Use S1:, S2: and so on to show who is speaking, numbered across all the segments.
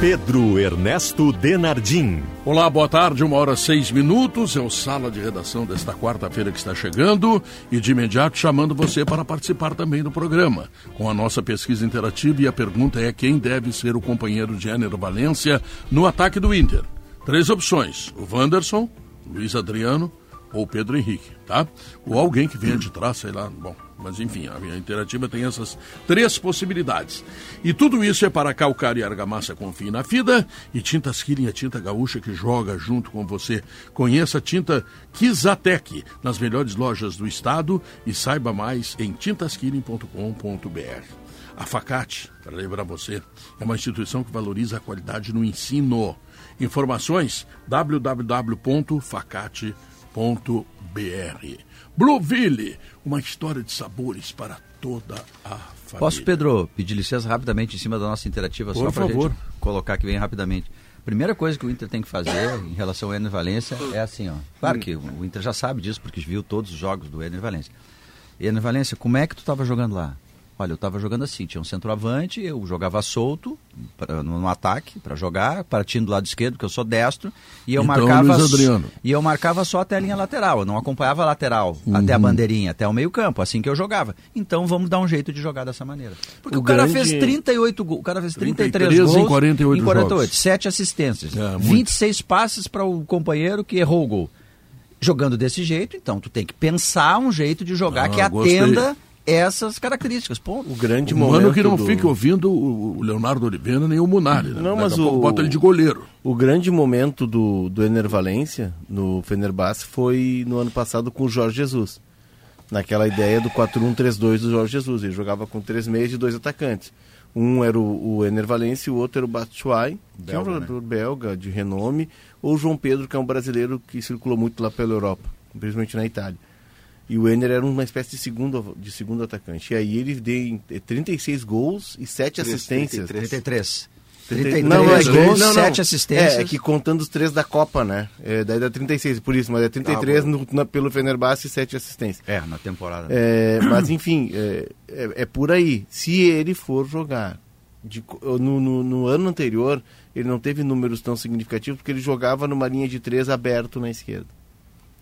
S1: Pedro Ernesto Denardim.
S2: Olá, boa tarde, uma hora seis minutos. É o Sala de Redação desta quarta-feira que está chegando e de imediato chamando você para participar também do programa. Com a nossa pesquisa interativa e a pergunta é quem deve ser o companheiro de Ener Valência no ataque do Inter. Três opções: o Wanderson, Luiz Adriano ou Pedro Henrique, tá? Ou alguém que venha de trás, sei lá, bom, mas enfim, a interativa tem essas três possibilidades. E tudo isso é para calcário e argamassa Confie na FIDA e Tintas Killing, a tinta gaúcha que joga junto com você. Conheça a tinta Kizatec nas melhores lojas do estado e saiba mais em tintaskilling.com.br. A Facate, para lembrar você, é uma instituição que valoriza a qualidade no ensino. Informações www.facate.br. Blueville, uma história de sabores para toda a família.
S3: Posso, Pedro, pedir licença rapidamente em cima da nossa interativa,
S2: Por
S3: só para gente colocar aqui bem rapidamente. Primeira coisa que o Inter tem que fazer em relação ao Ener Valência é assim, ó. Claro que o Inter já sabe disso, porque viu todos os jogos do Ener Valência. Ener Valência, como é que tu estava jogando lá? Olha, eu estava jogando assim, tinha um centroavante, eu jogava solto pra, no, ataque para jogar, partindo do lado esquerdo, porque eu sou destro, e eu
S2: Então,
S3: marcava e eu marcava só até a linha lateral, eu não acompanhava a lateral, até
S2: Uhum.
S3: a bandeirinha, até o meio-campo, assim que eu jogava. Então vamos dar um jeito de jogar dessa maneira. Porque o,
S4: O
S3: cara
S4: grande-
S3: fez 38 gols, o cara fez 33
S2: 33 em
S3: gols
S2: 48
S3: em 48,
S2: jogos.
S3: 7 assistências,
S2: É, muito.
S3: 26 passes para o companheiro que errou o gol. Jogando desse jeito, então tu tem que pensar um jeito de jogar
S2: Ah,
S3: que
S2: gostei.
S3: Essas características. Ponto.
S4: O grande
S2: O
S4: momento.
S2: mano que não
S4: do-
S2: fique ouvindo o Leonardo Oliveira nem o Munari. Né?
S4: Não,
S2: Daqui
S4: mas o-
S2: bota ele de goleiro.
S4: O grande momento do, do Ener Valência no Fenerbahçe foi no ano passado com o Jorge Jesus. Naquela ideia do 4-1-3-2 do Jorge Jesus. Ele jogava com três meias e dois atacantes. Um era o, o Ener Valência e o outro era o Batshuayi, que é um
S3: Belga, né?
S4: jogador belga de renome, ou o João Pedro, que é um brasileiro que circulou muito lá pela Europa, principalmente na Itália. E o Ener era uma espécie de segundo, de segundo atacante. E aí ele deu eh, 36 gols e 7 assistências.
S3: 33.
S4: Trinta-
S3: 33
S4: não, é
S3: gols,
S4: não, não.
S3: 7 assistências.
S4: É, é que contando os três da Copa, né? É, daí dá 36 por isso, mas é 33 no, na- pelo Fenerbahçe e 7 assistências.
S3: É, na temporada.
S4: É, mas enfim, é, é, é por aí. Se ele for jogar de no, no- no ano anterior, ele não teve números tão significativos porque ele jogava numa linha de três aberto na esquerda.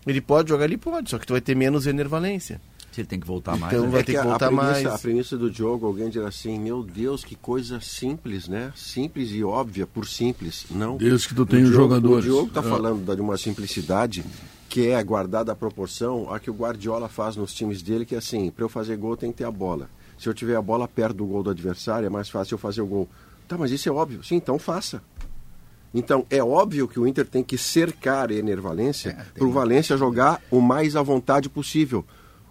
S4: Ele pode jogar ali? Pode, só que tu vai ter menos enervalência.
S3: Se ele tem que voltar mais.
S4: Então
S3: né?
S4: vai
S5: É
S4: ter
S5: que
S4: que
S5: a-
S4: voltar
S5: a premissa,
S4: mais.
S5: A premissa do jogo, alguém dirá assim, meu Deus, que coisa simples, né? Simples e óbvia por simples. Não.
S2: Desde que tu
S5: O
S2: tenha
S5: Diogo-
S2: jogadores.
S5: O Diogo está
S2: É.
S5: falando de uma simplicidade que é guardada a proporção a que o Guardiola faz nos times dele, que é assim, para eu fazer gol tem que ter a bola. Se eu tiver a bola perto do gol do adversário, é mais fácil eu fazer o gol. Tá, mas isso é óbvio. Sim, então faça. Então, é óbvio que o Inter tem que cercar Ener Valência
S3: É,
S5: para o Valência jogar o mais à vontade possível.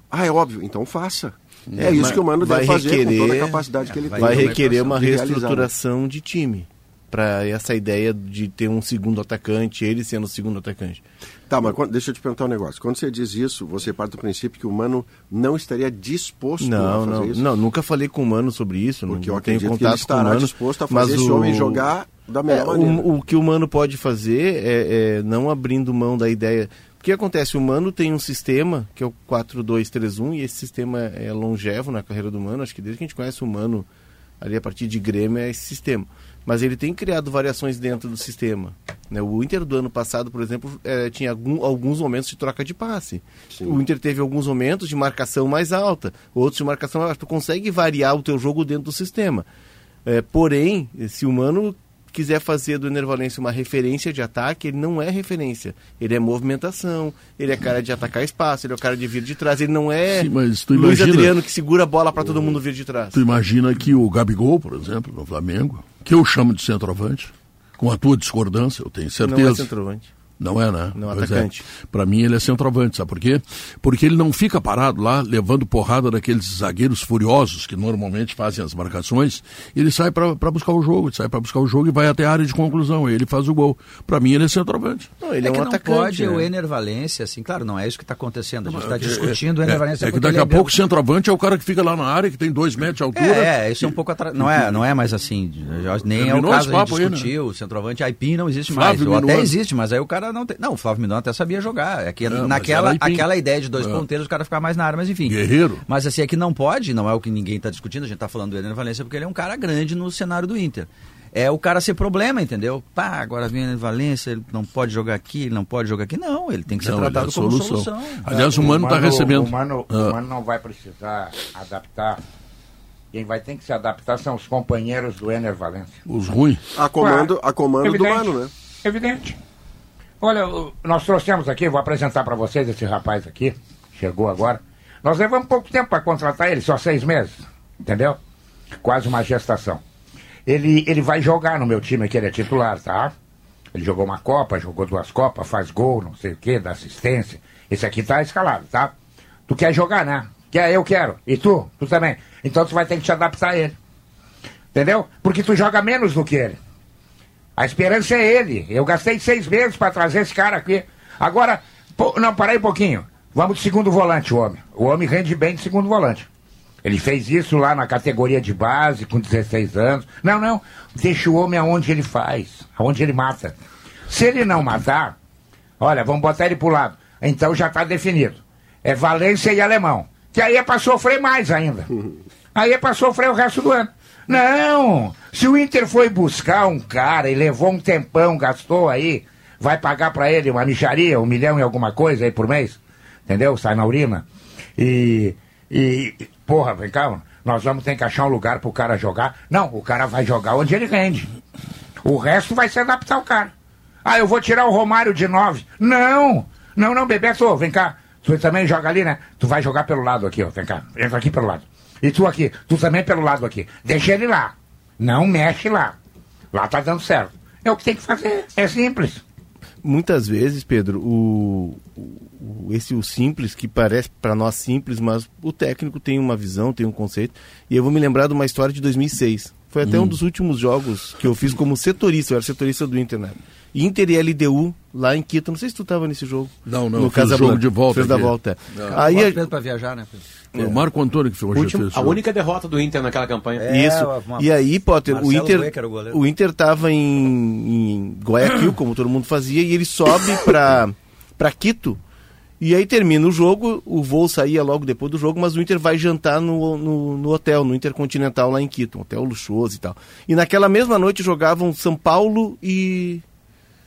S5: Ah, é óbvio, então faça. É, isso
S4: mas
S5: que o Mano deve fazer com toda a
S4: requerer-
S5: capacidade que ele
S3: vai
S5: tem.
S4: vai requerer uma
S5: de realizar,
S4: reestruturação de time para essa ideia de ter um segundo atacante, ele sendo o segundo atacante.
S5: Tá, mas quando- deixa eu te perguntar um negócio. Quando você diz isso, você parte do princípio que o Mano não estaria disposto a
S4: Não,
S5: fazer
S4: não,
S5: isso?
S4: não, nunca falei com o Mano sobre isso,
S5: Porque
S4: não,
S5: eu
S4: tenho
S5: acredito que ele
S4: contato com o
S5: estará
S4: Mano.
S5: disposto a fazer esse
S4: o-
S5: homem jogar da melhor
S4: É,
S5: maneira.
S4: o, o que o Mano pode fazer é, é não abrindo mão da ideia. O que acontece? O Mano tem um sistema que é o 4-2-3-1 e esse sistema é longevo na carreira do Mano. Acho que desde que a gente conhece o Mano ali a partir de Grêmio é esse sistema. Mas ele tem criado variações dentro do sistema. né? O Inter do ano passado, por exemplo, eh, tinha algum- alguns momentos de troca de passe.
S5: Sim.
S4: O Inter teve alguns momentos de marcação mais alta, outros de marcação mais baixa. Tu consegue variar o teu jogo dentro do sistema. É, porém, se o Mano quiser fazer do Enervalência uma referência de ataque, ele não é referência. Ele é movimentação, ele é cara de atacar espaço, ele é o cara de vir de trás. Ele não é
S2: Sim,
S4: Luiz
S2: imagina-
S4: Adriano que segura a bola para todo mundo vir de trás.
S2: Tu imagina que o Gabigol, por exemplo, no Flamengo, que eu chamo de centroavante, com a tua discordância, eu tenho
S4: Não é
S2: certeza.
S4: centroavante.
S2: Não é, né?
S4: Não,
S2: Pois
S4: atacante.
S2: É. Para mim ele é centroavante, sabe por quê? Porque ele não fica parado lá levando porrada daqueles zagueiros furiosos que normalmente fazem as marcações. Ele sai para buscar o jogo, ele sai para buscar o jogo e vai até a área de conclusão. Ele faz o gol. Para mim ele é centroavante.
S4: Não, ele
S3: é
S4: é,
S3: que
S4: um
S3: não
S4: atacante.
S3: pode
S4: né?
S3: o Ener Valência, assim, claro, não é isso que está acontecendo. A gente está
S2: É que-
S3: discutindo o Ener
S2: é,
S3: Valência.
S2: é que daqui a pouco o centroavante é o cara que fica lá na área, que tem dois metros de altura.
S3: É, é, isso é um pouco atra... não é, não é mais assim. Nem é o
S2: Terminou
S3: caso
S2: papo aí, né?
S3: discutir o centroavante Aipim não existe
S2: Flávio
S3: mais. Ou até existe, mas aí o cara não tem. Não, o Flávio Minuano até sabia jogar. É que
S2: mas
S3: naquela
S2: Aipim.
S3: aquela ideia de dois
S2: É.
S3: ponteiros o cara ficar mais na área, mas enfim.
S2: Guerreiro.
S3: Mas assim, é que não pode, não é o que ninguém está discutindo, a gente está falando do Ener Valência porque ele é um cara grande no cenário do Inter. É o cara ser problema, entendeu? Pá, agora vem o Ener Valência, ele não pode jogar aqui, ele não pode jogar aqui. Não, ele tem que ser
S2: Não, é
S3: tratado
S2: a
S3: como
S2: solução.
S3: solução.
S2: Aliás, o Mano está recebendo.
S6: O Mano,
S2: Ah.
S6: o Mano não vai precisar adaptar. Quem vai ter que se adaptar são os companheiros do Ener Valência.
S2: Os ruins.
S5: A comando, a comando do. Mano, né?
S6: Evidente. Olha, nós trouxemos aqui, vou apresentar para vocês esse rapaz aqui, chegou agora. Nós levamos pouco tempo para contratar ele, só seis meses, entendeu? Quase uma gestação. Ele, ele vai jogar no meu time aqui, ele é titular, tá? Ele jogou uma Copa, jogou duas Copas, faz gol, não sei o quê, dá assistência. Esse aqui tá escalado, tá? Tu quer jogar, né? Quer, eu quero. E tu? Tu também. Então tu vai ter que te adaptar a ele. Entendeu? Porque tu joga menos do que ele. A esperança é ele. Eu gastei seis meses para trazer esse cara aqui. Agora, pô, não, para aí um pouquinho. Vamos de segundo volante, o homem. O homem rende bem de segundo volante. Ele fez isso lá na categoria de base, com 16 anos. Não, não. Deixa o homem aonde ele faz, aonde ele mata. Se ele não matar, olha, vamos botar ele pro lado. Então já está definido. É Valência e Alemão. Que aí é para sofrer mais ainda. Aí é para sofrer o resto do ano. Não! Se o Inter foi buscar um cara e levou um tempão, gastou aí, vai pagar para ele uma micharia, um milhão e alguma coisa aí por mês, entendeu? Sai na urina. E, e porra, vem cá, nós vamos ter que achar um lugar pro cara jogar. Não, o cara vai jogar onde ele rende. O resto vai se adaptar ao cara. Ah, eu vou tirar o Romário de nove. Não! Não, não, Bebeto, vem cá. Tu também joga ali, né? Tu vai jogar pelo lado aqui, ó. Vem cá. Entra aqui pelo lado. E tu aqui. Tu também pelo lado aqui. Deixa ele lá. Não mexe lá. Lá tá dando certo. É o que tem que fazer. É simples.
S4: Muitas vezes, Pedro, o, o- esse o simples, que parece para nós simples, mas o técnico tem uma visão, tem um conceito. E eu vou me lembrar de uma história de 2006. Foi até um dos últimos jogos que eu fiz como setorista, eu era setorista do Inter, né? Inter e LDU lá em Quito. Não sei se tu estava nesse jogo.
S2: Não, não,
S4: No
S2: eu fiz o
S4: Casablanca.
S2: jogo de volta
S4: Fez da volta. é.
S2: Não.
S4: Aí,
S3: Pedro para viajar, né? Pedro?
S2: Foi o Marco Antônio que hoje
S7: Último-
S2: fez
S7: a única derrota do Inter naquela campanha.
S3: É,
S4: Isso.
S3: uma-
S4: E aí, Potter, o Inter,
S3: o
S4: o Inter tava em, em Guayaquil, como todo mundo fazia, e ele sobe para para Quito. E aí termina o jogo, o voo saía logo depois do jogo, mas o Inter vai jantar no, no, no hotel, no Intercontinental lá em Quito, um hotel luxuoso e tal. E naquela mesma noite jogavam São Paulo e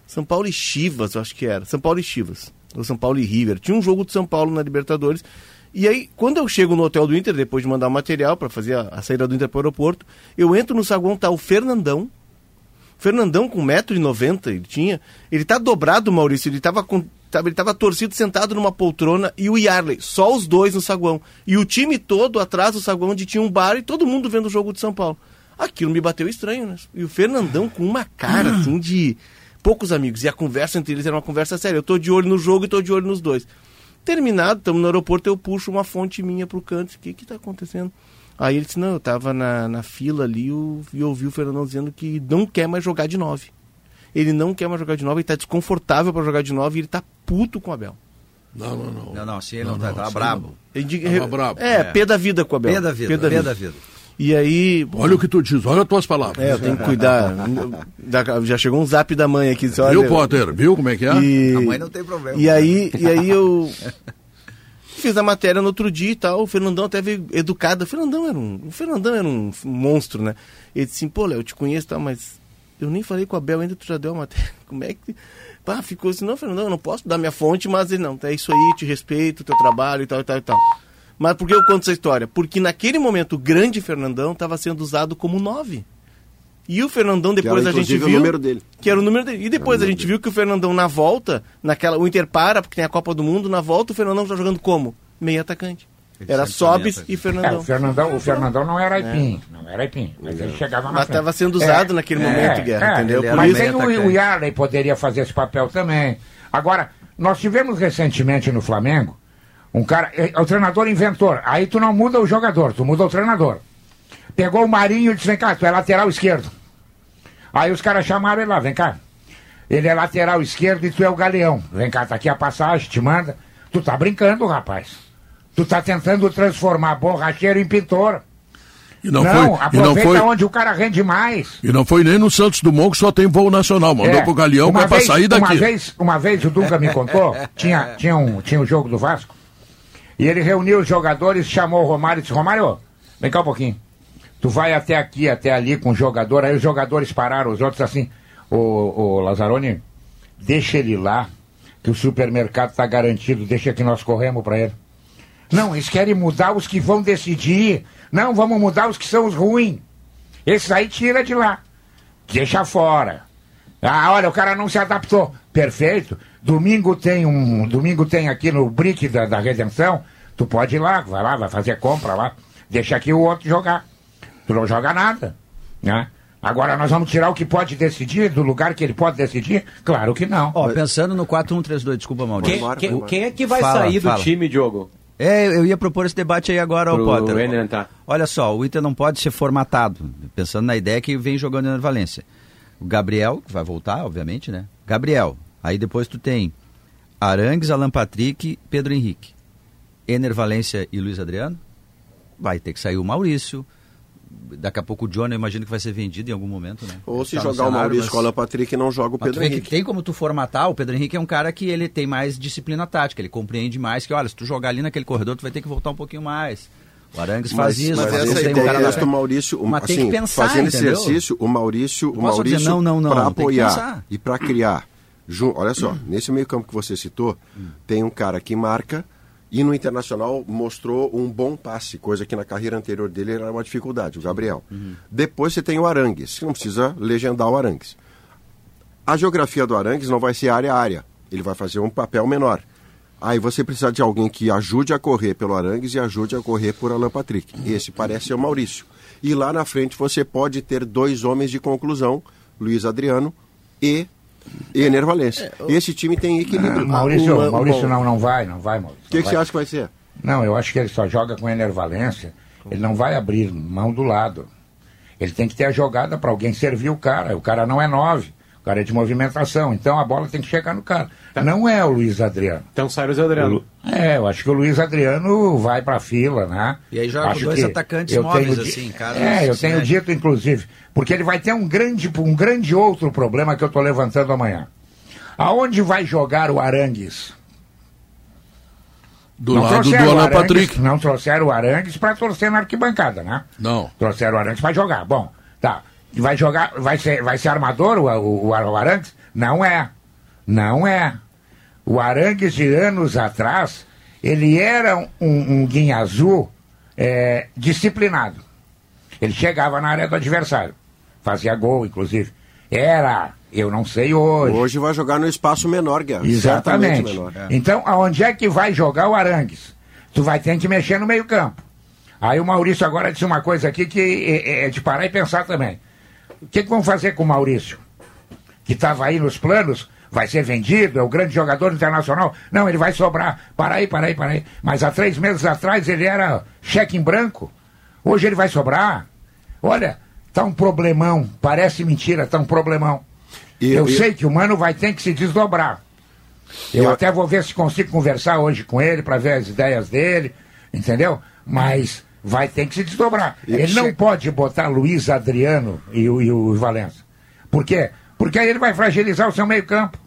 S4: São Paulo e Chivas, eu acho que era. São Paulo e Chivas. Ou São Paulo e River. Tinha um jogo de São Paulo na Libertadores. E aí, quando eu chego no hotel do Inter, depois de mandar o material para fazer a, a saída do Inter para o aeroporto, eu entro no saguão, tá o Fernandão. Fernandão com 1,90m ele tinha. Ele tá dobrado, Maurício. Ele tava com. Ele tava torcido sentado numa poltrona e o Yarley, só os dois no saguão. E o time todo atrás do saguão onde tinha um bar e todo mundo vendo o jogo de São Paulo. Aquilo me bateu estranho, né? E o Fernandão com uma cara assim de poucos amigos. E a conversa entre eles era uma conversa séria. Eu tô de olho no jogo e tô de olho nos dois. Terminado, estamos no aeroporto, eu puxo uma fonte minha pro canto. O que que tá acontecendo? Aí ele disse, não, eu tava na, na fila ali o- e ouvi o Fernandão dizendo que não quer mais jogar de nove. Ele não quer mais jogar de nove, ele tá desconfortável para jogar de nove e ele tá puto com o Abel.
S2: Não, não, não.
S3: Não, não, assim ele não, tá, tava
S2: assim
S3: brabo.
S4: Ele diz-
S2: Tava brabo.
S4: É, pé da vida com o Abel.
S3: Pé da vida, pé da vida.
S4: E aí,
S2: Olha o que tu diz, olha as tuas palavras.
S4: é, eu tenho que cuidar. Da- já chegou um zap da mãe aqui. disse, olha,
S2: Viu, Potter? Viu como é que é?
S4: E,
S3: A mãe não tem problema.
S4: E aí, e aí eu fiz a matéria no outro dia e tal. O Fernandão até veio educado. O Fernandão era um, o Fernandão era um monstro, né? Ele disse assim, pô, Léo, eu te conheço e tal, mas eu nem falei com a Bel ainda, tu já deu a matéria. Como é que. Pá, ficou assim, não, Fernandão, eu não posso dar minha fonte, mas ele não, é isso aí, te respeito, teu trabalho e tal e tal e tal. Mas por que eu conto essa história? Porque naquele momento o grande Fernandão estava sendo usado como nove. E o Fernandão, depois
S5: era,
S4: a gente viu.
S5: o número dele.
S4: Que era o número dele. E depois a gente viu que o Fernandão na volta, naquela. O Inter para, porque tem a Copa do Mundo, na volta o Fernandão tá jogando como? Meio atacante.
S3: Ele
S4: Era Sobis e
S6: É,
S4: Fernandão.
S6: o, Fernandão, o Fernandão não era Aipim. Não era Aipim. Mas ele chegava na
S4: Mas estava sendo usado
S6: É,
S4: naquele
S6: é,
S4: momento, Guerra,
S6: é,
S4: entendeu?
S6: Mas tem o, o Yarley poderia fazer esse papel também. Agora, nós tivemos recentemente no Flamengo um cara, é, é o treinador inventor. Aí tu não muda o jogador, tu muda o treinador. Pegou o Marinho e disse: vem cá, tu é lateral esquerdo. Aí os caras chamaram ele lá, vem cá. Ele é lateral esquerdo e tu é o galeão. Vem cá, tá aqui a passagem, te manda. Tu tá brincando, rapaz. Tu tá tentando transformar borracheiro em pintor.
S2: E não,
S6: Não,
S2: foi, e não
S6: aproveita
S2: foi,
S6: onde o cara rende mais.
S2: e não foi nem no Santos Dumont que só tem voo nacional. Mandou
S6: É,
S2: pro Galeão
S6: uma
S2: pra
S6: vez-
S2: sair
S6: Uma
S2: daqui.
S6: vez, uma vez o Dunga me contou, tinha, tinha, um, tinha um jogo do Vasco, e ele reuniu os jogadores, chamou o Romário e disse, Romário, vem cá um pouquinho. Tu vai até aqui, até ali com o jogador, aí os jogadores pararam, os outros assim, ô, ô Lazzaroni, deixa ele lá, que o supermercado tá garantido, deixa que nós corremos para ele. Não, eles querem mudar os que vão decidir. Não, vamos mudar os que são os ruins. Esses aí tira de lá. Deixa fora. Ah, olha, o cara não se adaptou. Perfeito. Domingo tem um. Domingo tem aqui no Brick da, da Redenção. Tu pode ir lá, vai lá, vai fazer compra lá. Deixa aqui o outro jogar. Tu não joga nada. Né? Agora nós vamos tirar o que pode decidir do lugar que ele pode decidir? Claro que não.
S3: Ó, pensando no 4-1-3-2, desculpa, Maurício.
S7: Quem, quem- quem é que vai
S3: Fala,
S7: sair do
S3: fala.
S7: time, Diogo?
S3: É, eu ia propor esse debate aí agora,
S7: Pro
S3: ô Potter.
S7: Entrar.
S3: Olha só, o Inter não pode ser formatado, pensando na ideia que vem jogando na Valência. O Gabriel, que vai voltar, obviamente, né? Gabriel. Aí depois tu tem Arangues, Alan Patrick, Pedro Henrique. Ener Valência e Luiz Adriano. Vai ter que sair o Maurício. Daqui a pouco o Johnny, eu imagino que vai ser vendido em algum momento, né?
S5: Ou se
S3: Tá
S5: jogar o
S3: cenário,
S5: Maurício
S3: mas-
S5: com o Alan Patrick e não joga o
S3: mas
S5: Pedro Henrique.
S3: tem como tu formatar, o Pedro Henrique é um cara que ele tem mais disciplina tática, ele compreende mais que, olha, se tu jogar ali naquele corredor, tu vai ter que voltar um pouquinho mais. O Arangues faz isso,
S5: mas essa
S3: tem um
S5: ideia
S3: cara
S5: é Maurício,
S3: Mas tem que
S5: assim,
S3: pensar,
S5: fazendo
S3: entendeu?
S5: exercício, o Maurício, o Maurício
S3: não, não, não,
S5: para apoiar e para criar. Olha só, nesse meio campo que você citou, tem um cara que marca e no Internacional mostrou um bom passe, coisa que na carreira anterior dele era uma dificuldade, o Gabriel. Depois você tem o Arangues, que não precisa legendar o Arangues. A geografia do Arangues não vai ser área a área. Ele vai fazer um papel menor. Aí você precisa de alguém que ajude a correr pelo Arangues e ajude a correr por Alan Patrick. Esse parece ser o Maurício. E lá na frente você pode ter dois homens de conclusão, Luiz Adriano e Ener Valência. Esse time tem equilíbrio.
S6: Maurício,
S5: Uma-
S6: Maurício
S5: bom,
S6: não, não vai, não vai, Maurício.
S5: O que, que você acha que vai ser?
S6: Não, eu acho que ele só joga com enervalência. Ele não vai abrir mão do lado. Ele tem que ter a jogada para alguém servir o cara. O cara não é nove. O cara é de movimentação. Então a bola tem que chegar no cara. Não é o Luiz Adriano.
S7: Então sai o Zé Adriano.
S6: É, eu acho que o Luiz Adriano vai pra fila, né?
S3: E aí joga com
S6: Acho
S3: dois
S6: que
S3: atacantes
S6: eu
S3: móveis,
S6: tenho
S3: assim, caso
S6: É, eu
S3: se
S6: tenho
S3: mete.
S6: dito, inclusive, porque ele vai ter um grande, um grande outro problema que eu tô levantando amanhã. Aonde vai jogar o Arangues?
S2: Do
S6: Não
S2: lado do Alan
S6: Arangues-
S2: Patrick.
S6: Não trouxeram o Arangues pra torcer na arquibancada, né?
S2: Não.
S6: Trouxeram o Arangues pra jogar. Bom, tá. Vai jogar, vai ser, vai ser armador o, o, o Arangues? Não é. Não é. O Arangues de anos atrás, ele era um, um guinha azul é, disciplinado. Ele chegava na área do adversário. Fazia gol, inclusive. Era, eu não sei hoje.
S5: Hoje vai jogar no espaço menor, Guerra.
S6: Exatamente.
S5: Menor.
S6: Então, aonde é que vai jogar o Arangues? Tu vai ter que mexer no meio-campo. Aí o Maurício agora disse uma coisa aqui que é, é de parar e pensar também. O que, que vão fazer com o Maurício? Que estava aí nos planos, vai ser vendido, é o grande jogador internacional. Não, ele vai sobrar. Para aí, para aí, para aí. Mas há três meses atrás ele era cheque em branco. Hoje ele vai sobrar. Olha, tá um problemão. Parece mentira, tá um problemão.
S5: E-
S6: eu
S5: e-
S6: sei que o Mano vai ter que se desdobrar. Eu,
S5: Eu-
S6: até vou ver se consigo conversar hoje com ele para ver as ideias dele, entendeu? Mas vai ter que se desdobrar.
S5: E
S6: ele não
S5: che-
S6: pode botar Luiz Adriano e o, e o Valença. Por quê? Porque aí ele vai fragilizar o seu meio-campo.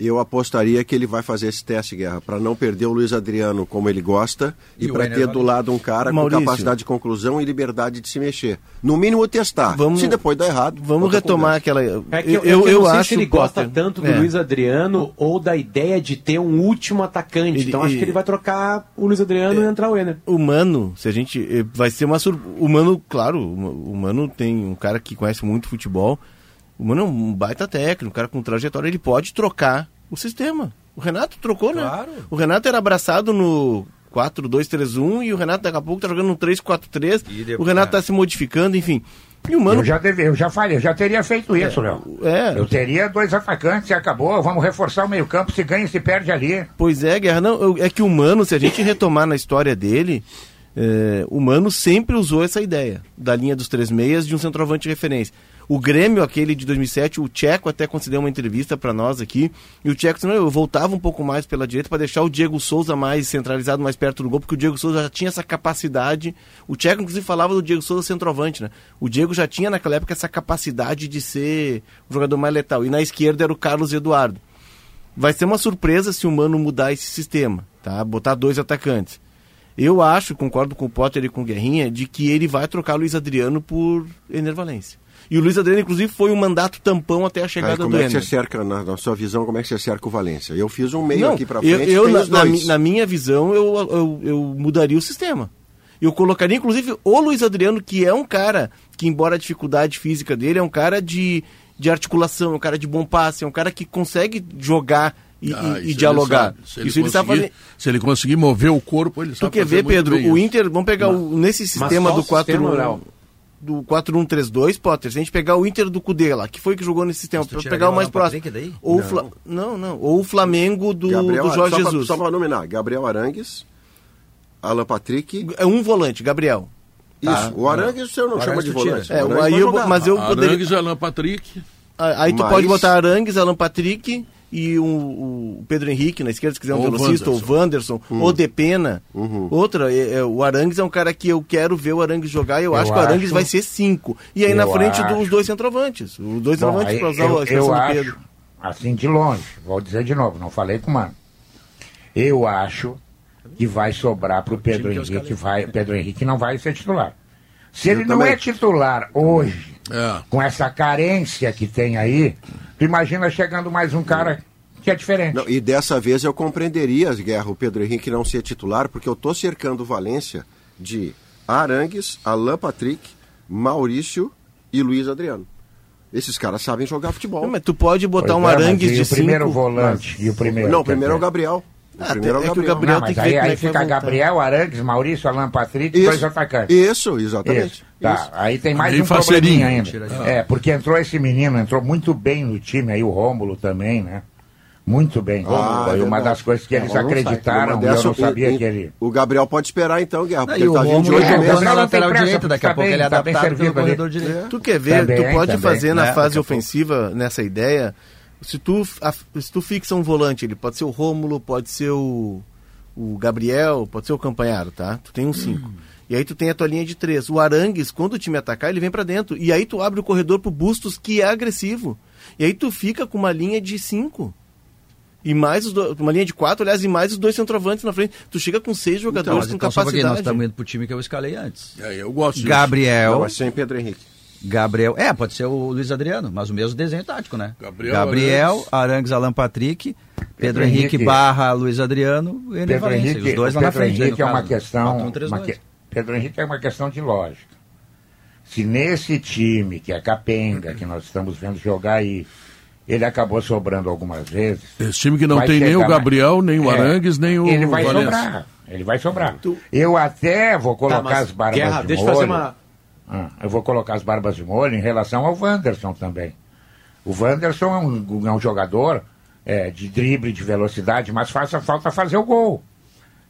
S5: Eu apostaria que ele vai fazer esse teste, Guerra, para não perder o Luiz Adriano como ele gosta e,
S3: E
S5: para ter do lado um cara
S4: Maurício.
S5: com capacidade de conclusão e liberdade de se mexer. No mínimo testar.
S4: Vamos-
S5: Se depois der errado,
S4: Vamos retomar
S5: conversa.
S4: aquela.
S7: É que eu,
S4: eu,
S7: é que
S4: eu
S7: não sei
S4: acho
S7: se ele gosta
S4: Potter,
S7: tanto do
S4: é.
S7: Luiz Adriano ou da ideia de ter um último atacante.
S4: Ele-
S7: então acho que ele vai trocar o Luiz Adriano e entrar o Ener.
S4: O Mano, se a gente. eh, Vai ser uma sur... O Mano, claro, o Mano tem um cara que conhece muito futebol. O Mano é um baita técnico, um cara com trajetória, ele pode trocar o sistema. O Renato trocou,
S3: Claro.
S4: né? O Renato era abraçado no 4-2-3-1 e o Renato daqui a pouco tá jogando um 3-4-3.
S3: E depois-
S4: O Renato tá se modificando, enfim. E o Mano
S6: Eu já, deve, eu já falei, eu já teria feito isso, Léo.
S4: é.
S6: Eu teria dois atacantes e acabou. Vamos reforçar o meio-campo. Se ganha, se perde ali.
S4: Pois é, Guerra, não, eu- é que o Mano, se a gente retomar na história dele, é, o Mano sempre usou essa ideia da linha dos três meias de um centroavante de referência. O Grêmio, aquele de 2007, o Tcheco até concedeu uma entrevista para nós aqui, e o Tcheco disse, não, eu voltava um pouco mais pela direita para deixar o Diego Souza mais centralizado, mais perto do gol, porque o Diego Souza já tinha essa capacidade. O Tcheco, inclusive, falava do Diego Souza centroavante, né? O Diego já tinha naquela época essa capacidade de ser o jogador mais letal. E na esquerda era o Carlos Eduardo. Vai ser uma surpresa se o Mano mudar esse sistema, tá? Botar dois atacantes. Eu acho, concordo com o Potter e com o Guerrinha, de que ele vai trocar Luiz Adriano por Ener Valência. E o Luiz Adriano, inclusive, foi um mandato tampão até a chegada
S5: como
S4: do
S5: é que você cerca, na, na sua visão, como é que você cerca o Valência? Eu fiz um meio
S4: Não,
S5: aqui
S4: eu,
S5: frente,
S4: eu,
S5: tem
S4: na,
S5: os
S4: na na minha visão, eu, eu, eu mudaria o sistema. Eu colocaria, inclusive, o Luiz Adriano, que é um cara que, embora a dificuldade física dele, é um cara de, de articulação, é um cara de bom passe, é um cara que consegue jogar e,
S2: Ah,
S4: e- e dialogar.
S2: ele sabe. Se ele,
S4: Isso ele sabe
S2: conseguir,
S4: fazer.
S2: se ele conseguir mover o corpo, ele
S4: Tu
S2: sabe
S4: quer
S2: fazer
S4: ver,
S2: muito
S4: Pedro? O. Inter, vamos pegar o, nesse sistema do 4
S7: sistema, Léo?
S4: Do 4-1-3-2, Potter, se a gente pegar o Inter do Cudê lá, que foi que jogou nesse pra
S3: tiraria
S4: pegar o mais próximo. Ou o Fla... não, não. Ou o Flamengo do,
S5: Gabriel,
S4: do Jorge
S5: só pra-
S4: Jesus.
S5: só para nominar, Gabriel Arangues, Alan Patrick.
S4: É um volante, Gabriel.
S5: Isso, o Arangues você não
S3: O
S5: chama de volante.
S4: É,
S5: o Arangues
S4: aí eu, mas eu poderia.
S2: Arangues, Alan Patrick.
S4: Aí tu
S5: Mas-
S4: pode botar Arangues, Alan Patrick e o, o Pedro Henrique na esquerda, se quiser um
S2: Ou o
S4: velocista, ou o Wanderson,
S5: Hum.
S4: ou Depena.
S5: Uhum.
S4: Outra, é, é, o Arangues é um cara que eu quero ver o Arangues jogar e eu,
S6: Eu
S4: acho que o Arangues
S6: acho-
S4: vai ser cinco. E aí
S6: Eu
S4: na frente
S6: acho-
S4: dos dois centroavantes. Os dois
S6: Bom,
S4: centroavantes, para usar
S6: eu,
S4: a expressão
S6: eu
S4: do
S6: acho,
S4: Pedro.
S6: assim de longe, vou dizer de novo, não falei com o Mano. Eu acho que vai sobrar para o Pedro
S3: que eu
S6: Henrique,
S3: escalei.
S6: vai, Pedro Henrique não vai ser titular. Se ele não é titular hoje,
S2: É.
S6: com essa carência que tem aí, tu imagina chegando mais um cara que é diferente.
S5: Não, e dessa vez eu compreenderia, Guerra, o Pedro Henrique não ser titular, porque eu tô cercando o Valência de Arangues, Alan Patrick, Maurício e Luiz Adriano. Esses caras sabem jogar futebol.
S4: Não, mas tu pode botar
S6: Pois
S4: um
S6: é, mas
S4: Arangues
S6: e
S4: de
S6: o primeiro
S4: cinco,
S6: volante e o primeiro.
S5: não, o primeiro é o? Gabriel. O
S4: Ah,
S5: primeiro
S4: é
S5: é o
S4: que o
S5: Gabriel.
S4: Gabriel
S6: Não,
S4: tem
S6: mas
S4: que
S6: aí, aí
S4: é
S6: fica. Gabriel, Arangues, Maurício, Alan Patrick e dois atacantes.
S5: Isso, exatamente.
S6: Isso. Tá,
S5: Isso.
S6: aí tem mais um
S3: Tira
S6: ainda.
S3: aí.
S6: É, porque entrou esse menino, entrou muito bem no time aí, o Rômulo também, né? Muito bem.
S5: Ah,
S6: foi
S5: é
S6: uma
S5: verdade.
S6: das coisas que
S5: É,
S6: eles acreditaram e eu
S5: dessa,
S6: não sabia
S5: e-
S6: que ele...
S5: O Gabriel pode esperar então, Guerra, porque ele
S3: o
S5: tá vindo de oito
S6: é. Gabriel
S3: na lateral
S6: pressa,
S3: direita, daqui a
S6: tá
S3: pouco ele é
S6: tá bem
S3: adaptado pelo corredor direito.
S4: Tu quer ver,
S6: Também,
S4: tu pode
S6: também,
S4: fazer na fase ofensiva, nessa ideia, se tu, a- se tu fixa um volante, ele pode ser o Rômulo, pode ser o, o Gabriel, pode ser o Campanharo, tá? Tu tem um cinco. E aí tu tem a tua linha de três. O Arangues, quando o time atacar, ele vem pra dentro. E aí tu abre o corredor pro Bustos, que é agressivo. E aí tu fica com uma linha de cinco. E mais os do- uma linha de quatro, aliás, e mais os dois centroavantes na frente. Tu chega com seis
S3: Então,
S4: jogadores
S3: mas
S4: com
S3: então só um pouquinho, nós
S4: capacidade.
S3: estamos indo pro time que eu escalei antes.
S2: É, eu gosto disso.
S3: Gabriel,
S5: Não, mas sem Pedro Henrique.
S3: Gabriel, é, pode ser o Luiz Adriano, mas o mesmo desenho tático, né?
S2: Gabriel,
S3: Gabriel Arangues, Alan Patrick, Pedro,
S6: Pedro
S3: Henrique,
S6: Henrique.
S3: barra Luiz Adriano e
S6: Pedro
S3: Valencia,
S6: Henrique,
S3: os dois lá na
S6: Pedro
S3: frente. aí,
S6: Henrique
S3: no
S6: é uma
S3: caso.
S6: questão.
S3: 4-1-3-2.
S6: uma que- Pedro Henrique é uma questão de lógica. Se nesse time, que é capenga, que nós estamos vendo jogar aí, ele acabou sobrando algumas vezes.
S2: Esse time que não tem nem o Gabriel, nem o
S6: É,
S2: Arangues, nem o
S6: Ele vai
S2: Valência.
S6: sobrar. Ele vai sobrar. Eu até vou colocar
S7: mas,
S6: as barbas
S7: Guerra,
S6: de
S7: deixa eu
S6: molho.
S7: fazer uma-
S6: Ah, eu vou colocar as barbas de molho em relação ao Wanderson também. O Wanderson é um, é um jogador é, de drible, de velocidade, mas falta fazer o gol.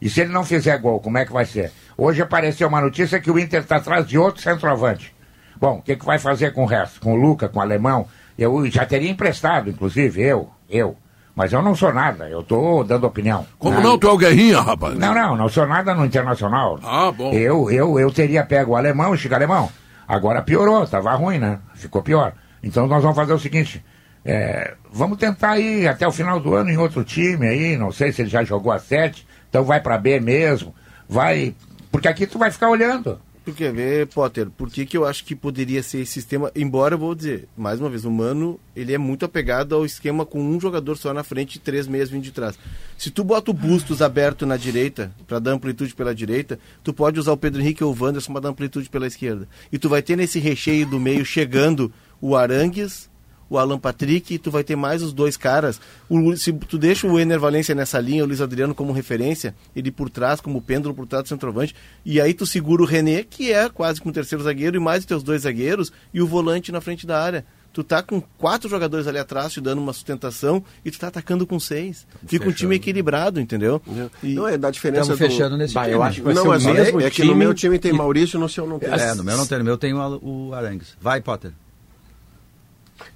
S6: E se ele não fizer gol, como é que vai ser? Hoje apareceu uma notícia que o Inter está atrás de outro centroavante. Bom, o que, que vai fazer com o resto? Com o Luca, com o Alemão? Eu já teria emprestado, inclusive, eu, eu. Mas eu não sou nada, eu estou dando opinião.
S2: Como
S6: Ah,
S2: não? Tu é o Guerrinha, rapaz.
S6: não, não, não sou nada no Internacional.
S2: Ah, bom.
S6: Eu, eu, eu teria pego o alemão, o Chico Alemão. Agora piorou, tava ruim, né? Ficou pior. Então nós vamos fazer o seguinte: é, vamos tentar ir até o final do ano em outro time aí. Não sei se ele já jogou a sete, então vai pra B mesmo. Vai. Porque aqui tu vai ficar olhando.
S4: Tu quer ver, Potter, por que, que eu acho que poderia ser esse sistema? Embora eu vou dizer, mais uma vez, o Mano, ele é muito apegado ao esquema com um jogador só na frente e três meias vindo de trás. Se tu bota o Bustos aberto na direita, para dar amplitude pela direita, tu pode usar o Pedro Henrique ou o Wanderson para dar amplitude pela esquerda. E tu vai ter nesse recheio do meio chegando o Arangues, o Alan Patrick, e tu vai ter mais os dois caras. O, se tu deixa o Ener Valência nessa linha, o Luiz Adriano como referência, ele por trás, como pêndulo por trás do centroavante, e aí tu segura o René, que é quase como terceiro zagueiro, e mais os teus dois zagueiros, e o volante na frente da área. Tu tá com quatro jogadores ali atrás te dando uma sustentação e tu tá atacando com seis. Fica um time equilibrado, entendeu? E...
S5: Não é da diferença
S3: Estamos
S5: do...
S3: fechando nesse
S7: Bah,
S3: time.
S7: eu acho que
S5: Não,
S7: ser o
S5: mas
S7: mesmo
S5: é, é que no meu time tem
S7: e-
S5: Maurício, no seu não tem.
S3: É, no meu não tem, no meu tem o, o Arangues. Vai, Potter.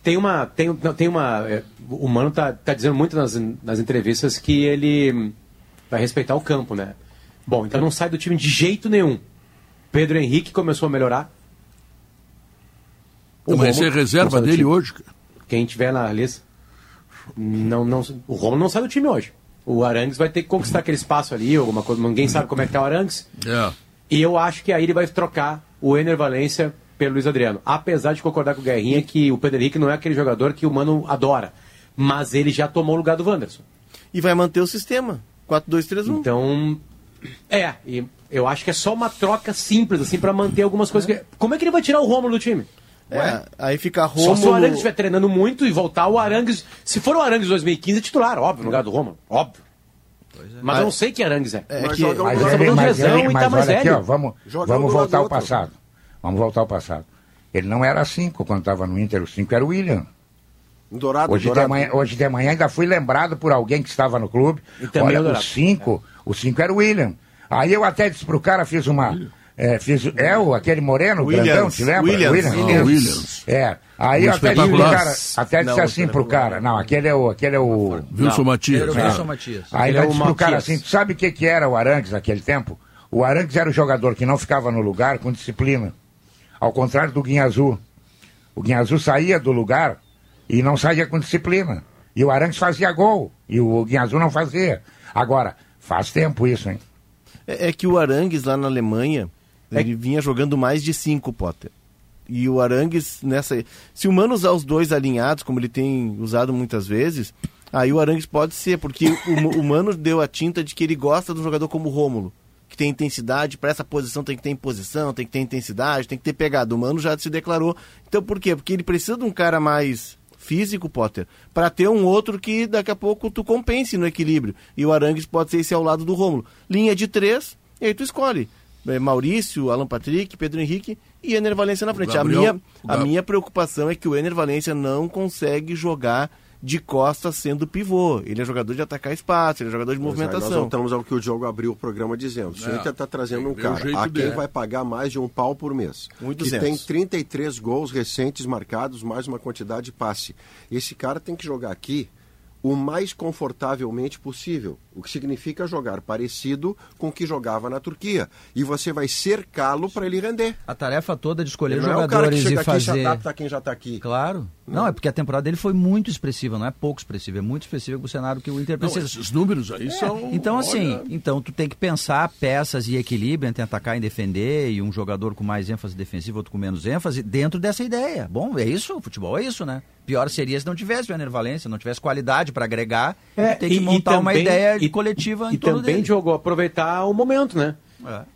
S7: Tem uma. Tem, não, tem uma. é, o Mano tá, tá dizendo muito nas, nas entrevistas que ele vai respeitar o campo, né? Bom, então não sai do time de jeito nenhum. Pedro Henrique começou a melhorar. O
S2: ser
S7: Romulo não
S2: reserva dele
S7: time.
S2: hoje, cara.
S7: Quem tiver na lista. Não, não, o Romulo não sai do time hoje. O Arangues vai ter que conquistar aquele espaço ali, alguma coisa. Ninguém sabe como é que tá o Arangues.
S2: É.
S7: E eu acho que aí ele vai trocar o Ener Valência pelo Luiz Adriano. Apesar de concordar com o Guerrinha que o Pedro Henrique não é aquele jogador que o Mano adora. Mas ele já tomou o lugar do Wanderson.
S4: e vai manter o sistema. 4-2-3-1.
S7: Então. É, e eu acho que é só uma troca simples, assim, pra manter algumas coisas. Que... Como é que ele vai tirar o Rômulo do time?
S4: É, aí fica
S7: Só se o. Arangues estiver treinando muito e voltar o Arangues. Se for o Arangues 2015, é titular, óbvio, no lugar do Rômulo. Óbvio. Mas eu não sei que Arangues é.
S4: É
S5: Mas
S4: que-
S6: Mas,
S5: lado
S6: ele,
S7: falando
S6: mas,
S7: lesão
S6: ele,
S7: e
S6: mas
S7: tá mais
S6: olha aqui, vamos, voltar ao passado. Vamos voltar ao passado. Ele não era cinco quando estava no Inter, o cinco era o William.
S5: Dourado,
S6: Hoje de,
S5: Dourado.
S6: manhã, hoje de manhã ainda fui lembrado por alguém que estava no clube. Olha,
S7: o
S6: o
S7: Dourado.
S6: cinco, o cinco era o William. Aí eu até disse pro cara, fiz uma. É, fiz, é o, aquele moreno,
S4: Williams,
S6: grandão, te lembra?
S4: Williams.
S2: Ah, Williams.
S6: É. Aí
S2: Um
S6: eu até disse pro
S2: espetacular.
S6: cara, até disse
S4: Não,
S6: assim pro cara, não, aquele é o. Aquele é o
S2: Wilson Matias.
S3: Era o
S2: É.
S3: Wilson Matias.
S6: Aí
S7: Ele
S6: eu
S7: é o
S6: disse pro cara
S7: Matias.
S6: assim, tu sabe o que, que era o Arangues naquele tempo? O Arangues era o jogador que não ficava no lugar com disciplina. Ao contrário do Guinha Azul. O Guinha Azul saía do lugar e não saía com disciplina. E o Arangues fazia gol. E o Guinha Azul não fazia. Agora, faz tempo isso, hein?
S4: É, é que o Arangues lá na Alemanha, ele vinha jogando mais de cinco, Potter. E o Arangues nessa. Se o Mano usar os dois alinhados, como ele tem usado muitas vezes, aí o Arangues pode ser, porque o, o Mano deu a tinta de que ele gosta de um jogador como o Rômulo. Que tem intensidade, para essa posição tem que ter imposição, tem que ter intensidade, tem que ter pegada. O Mano já se declarou. Então por quê? Porque ele precisa de um cara mais físico, Potter, para ter um outro que daqui a pouco tu compense no equilíbrio. E o Arangues pode ser esse ao lado do Rômulo. Linha de três, e aí tu escolhe. É, Maurício, Alan Patrick, Pedro Henrique e Ener Valência na frente.
S2: Gabriel-
S4: a minha, a minha preocupação é que o Ener Valência não consegue jogar de costas sendo pivô. Ele é jogador de atacar espaço, ele é jogador de
S5: Mas aí Nós
S4: movimentação.
S5: voltamos ao que o Diogo abriu o programa dizendo. O
S2: É,
S5: Inter está trazendo um
S2: que
S5: cara a quem vai pagar mais de um pau por mês, que
S4: 1.200.
S5: tem 33 gols recentes marcados, mais uma quantidade de passe. Esse cara tem que jogar aqui o mais confortavelmente possível, o que significa jogar parecido com o que jogava na Turquia. E você vai cercá-lo para ele render.
S3: A tarefa toda de escolher
S5: Ele não é o cara que
S3: jogadores
S5: chega
S3: e
S5: aqui e se
S3: fazer.
S5: adapta a quem já está aqui.
S3: Claro. Não, é porque a temporada dele foi muito expressiva, não é pouco expressiva, é muito expressiva com o cenário que o Inter
S2: Não,
S3: precisa.
S2: esses números aí
S3: É,
S2: são.
S3: então, assim,
S2: olha,
S3: então tu tem que pensar peças e equilíbrio entre atacar e defender, e um jogador com mais ênfase defensiva, outro com menos ênfase, dentro dessa ideia. Bom, é isso, o futebol é isso, né? Pior seria se não tivesse o Valência, não tivesse qualidade para agregar, e ter que montar uma ideia
S7: e-
S3: coletiva em
S7: e
S3: torno
S7: também
S3: dele.
S7: jogou aproveitar o momento, né?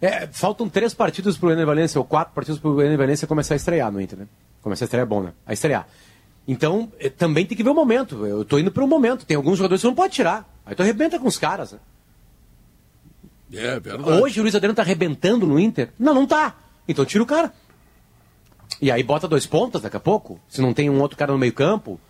S7: É, faltam três partidos pro Ener Valência, ou quatro partidos pro Ener Valência começar a estrear no Inter, né? Começar a estrear é bom, né? A estrear. Então, eh, também tem que ver o momento. Eu tô indo pro momento. Tem alguns jogadores que você não pode tirar. Aí tu arrebenta com os caras, né?
S2: É verdade.
S7: Hoje o Luiz Adriano tá arrebentando no Inter? Não, não tá. Então tira o cara. E aí bota dois pontas daqui a pouco. Se não tem um outro cara no meio campo.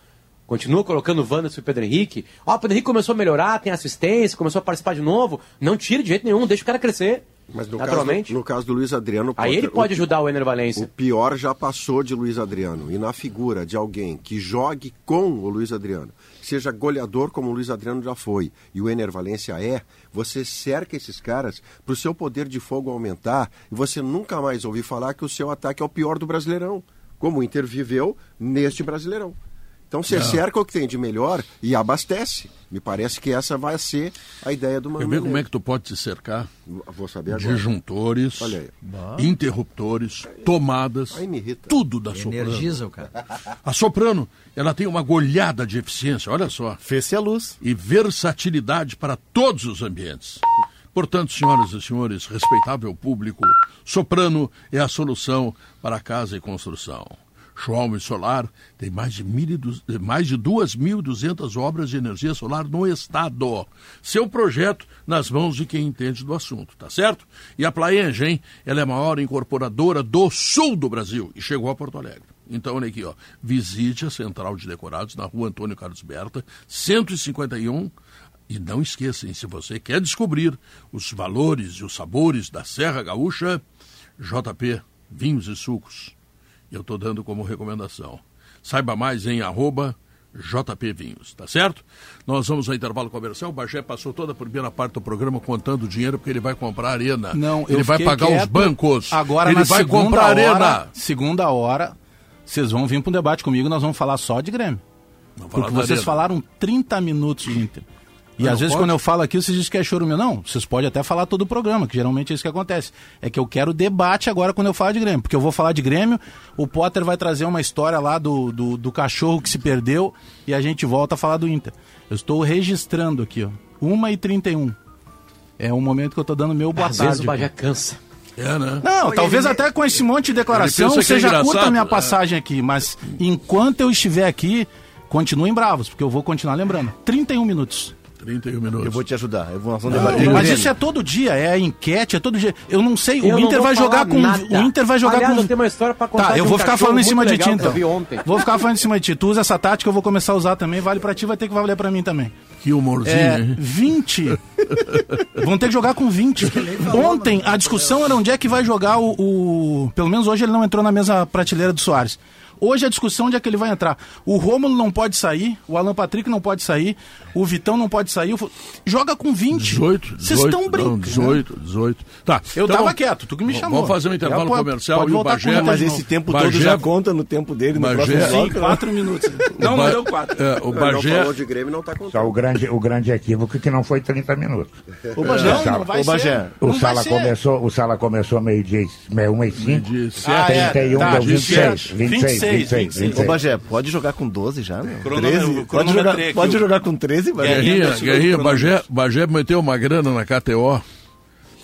S7: Continua colocando o Wanderson e o Pedro Henrique. Ó, o Pedro Henrique começou a melhorar, tem assistência, começou a participar de novo. Não tira de jeito nenhum, deixa o cara crescer.
S5: Mas no, caso,
S7: naturalmente.
S5: do- no caso do Luiz Adriano...
S7: Aí ele pode
S5: o-
S7: ajudar o Ener
S5: O
S7: Valência.
S5: pior já passou de Luiz Adriano. E na figura de alguém que jogue com o Luiz Adriano, seja goleador como o Luiz Adriano já foi, e o Ener Valência é, você cerca esses caras para o seu poder de fogo aumentar e você nunca mais ouvir falar que o seu ataque é o pior do Brasileirão, como o Inter viveu neste Brasileirão. Então você cerca o que tem de melhor e abastece. Me parece que essa vai ser a ideia do Mano
S2: ver como é que tu pode te cercar?
S5: Vou saber agora.
S2: Disjuntores,
S5: Olha aí.
S2: interruptores, tomadas,
S5: Aí me irrita.
S2: tudo da Soprano.
S3: Energiza o cara.
S2: A Soprano, ela tem uma golhada de eficiência, olha só,
S4: Fez-se a luz.
S2: e versatilidade para todos os ambientes. Portanto, senhoras e senhores, respeitável público, Soprano é a solução para casa e construção. Schwalm Solar tem mais de, mais de 2.200 obras de energia solar no estado. Seu projeto nas mãos de quem entende do assunto, tá certo? E a Plaenge, hein? Ela é a maior incorporadora do sul do Brasil e chegou a Porto Alegre. Então, olha aqui, ó. Visite a Central de Decorados na rua Antônio Carlos Berta, 151. E não esqueçam, se você quer descobrir os valores e os sabores da Serra Gaúcha, JP Vinhos e Sucos. Eu estou dando como recomendação. Saiba mais em arroba JP Vinhos, tá certo? Nós vamos ao intervalo comercial. O Bagé passou toda a primeira parte do programa contando dinheiro porque ele vai comprar arena.
S8: Não,
S2: ele vai pagar os bancos.
S8: Agora
S2: ele vai
S8: segunda
S2: comprar
S8: hora,
S2: arena.
S8: Segunda hora, vocês vão vir para um debate comigo, nós vamos falar só de Grêmio.
S2: Vamos
S8: Porque vocês
S2: arena.
S8: falaram 30 minutos de Inter. E às vezes
S2: pode?
S8: quando eu falo aqui, vocês dizem que é choro meu. Não, vocês podem até falar todo o programa, que geralmente é isso que acontece. É que eu quero debate agora quando eu falar de Grêmio. Porque eu vou falar de Grêmio, o Potter vai trazer uma história lá do, do, do cachorro que se perdeu e a gente volta a falar do Inter. Eu estou registrando aqui, ó. 1h31. É o momento que eu estou dando meu boa
S7: Às
S8: tarde.
S7: vezes o Bagé cansa.
S2: É, né?
S8: Não, talvez até com esse monte de declaração
S2: Ele é
S8: seja curta a minha
S2: engraçado,
S8: passagem aqui, mas enquanto eu estiver aqui, continuem bravos, porque eu vou continuar lembrando. 31 minutos.
S2: 31 minutos.
S4: Eu vou te ajudar. Eu vou, nós vamos
S8: Não,
S4: debater.
S8: mas isso é todo dia, é enquete, é todo dia. Eu não sei,
S7: Eu
S8: o
S7: não
S8: Inter
S7: vou
S8: vai jogar com
S7: nada.
S8: o Inter vai jogar
S7: Aliás,
S8: com
S7: eu tenho uma história pra contar
S8: Tá, eu
S7: um
S8: vou ficar
S7: cachorro
S8: falando em cima de ti então. Vou ficar falando em cima de ti. Tu usa essa tática, eu vou começar a usar também, vale pra ti, vai ter que valer pra mim também.
S2: Que humorzinho,
S8: É,
S2: hein?
S8: 20. Vão ter que jogar com 20. Ontem a discussão era onde é que vai jogar o, o- Pelo menos hoje ele não entrou na mesma prateleira do Soares. Hoje a discussão onde é que ele vai entrar. O Rômulo não pode sair, o Alan Patrick não pode sair, o Vitão não pode sair. o Joga com 20.
S2: 18, 18.
S8: Vocês estão
S2: não,
S8: brincando.
S2: 18, 18. Tá.
S8: Eu
S2: então,
S8: tava quieto, tu que me chamou.
S2: Vamos fazer um intervalo
S8: pode-
S2: comercial
S8: pode
S2: e o Bagé...
S8: com
S4: Mas esse tempo
S2: Bagé-
S4: todo já conta no tempo dele, no
S2: Bagé-
S4: próximo bloco.
S8: Sim,
S4: né?
S8: quatro minutos. Não, não deu quatro.
S2: É, o
S5: Não
S2: Bagé...
S5: falou de Grêmio não está contando.
S6: Só o grande, o grande equívoco que não foi 30 minutos.
S4: Ô, Bagé,
S8: Não, não vai
S4: ô, Bagé.
S8: ser.
S6: O
S8: Não
S6: Sala
S8: ser.
S6: começou, o Sala começou meio-dia, meio 1 e 5.
S2: de sete.
S8: Ah, é,
S6: 31
S8: tá,
S6: deu
S8: 26,
S6: 26. 26, 26, 26.
S4: Ô, Bagé, pode jogar com 12 já, meu?
S8: Cronômetro-
S4: 13? Pode jogar,
S8: aqui
S4: pode jogar com 13, Bagé?
S8: Guerrinha.
S2: Guerrinha, Bagé, Bagé meteu uma grana na KTO.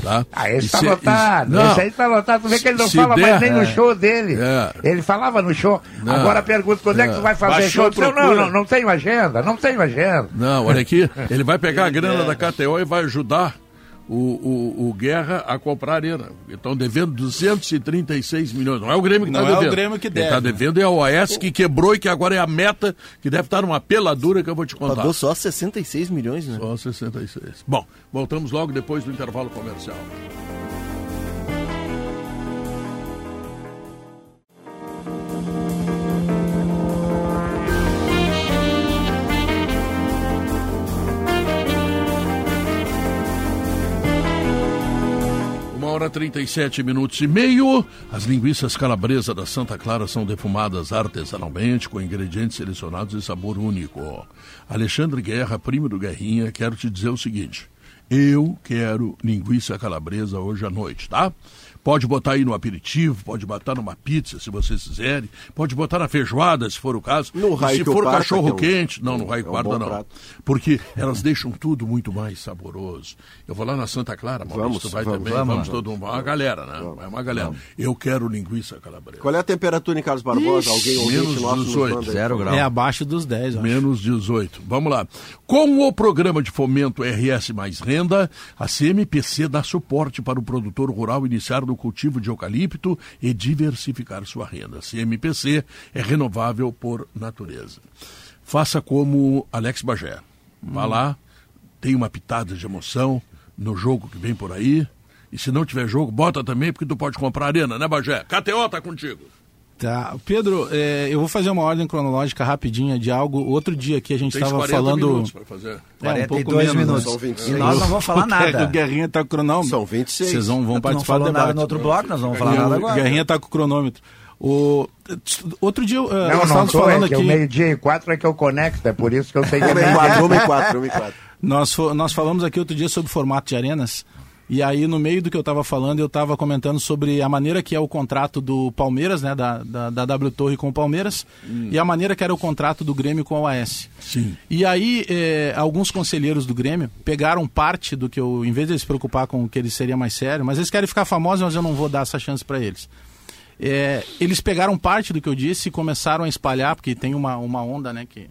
S2: Tá?
S6: Ah, esse
S2: E
S6: tá
S2: se-
S6: lotado.
S2: Não,
S6: Esse aí tá lotado. Tu vê que ele não fala
S2: der-
S6: mais nem no
S2: é.
S6: show dele.
S2: É.
S6: Ele falava no show.
S2: Não.
S6: Agora pergunta quando é, que tu vai fazer
S8: Baixou,
S6: show. Disse, Não, não, não tenho agenda. Não tenho agenda.
S2: Não, olha aqui, ele vai pegar a grana da KTO e vai ajudar o, o, o Guerra a comprar a arena. Estão devendo 236 milhões. Não é o Grêmio que está
S8: Não é o
S2: devendo.
S8: Grêmio que
S2: Quem está
S8: deve.
S2: devendo é a OS que quebrou e que agora é a meta, que deve estar numa peladura que eu vou te contar.
S4: Pagou só 66 milhões, né?
S2: Só 66. Bom, voltamos logo depois do intervalo comercial. Hora 37 minutos e meio. As linguiças calabresa da Santa Clara são defumadas artesanalmente com ingredientes selecionados e sabor único. Alexandre Guerra, primo do Guerrinha, quero te dizer o seguinte. Eu quero linguiça calabresa hoje à noite, tá? Pode botar aí no aperitivo, pode botar numa pizza, se vocês quiserem. Pode botar na feijoada, se for o caso.
S5: No
S2: E
S5: raio
S2: se
S5: que o
S2: for
S5: parta,
S2: cachorro
S5: é um-
S2: quente, não, no raio
S5: é um
S2: não.
S5: prato.
S2: Porque elas deixam tudo muito mais saboroso. Eu vou lá na Santa Clara, Maurício,
S5: Vamos,
S2: vai
S5: vamos,
S2: também,
S3: vamos
S2: vamos, todo mundo, uma galera, né? É uma galera. Eu quero linguiça calabresa.
S5: Qual é a temperatura em Carlos Barbosa? Alguém ouvinte
S2: menos
S5: nosso nos
S2: 18.
S5: manda aí.
S3: Zero grau.
S8: É abaixo dos 10, eu acho.
S2: Menos 18. Vamos lá. Com o programa de fomento RS Mais Renda, a CMPC dá suporte para o produtor rural iniciar no cultivo de eucalipto e diversificar sua renda. CMPC é renovável por natureza. Faça como Alex Bagé. Vá lá, tem uma pitada de emoção no jogo que vem por aí. E se não tiver jogo, bota também, porque tu pode comprar arena, né, Bagé? KTO tá contigo.
S8: Tá. Pedro, é, eu vou fazer uma ordem cronológica rapidinha de algo. Outro dia aqui a gente estava
S2: 40
S8: falando.
S2: minutos para fazer.
S8: É, um pouco
S9: 42
S8: menos, né?
S9: minutos.
S5: São 26.
S9: E nós não vamos falar
S8: O
S9: nada.
S8: Guerrinha tá com o cronômetro.
S5: São 26.
S8: Vocês vão, vão
S9: não
S8: participar do debate.
S9: nada no outro bloco, nós vamos falar nada
S8: o
S9: agora.
S8: Guerrinha tá com o cronômetro. O... Outro dia, uh,
S6: Não,
S8: nós
S6: não
S8: estávamos
S6: tô,
S8: falando
S6: é que
S8: aqui.
S6: o meio-dia e quatro é que eu conecto, é por isso que eu sei que é meio-dia.
S5: quatro, uma e quatro, uma e quatro.
S8: Nós, nós falamos aqui outro dia sobre formato de arenas. E aí, no meio do que eu estava falando, eu estava comentando sobre a maneira que é o contrato do Palmeiras, né? Da, da, da W Torre com o Palmeiras, e a maneira que era o contrato do Grêmio com a OAS.
S2: Sim.
S8: E aí, eh, alguns conselheiros do Grêmio pegaram parte do que eu, em vez de se preocupar com o que eles seria mais sério, mas eles querem ficar famosos, mas eu não vou dar essa chance para eles. É, eles pegaram parte do que eu disse e começaram a espalhar, porque tem uma, uma onda, né, que,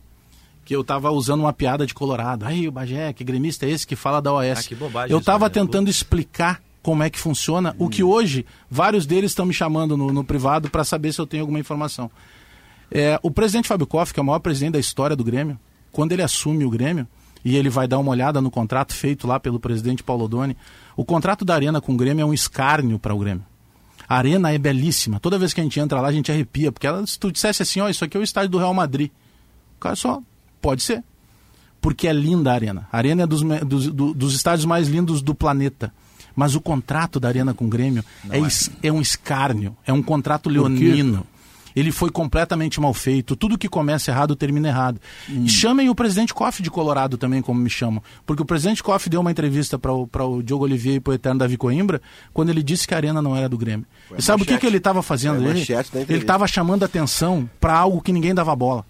S8: que eu estava usando uma piada de Colorado. Aí, o Bagé, que gremista é esse que fala da OS?
S3: Ah, que bobagem
S8: eu
S3: isso,
S8: estava
S3: né?
S8: tentando explicar como é que funciona, o que hoje vários deles estão me chamando no, no privado para saber se eu tenho alguma informação. É, o presidente Fábio Koff, que é o maior presidente da história do Grêmio, quando ele assume o Grêmio, e ele vai dar uma olhada no contrato feito lá pelo presidente Paulo Doni, o contrato da Arena com o Grêmio é um escárnio para o Grêmio. A arena é belíssima. Toda vez que a gente entra lá, a gente arrepia. Porque ela, se tu dissesse assim, ó, isso aqui é o estádio do Real Madrid. O cara só, pode ser. Porque é linda a arena. A arena é dos, dos, do- dos estádios mais lindos do planeta. Mas o contrato da arena com o Grêmio é, es- é um escárnio. É um contrato leonino. Ele foi completamente mal feito. Tudo que começa errado termina errado. E chamem o presidente Koff de Colorado também, como me chamam. Porque o presidente Koff deu uma entrevista para o, pra o Diogo Olivier e para o Eterno Davi Coimbra, quando ele disse que a arena não era do Grêmio.
S5: Foi
S8: E sabe o que,
S5: manchete.
S8: que ele estava fazendo?
S5: Foi
S8: Ele-
S5: manchete
S8: estava chamando atenção para algo que ninguém dava bola.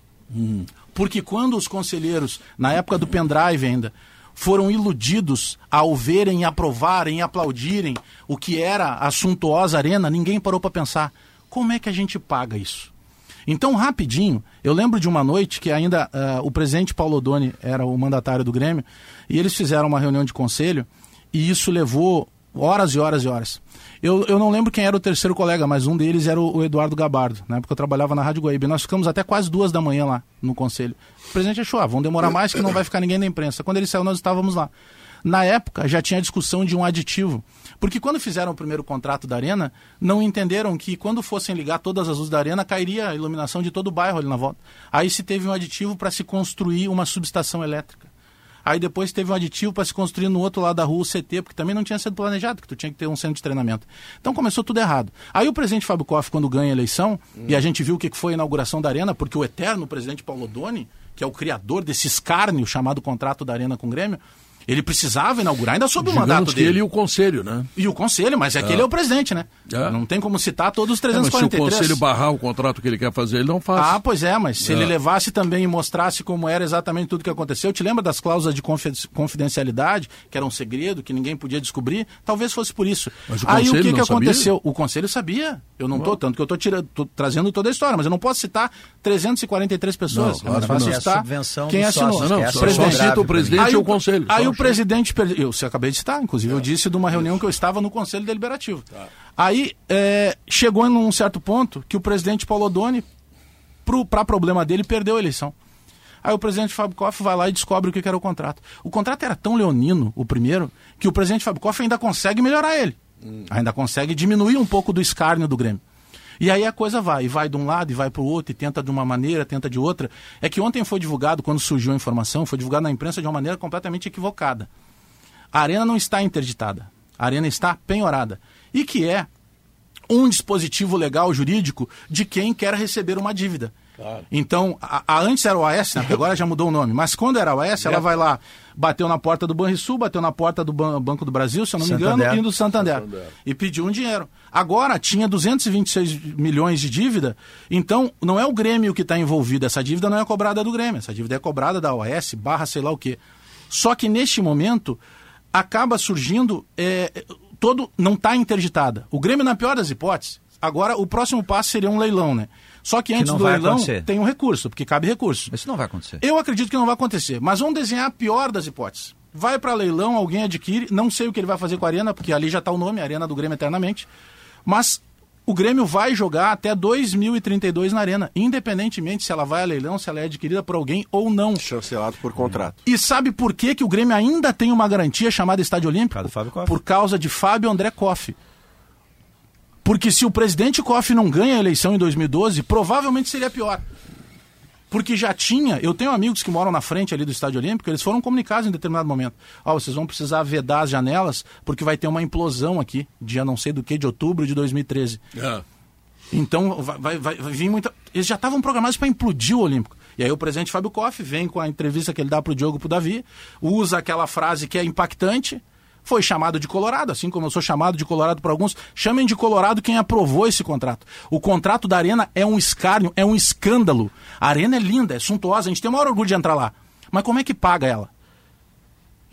S8: Porque quando os conselheiros, na época do pendrive ainda, foram iludidos ao verem, aprovarem, aplaudirem o que era a suntuosa arena, ninguém parou para pensar: como é que a gente paga isso? Então, rapidinho, eu lembro de uma noite que ainda ah, o presidente Paulo Odoni era o mandatário do Grêmio, e eles fizeram uma reunião de conselho, e isso levou horas e horas e horas. Eu, eu não lembro quem era o terceiro colega, mas um deles era o, o Eduardo Gabardo, na época eu trabalhava na Rádio Guaíba. Nós ficamos até quase duas da manhã lá no conselho. O presidente achou, ah, vão demorar mais que não vai ficar ninguém da imprensa. Quando ele saiu, nós estávamos lá. Na época, já tinha discussão de um aditivo. Porque quando fizeram o primeiro contrato da Arena, não entenderam que quando fossem ligar todas as luzes da Arena, cairia a iluminação de todo o bairro ali na volta. Aí se teve um aditivo para se construir uma subestação elétrica. Aí depois teve um aditivo para se construir no outro lado da rua o CT, porque também não tinha sido planejado, que tu tinha que ter um centro de treinamento. Então começou tudo errado. Aí o presidente Fábio Koff, quando ganha a eleição, e a gente viu o que que foi a inauguração da Arena, porque o eterno presidente Paulo Doni, que é o criador desse escárnio chamado contrato da Arena com o Grêmio, ele precisava inaugurar, ainda sob o mandato
S2: Digamos
S8: dele.
S2: ele e o conselho, né?
S8: E o conselho, mas é que ele é o presidente, né?
S2: É.
S8: Não tem como citar todos os
S2: É, mas se o
S8: 343.
S2: conselho barrar o contrato que ele quer fazer, ele não faz.
S8: Ah, pois é, mas se
S2: É.
S8: ele levasse também e mostrasse como era exatamente tudo que aconteceu, te lembra das cláusulas de confi- confidencialidade, que era um segredo, que ninguém podia descobrir? Talvez fosse por isso.
S2: Mas o
S8: Aí o que,
S2: não
S8: que
S2: sabia?
S8: aconteceu? O conselho sabia. Eu não tô, tanto que eu tô, tirando, tô trazendo toda a história, mas eu não posso citar 343 pessoas.
S2: Não, claro
S8: é fácil
S2: não.
S8: citar
S3: É a subvenção
S8: quem assinou.
S2: Não, não,
S3: é
S2: só,
S3: Presidente.
S2: só cita o presidente e o conselho.
S8: Aí
S2: Só
S8: o presidente perdeu. Eu você acabei de citar, inclusive eu disse de uma reunião que eu estava no Conselho Deliberativo. Aí é, chegou em um certo ponto que o presidente Paulo Odoni, para problema dele, perdeu a eleição. Aí o presidente Fábio Koff vai lá e descobre o que era o contrato. O contrato era tão leonino, o primeiro, que o presidente Fábio Koff ainda consegue melhorar ele. Ainda consegue diminuir um pouco do escárnio do Grêmio. E aí a coisa vai, e vai de um lado e vai para o outro, e tenta de uma maneira, tenta de outra. É que ontem foi divulgado, quando surgiu a informação, foi divulgado na imprensa de uma maneira completamente equivocada. A arena não está interditada. A arena está penhorada. E que é um dispositivo legal jurídico de quem quer receber uma dívida. Então, a, a- antes era o AS, né? agora já mudou o nome, mas quando era o AS, ela vai lá, bateu na porta do Banrisul, bateu na porta do Ban- Banco do Brasil, se eu não me engano,
S3: Santander.
S8: e do Santander, E pediu um dinheiro. Agora tinha 226 milhões de dívida, então não é o Grêmio que está envolvido, essa dívida não é cobrada do Grêmio, essa dívida é cobrada da OAS, barra sei lá o quê. Só que neste momento acaba surgindo é, todo não está interditada. O Grêmio na pior das hipóteses. Agora o próximo passo seria um leilão, né? Só que antes
S3: não
S8: do leilão
S3: acontecer.
S8: tem um recurso, porque cabe recurso.
S3: Isso não vai acontecer.
S8: Eu acredito que não vai acontecer, mas vamos desenhar a pior das hipóteses. Vai para leilão, alguém adquire, não sei o que ele vai fazer com a Arena, porque ali já está o nome, Arena do Grêmio eternamente. Mas o Grêmio vai jogar até 2032 na Arena, independentemente se ela vai a leilão, se ela é adquirida por alguém ou não.
S5: Chancelado por contrato.
S8: E sabe por que, que o Grêmio ainda tem uma garantia chamada Estádio Olímpico?
S3: Por causa do Fábio Koff.
S8: Por causa de Fábio André Koff. Porque se o presidente Koff não ganha a eleição em 2012, provavelmente seria pior. Porque já tinha, eu tenho amigos que moram na frente ali do Estádio Olímpico, eles foram comunicados em determinado momento. Ó, vocês vão precisar vedar as janelas, porque vai ter uma implosão aqui, dia não sei do que, de outubro de 2013.
S2: É.
S8: Então vai, vai, vai- vai vir muita. Eles já estavam programados para implodir o Olímpico. E aí o presidente Fábio Koff vem com a entrevista que ele dá para o Diogo pro Davi, usa aquela frase que é impactante. Foi chamado de Colorado, assim como eu sou chamado de Colorado por alguns. Chamem de Colorado quem aprovou esse contrato. O contrato da Arena é um escárnio, é um escândalo. A Arena é linda, é suntuosa, a gente tem o maior orgulho de entrar lá. Mas como é que paga ela?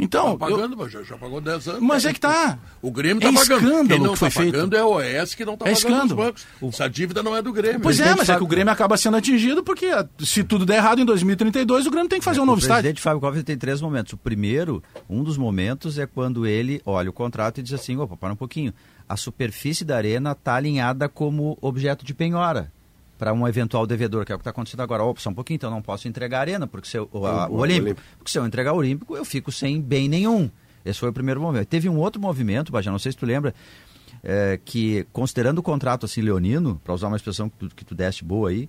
S8: Então,
S2: Tá
S8: eu-
S2: pagando, mas já, já pagou 10 anos.
S8: Mas é que tá.
S2: O Grêmio
S8: É
S2: está pagando.
S8: escândalo
S2: Quem não
S8: que foi
S2: está
S8: feito.
S2: pagando é o OS que não está
S8: É
S2: pagando
S8: escândalo.
S2: os bancos. Essa dívida não é do Grêmio.
S8: Pois é, mas é que
S3: Fábio-
S8: o Grêmio acaba sendo atingido porque ah, se tudo der errado em 2032, o Grêmio tem que fazer um novo
S3: o
S8: estádio.
S3: presidente Fábio Koff tem três momentos. O primeiro, um dos momentos é quando ele olha o contrato e diz assim, opa, para um pouquinho, a superfície da arena está alinhada como objeto de penhora para um eventual devedor, que é o que está acontecendo agora. Opa, só um pouquinho, então não posso entregar a arena, porque se eu, o, a- o
S5: O
S3: Olímpico,
S5: Olímpico.
S3: porque se eu entregar o Olímpico, eu fico sem bem nenhum. Esse foi o primeiro movimento. Teve um outro movimento, Bajé, não sei se tu lembra, é, que considerando o contrato assim leonino, para usar uma expressão que tu, que tu deste boa aí,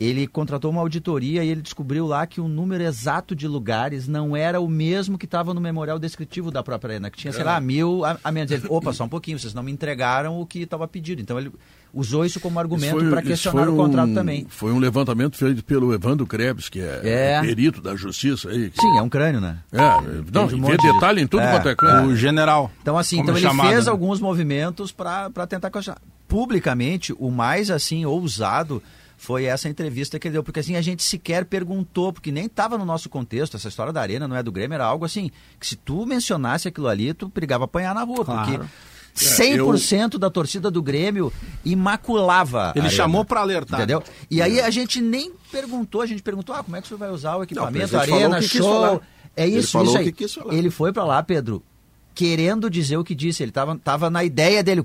S3: ele contratou uma auditoria e ele descobriu lá que o número exato de lugares não era o mesmo que estava no memorial descritivo da própria arena, que tinha, sei lá, mil a, a menos. Ele, opa, só um pouquinho, vocês não me entregaram o que estava pedido. Então ele usou isso como argumento para questionar
S2: foi
S3: o contrato
S2: um-
S3: também.
S2: Foi um levantamento feito pelo Evandro Krebs, que é,
S3: É.
S2: perito da justiça aí. que-
S3: Sim, é um crânio, né?
S2: É, não,
S3: um
S2: vê
S3: monte
S2: detalhe em tudo
S3: É,
S2: quanto é canto.
S8: O general.
S3: Então, assim, então
S8: é
S3: ele
S8: chamado,
S3: fez
S8: né?
S3: alguns movimentos para tentar questionar. Publicamente, o mais, assim, ousado foi essa entrevista que ele deu, porque assim, a gente sequer perguntou, porque nem estava no nosso contexto, essa história da arena não é do Grêmio, era algo assim, que se tu mencionasse aquilo ali, tu brigava apanhar na rua,
S8: Claro.
S3: porque 100% da torcida do Grêmio imaculava a
S8: Ele chamou para alertar.
S3: Entendeu? E aí a gente nem perguntou, a gente perguntou, ah, como é que o senhor vai usar o equipamento,
S5: falou
S3: arena, show. É isso, isso aí. Ele foi pra lá, Pedro, querendo dizer o que disse. Ele tava, tava na ideia dele,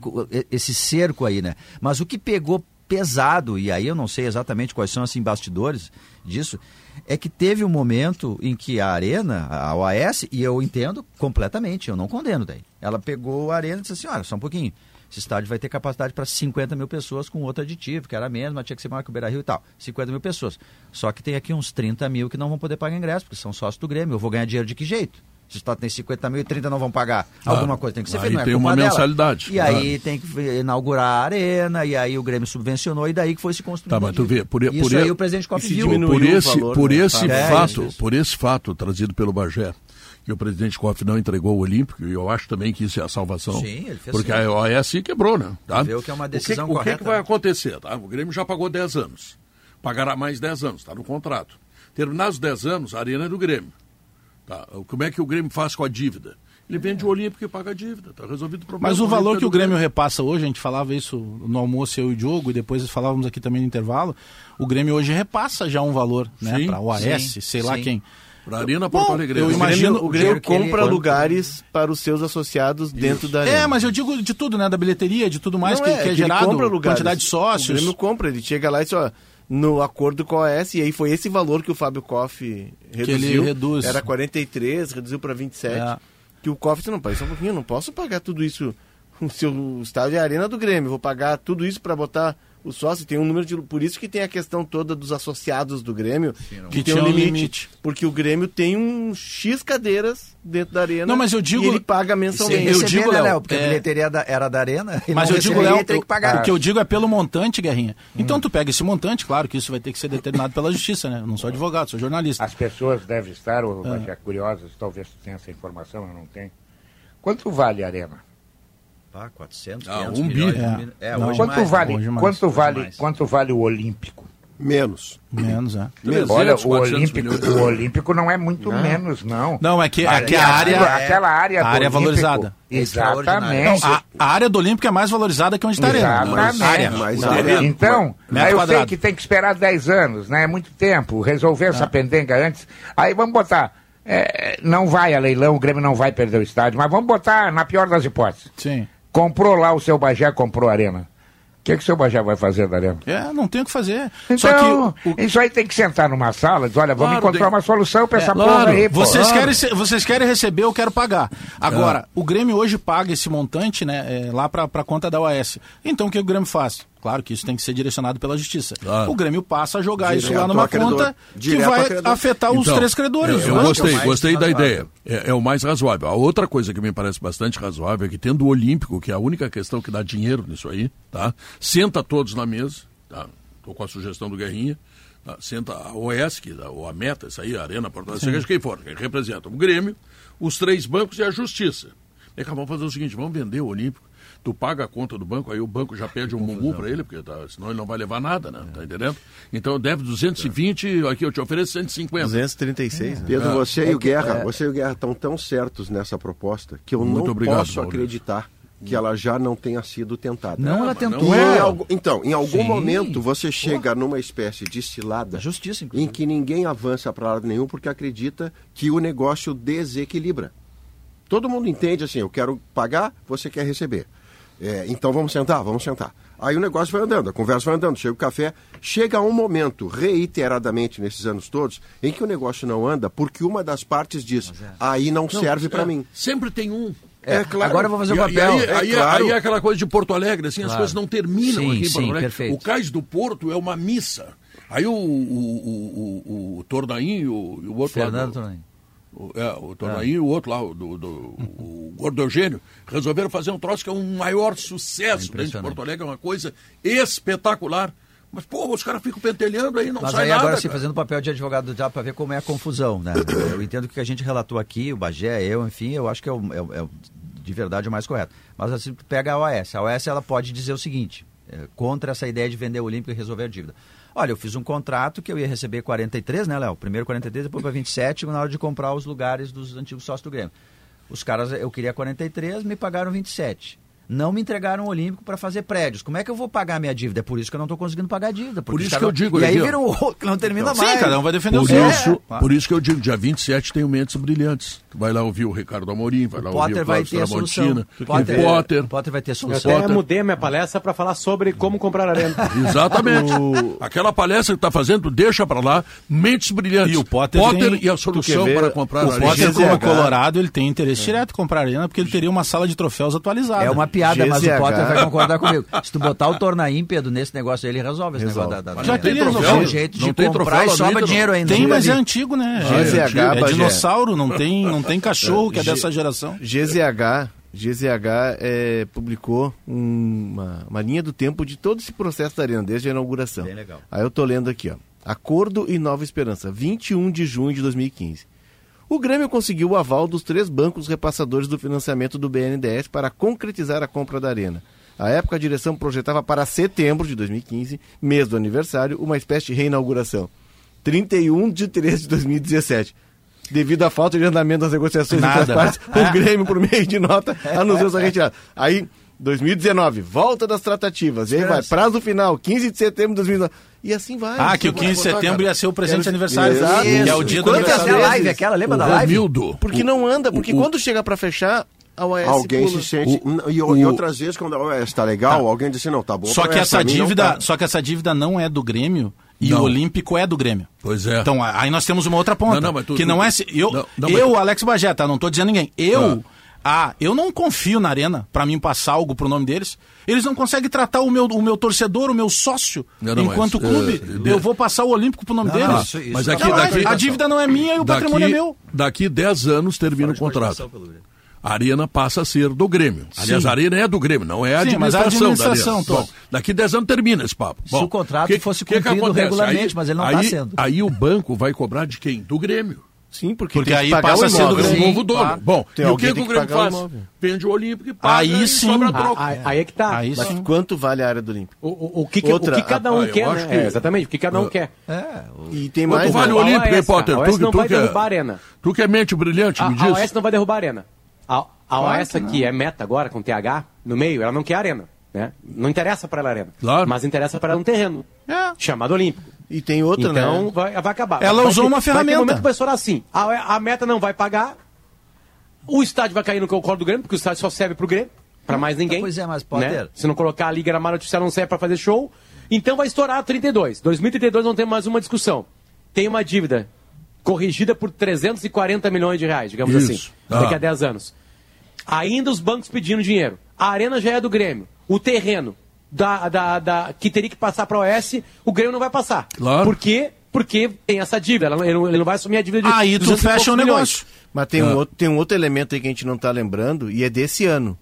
S3: esse cerco aí, né? Mas o que pegou pesado, e aí eu não sei exatamente quais são assim bastidores disso, é que teve um momento em que a Arena, a OAS, e eu entendo completamente, eu não condeno daí. Ela pegou a Arena e disse assim, olha, só um pouquinho. Esse estádio vai ter capacidade para 50 mil pessoas com outro aditivo, que era a mesma, tinha que ser maior que o Beira Rio e tal. 50 mil pessoas. Só que tem aqui uns 30 mil que não vão poder pagar ingresso, porque são sócios do Grêmio. Eu vou ganhar dinheiro de que jeito? Se o Estado tem 50 mil e 30 não vão pagar,
S2: Claro.
S3: alguma coisa tem que ser
S2: Aí
S3: feita. não é
S2: tem uma
S3: dela.
S2: mensalidade,
S3: E aí tem que inaugurar a arena, e aí o Grêmio subvencionou, e daí que foi se construindo.
S2: Tá, mas tu vê, por,
S3: Isso
S2: por
S3: aí o presidente Koff viu.
S2: por
S4: o
S2: esse,
S4: valor,
S2: por
S4: né?
S2: esse
S3: É,
S2: fato,
S3: isso,
S2: por esse fato trazido pelo Bagé, que o presidente Koff não entregou o Olímpico, e eu acho também que isso é a salvação.
S3: Sim, ele fez
S2: Porque
S3: certo.
S2: a OAS quebrou, né? Tá?
S3: Viu que é uma
S2: O que-
S3: decisão
S2: o que,
S3: correta,
S2: que vai
S3: né?
S2: acontecer? Tá? O Grêmio já pagou 10 anos. Pagará mais 10 anos, está no contrato. Terminados os 10 anos, a arena é do Grêmio. Tá? Como é que o Grêmio faz com a dívida? Ele vende o Olímpico e paga a dívida. Está resolvido o problema.
S8: Mas o valor
S2: Olímpico
S8: que
S2: é
S8: o
S2: do
S8: Grêmio repassa hoje, a gente falava isso no almoço, eu e o Diogo, e depois falávamos aqui também no intervalo, o Grêmio hoje repassa já um valor, né? Para o AS,
S3: sim,
S8: sei lá
S3: sim.
S8: quem.
S2: Para a Arena Porto Alegre.
S8: eu
S4: O
S8: imagino-
S4: Grêmio, o Grêmio
S3: que ele-
S4: compra lugares para os seus associados dentro da arena.
S8: É, mas eu digo de tudo, né? Da bilheteria, de tudo mais
S4: Não
S8: que,
S4: é,
S8: que é gerado,
S4: compra lugares.
S8: quantidade de sócios.
S4: O Grêmio compra, ele chega lá e diz, ó, no acordo com a OAS, e aí foi esse valor que o Fábio Koff reduziu.
S8: reduz.
S4: Era 43, reduziu para 27.
S8: É.
S4: Que o Koff disse, não, pai, só um pouquinho, eu não posso pagar tudo isso. O seu estádio é a arena do Grêmio, vou pagar tudo isso para botar o sócio, tem um número de... Por isso que tem a questão toda dos associados do Grêmio, que,
S8: Que
S4: tem um
S8: tinha um
S4: limite,
S8: limite.
S4: Porque o Grêmio tem um X cadeiras dentro da arena
S8: Não, mas eu digo-
S4: e ele paga mensalmente.
S8: eu digo,
S3: né,
S8: Léo,
S3: Léo? Porque
S8: é-
S3: a bilheteria da- era da arena, ele
S8: Mas
S3: não
S8: eu digo, Léo,
S3: tem que pagar.
S8: o que eu digo é pelo montante, Guerrinha. Então tu pega esse montante, claro que isso vai ter que ser determinado pela justiça, né? Eu não sou advogado, sou jornalista.
S6: As pessoas devem estar, ou já curiosas, talvez tu tenha essa informação, eu não tenho. Quanto vale a arena?
S3: Ah, 400,
S2: Ah,
S3: 500
S2: um bi.
S3: milhões.
S8: É.
S3: É,
S8: Não.
S3: hoje
S6: Quanto
S3: mais,
S6: vale,
S8: hoje mais,
S6: quanto
S3: hoje
S6: vale,
S3: mais.
S6: quanto vale o Olímpico?
S5: Menos.
S8: Menos, é.
S2: 300,
S6: Olha, o
S2: 400
S6: Olímpico,
S2: milhões.
S6: o Olímpico não é muito menos, não.
S8: Não, é que, é que a área.
S6: aquilo- aquela área,
S8: a área é
S6: Olímpico,
S8: valorizada.
S6: Exatamente.
S8: A, a área do Olímpico é mais valorizada que onde está arena.
S6: Exatamente.
S8: Área.
S5: Mas
S2: Não,
S6: Então, aí eu
S8: quadrado.
S6: sei que tem que esperar 10 anos, né? É muito tempo. Resolver essa pendenga antes. Aí vamos botar. é, não vai a leilão, o Grêmio não vai perder o estádio, mas vamos botar na pior das hipóteses.
S8: Sim.
S6: Comprou lá o seu Bagé, comprou a arena. O que, que o seu Bagé vai fazer da arena?
S8: É, não tem o que fazer.
S6: Então,
S8: que. o-
S6: isso aí tem que sentar numa sala e dizer, olha, vamos
S2: Claro,
S6: encontrar
S2: tem-
S6: uma solução para essa
S2: claro,
S6: porra aí, pô.
S8: Vocês
S2: Claro.
S8: querem, vocês querem receber, eu quero pagar. Agora, o Grêmio hoje paga esse montante né, é, lá para a conta da OAS. Então, o que o Grêmio faz? Claro que isso tem que ser direcionado pela Justiça.
S2: Claro.
S8: O Grêmio passa a jogar isso
S5: Direto
S8: lá numa conta que vai afetar os
S2: Então,
S8: três credores.
S2: Eu, eu
S8: né?
S2: gostei,
S3: é
S2: gostei da ideia. É, é o mais razoável. A outra coisa que me parece bastante razoável é que tendo o Olímpico, que é a única questão que dá dinheiro nisso aí, tá? Senta todos na mesa, tá? Tô com a sugestão do Guerrinha. tá? Senta a OES, que, dá- ou a Meta, isso aí, a Arena, Porto Alegre, seja quem for, que representa o Grêmio, os três bancos e a Justiça. E cá, vamos fazer o seguinte, vamos vender o Olímpico. Tu paga a conta do banco, aí o banco já pede um mumbu para ele, porque tá, senão ele não vai levar nada, né? Tá entendendo? Então deve 220, aqui eu te ofereço 150.
S4: 236. né?
S5: Pedro,
S2: É.
S5: você e o Guerra, você e o Guerra estão tão certos nessa proposta que eu
S2: Muito
S5: não
S2: obrigado,
S5: posso
S2: Maurício.
S5: acreditar que ela já não tenha sido tentada.
S3: Não, ela tentou.
S2: não
S5: Em
S2: é.
S5: então, em algum
S3: Sim.
S5: momento você chega numa espécie de cilada
S3: Justiça,
S5: em que ninguém avança para lado nenhum porque acredita que o negócio desequilibra. Todo mundo entende assim, eu quero pagar, você quer receber. É, então vamos sentar, vamos sentar. Aí o negócio vai andando, a conversa vai andando, chega o café. Chega um momento, reiteradamente nesses anos todos, em que o negócio não anda porque uma das partes diz, aí não, serve para
S2: É,
S5: mim.
S2: Sempre tem um.
S5: É, claro.
S3: Agora eu vou fazer o
S2: E-
S3: papel.
S2: E aí,
S5: É
S2: aí,
S5: claro.
S2: aí é aquela coisa de Porto Alegre, assim, as
S3: Claro.
S2: coisas não terminam
S3: Sim,
S2: aqui em Porto Alegre.
S3: perfeito.
S2: O cais do Porto é uma missa. Aí o, o, o, o, o Tornaim e o, o outro
S3: Fernando
S2: do-
S3: também.
S2: O, é, o Tornaim e o outro lá, o, do, do, o Gordo Eugênio, resolveram fazer um troço que é um maior sucesso dentro de. Porto Alegre, é uma coisa espetacular. Mas, pô, os caras ficam pentelhando aí, não
S3: Mas
S2: sai
S3: aí
S2: nada.
S3: agora sim,
S2: cara.
S3: fazendo o papel de advogado já para ver como é a confusão, né? Eu entendo que o que a gente relatou aqui, o Bagé, eu, enfim, eu acho que é, o, é é de verdade o mais correto. Mas assim, pega a OAS. A OAS ela pode dizer o seguinte, é, contra essa ideia de vender o Olímpico e resolver a dívida. Olha, eu fiz um contrato que eu ia receber 43, né, Léo? Primeiro 43, depois para 27, na hora de comprar os lugares dos antigos sócios do Grêmio. Os caras, eu queria 43, me pagaram 27. Não me entregaram o Olímpico para fazer prédios. Como é que eu vou pagar minha dívida? É por isso que eu não estou conseguindo pagar a dívida.
S2: Por isso que eu digo,
S3: E aí vira um outro que não termina
S8: Sim,
S3: mais.
S8: cada um vai defender o
S2: Por
S8: seu.
S2: isso,
S3: É.
S2: por isso que eu digo, dia 27 tem o Mentes Brilhantes. Tu vai lá ouvir o Ricardo Amorim, vai lá ouvir
S3: Potter
S2: o
S3: vai
S2: Cláudio
S3: ter a solução.
S2: Tramontina,
S3: Potter,
S2: o Potter.
S3: Potter vai ter a
S7: Eu
S3: solução.
S7: até
S2: Potter.
S7: mudei a minha palestra para falar sobre como comprar arena.
S2: Exatamente. Aquela palestra que tá fazendo, deixa pra lá, Mentes Brilhantes.
S8: E o Potter, tem-
S2: e a solução para comprar
S8: O
S2: a
S8: Potter,
S2: arena.
S8: como
S4: GZH.
S8: Colorado, ele tem interesse direto em comprar arena, porque ele teria uma sala de troféus atualizada.
S3: É uma piada, mas o
S4: GZH.
S3: Potter vai concordar comigo. Se tu botar o Tornaim, Pedro, nesse negócio aí, ele resolve esse
S4: Resolve.
S3: negócio da, da
S8: Já
S3: da-
S8: tem
S3: Tem
S8: troféu?
S3: um jeito de
S2: Não tem
S3: comprar e sobra dinheiro ainda.
S8: Tem, mas é antigo, né?
S4: GZH,
S8: é, é dinossauro, não tem, não tem cachorro que é dessa geração.
S4: GZH, GZH é, publicou um- uma, uma linha do tempo de todo esse processo da arena, desde a inauguração.
S3: Bem legal.
S4: Aí eu tô lendo aqui, ó. Acordo e Nova Esperança, 21 de junho de 2015. O Grêmio conseguiu o aval dos três bancos repassadores do financiamento do BNDES para concretizar a compra da arena. À época, a direção projetava para setembro de 2015, mês do aniversário, uma espécie de reinauguração. 31 de 3 de 2017. Devido à falta de andamento das negociações entre as
S8: Nada.
S4: partes, o Grêmio, por meio de nota, anunciou sua retirada. Aí, 2019, volta das tratativas. E aí vai, prazo final, 15 de setembro de 2019. E assim vai.
S8: Ah, que o 15 de setembro ia ser o presente de aniversário.
S4: Exato.
S8: Que é o dia do
S4: Quantas
S8: aniversário.
S3: live,
S4: vezes
S3: aquela, lembra
S2: O
S3: da live?
S2: Romildo.
S4: Porque não anda, porque
S2: o-
S4: quando chega pra fechar, a OAS
S5: Alguém
S4: pula.
S5: se sente.
S2: O-
S5: e, e
S2: o-
S5: outras vezes, quando a OS está legal, alguém diz assim, não, tá bom.
S8: Só que
S5: OAS,
S8: essa dívida,
S5: tá.
S8: só que essa dívida não é do Grêmio e
S2: Não.
S8: o Olímpico é do Grêmio.
S2: Pois é.
S8: Então, aí nós temos uma outra ponta.
S2: Não, não, mas tu-
S8: que
S2: tu-
S8: não é. se- Eu,
S2: não,
S8: eu Alex Bagé, tá? Não tô dizendo ninguém. Eu. Ah, eu não confio na Arena pra mim passar algo pro nome deles. Eles não conseguem tratar o meu, o meu torcedor, o meu sócio,
S2: Não, não,
S8: enquanto
S2: mas,
S8: clube.
S2: eh,
S8: eu vou passar o Olímpico pro nome
S3: Não,
S8: deles.
S3: não, isso- isso
S2: Mas aqui, daqui,
S8: a dívida não é minha e o patrimônio é meu.
S2: Daqui 10 anos termina o contrato. A arena passa a ser do Grêmio. Aliás,
S8: Sim.
S2: a arena é do Grêmio, não é a
S8: Sim, mas a
S2: administração, da arena.
S8: toda.
S2: Bom, daqui 10 anos termina esse papo.
S3: Se
S2: Bom,
S3: o contrato
S2: que-
S3: fosse
S2: que que
S3: cumprido
S2: acontece?
S3: regularmente,
S2: Aí-
S3: mas ele não tá
S2: aí-
S3: sendo.
S2: Aí o banco vai cobrar de quem? Do Grêmio.
S4: Sim, porque,
S8: Porque
S4: tem que
S8: aí
S4: pagar
S8: passa
S4: o
S8: a ser do
S4: imóvel.
S2: É o novo dono.
S8: claro.
S2: Bom,
S4: Tem
S2: e o que,
S4: que
S2: que o Grêmio
S4: o
S2: faz?
S4: imóvel.
S2: Vende o Olímpico e paga
S8: Aí
S2: e
S8: sim.
S2: sobra
S8: Ah,
S2: troco.
S7: Aí, aí é que tá.
S8: Aí
S7: Mas
S8: sim.
S4: Quanto vale a área do Olímpico?
S7: o, o, o que,
S4: Outra,
S7: o que cada um
S2: ah,
S7: quer, né?
S2: que-
S7: É, exatamente, o que cada um
S2: Ah.
S7: quer.
S3: É, o-
S4: E tem
S2: Quanto
S4: mais.
S2: vale
S4: né?
S2: o Olímpico, hein, Potter?
S7: a
S2: Tu, que-
S7: não
S2: tu,
S7: vai
S2: que é,
S7: derrubar a arena.
S2: tu que é mente brilhante,
S7: A,
S2: me
S7: a
S2: diz.
S7: OS não vai derrubar a arena. A, a OS
S8: que
S7: é meta agora, com TH no meio, ela não quer arena. Né? Não interessa para ela a arena.
S2: Claro.
S7: Mas interessa para ela um terreno.
S8: É.
S7: Chamado Olímpico.
S4: E tem outra,
S7: então
S4: né?
S7: vai, vai acabar.
S8: Ela
S7: Vai
S8: usou
S7: ter-
S8: uma
S7: Vai ter
S8: ferramenta.
S7: um momento que vai estourar assim. A, a meta não vai pagar. O estádio vai cair no colo do Grêmio, porque o estádio só serve pro Grêmio, para mais ninguém.
S3: Pois é, mas, Potter-
S7: né? Se não colocar a Liga Gramado Artificial não serve para fazer show. Então vai estourar 32. 2032 não tem mais uma discussão. Tem uma dívida corrigida por 340 milhões de reais, digamos
S2: Isso.
S7: assim,
S2: Tá.
S7: daqui a 10 anos. Ainda os bancos pedindo dinheiro. A arena já é do Grêmio. O terreno da, da, da- que teria que passar para a OS, o Grêmio não vai passar.
S2: Claro.
S7: Por quê? Porque tem essa dívida. Ela não- ele, não, ele não vai assumir a dívida de
S8: Aí tu
S7: 200
S8: fecha o
S7: milhões.
S8: negócio.
S4: Mas tem,
S2: Ah.
S4: um outro, tem um outro elemento aí que a gente não está lembrando, e é desse ano.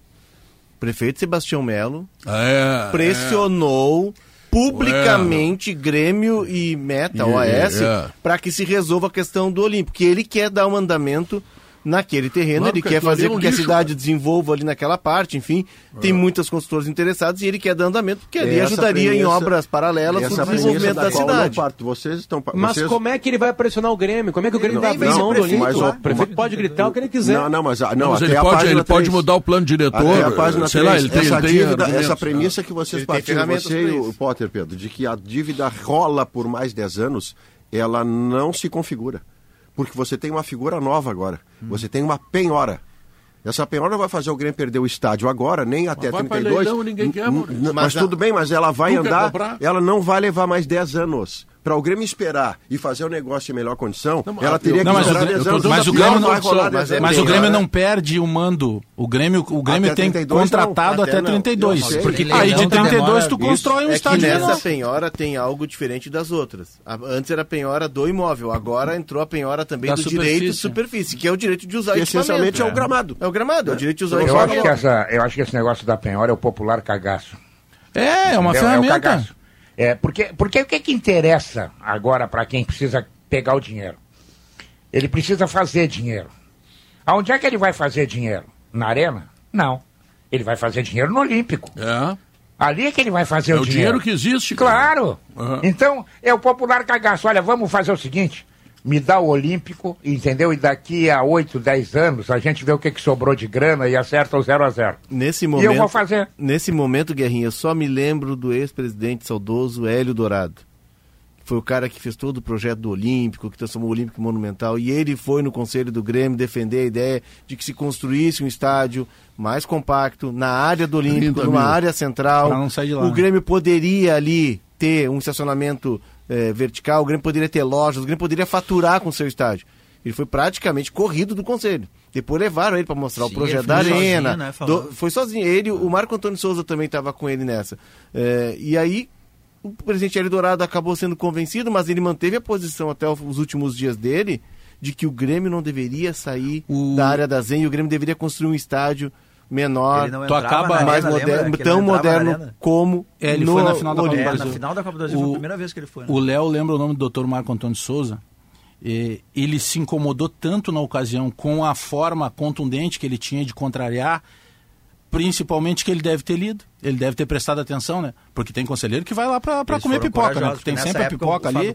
S4: O prefeito Sebastião Melo
S2: É,
S4: pressionou publicamente Grêmio e Meta,
S2: E-
S4: OAS,
S2: é.
S4: para que se resolva a questão do Olímpico, que ele quer dar um andamento naquele terreno,
S2: Claro
S4: ele
S2: que
S4: quer fazer
S2: é um
S4: com que a
S2: lixo,
S4: cidade desenvolva ali naquela parte, enfim, tem muitas construtoras interessadas e ele quer dar andamento, porque ali
S5: Essa
S4: ajudaria em
S5: premissa-
S4: obras paralelas o desenvolvimento da
S5: não
S4: cidade.
S5: parto. Vocês estão...
S7: Mas
S5: vocês...
S7: como é que ele vai pressionar o Grêmio? Como é que o Grêmio
S5: Não,
S7: vai abrir
S5: não,
S7: mão do
S5: mas
S7: O prefeito pode gritar o que ele quiser.
S5: Não, não, mas, não,
S2: Mas
S5: até
S2: ele
S5: a
S2: pode, ele pode mudar o plano diretor,
S5: Até a página
S2: sei lá,
S5: 3,
S2: ele tem,
S5: essa,
S2: ele
S5: dívida, essa premissa que vocês
S4: ferramentas
S5: você e o. Potter, Pedro, de que a dívida rola por mais 10 anos, ela não se configura. Porque você tem uma figura nova agora.
S2: Hum.
S5: Você tem uma penhora. Essa penhora não vai fazer o Grêmio perder o estádio agora, nem até
S2: vai pra
S5: 32.
S2: leilão, ninguém quer,
S4: Mas
S5: Mas,
S4: a-
S5: tudo bem, mas ela vai andar, ela não vai levar mais 10 anos. Para o Grêmio esperar e fazer o negócio em melhor condição,
S2: Não,
S5: ela teria
S2: eu-
S5: que
S8: Não, mas o
S5: esperar
S8: Grêmio-
S5: 10
S8: eu
S5: anos.
S8: tô- mas o
S5: Não
S8: Grêmio não-
S5: rolar
S4: mas
S5: 10
S4: é.
S8: Mas o Grêmio
S4: né?
S8: não perde o mando. O Grêmio, o Grêmio
S5: Até
S8: tem
S5: 32
S8: contratado
S4: não,
S8: até,
S4: até não.
S8: 32.
S5: Eu sei.
S3: Porque
S8: Aí de
S3: leilão
S8: 32
S3: demora-
S8: tu constrói um
S4: é que
S8: estádio
S4: nessa
S8: novo.
S4: penhora tem algo diferente das outras. Antes era a penhora do imóvel, agora entrou a penhora também
S8: Da
S4: do direito de
S8: superfície.
S4: superfície, que é o direito de usar
S5: Que
S4: equipamento.
S5: essencialmente é o gramado.
S4: É o gramado, é o direito de usar
S6: Eu
S4: equipamento.
S6: acho, que essa, eu acho que esse negócio da penhora é o popular cagaço.
S8: É, é uma
S6: É, é o
S8: ferramenta.
S6: É, porque, porque o que, que interessa agora para quem precisa pegar o dinheiro? Ele precisa fazer dinheiro. Aonde é que ele vai fazer dinheiro? Na arena? Não. Ele vai fazer dinheiro no Olímpico.
S2: É,
S6: Ali é que ele vai fazer
S2: é
S6: o,
S2: o dinheiro que existe. cara.
S6: Claro.
S2: Aham.
S6: Então, é o popular cagaço. Olha, vamos fazer o seguinte. Me dá o Olímpico, entendeu? E daqui a 8, 10 anos a gente vê o que, que sobrou de grana e acerta o 0 a 0
S4: Nesse
S6: E
S4: momento,
S6: eu vou fazer.
S4: Nesse momento, Guerrinha, eu só me lembro do ex-presidente saudoso Hélio Dourado. que Foi o cara que fez todo o projeto do Olímpico, que transformou o Olímpico em Monumental. E ele foi no Conselho do Grêmio defender a ideia de que se construísse um estádio mais compacto, na área do Olímpico,
S2: 30
S4: numa
S2: mil.
S4: área central.
S8: Não sair de lá,
S4: o
S8: né?
S4: Grêmio poderia ali ter um estacionamento eh, vertical, o Grêmio poderia ter lojas, o Grêmio poderia faturar com o seu estádio. Ele foi praticamente corrido do Conselho. Depois levaram ele para mostrar
S3: Sim,
S4: o projeto da
S3: foi sozinho,
S4: arena.
S3: né,
S4: do- foi sozinho. Ele, o Marco Antônio Souza também estava com ele nessa. É, e aí, o presidente Hélio Dourado acabou sendo convencido, mas ele manteve a posição até os últimos dias dele de que o Grêmio não deveria sair
S8: O-
S4: da área da Zen e o Grêmio deveria construir um estádio menor,
S3: Ele não
S8: Tu acaba
S3: na
S4: mais
S3: arena,
S4: moderno, tão moderno como
S8: É, ele
S4: no
S8: foi na final da Copa do
S3: É.
S8: Brasil.
S3: na final da Copa do Brasil foi
S8: O-
S3: a primeira vez que ele foi. né?
S8: O Léo lembra o nome do Dr. Marco Antônio Souza. E ele se incomodou tanto na ocasião com a forma contundente que ele tinha de contrariar, principalmente que ele deve ter lido, ele deve ter prestado atenção, né? Porque tem conselheiro que vai lá pra, comer pipoca, né? Tem
S3: porque
S8: sempre a pipoca ali.
S2: É.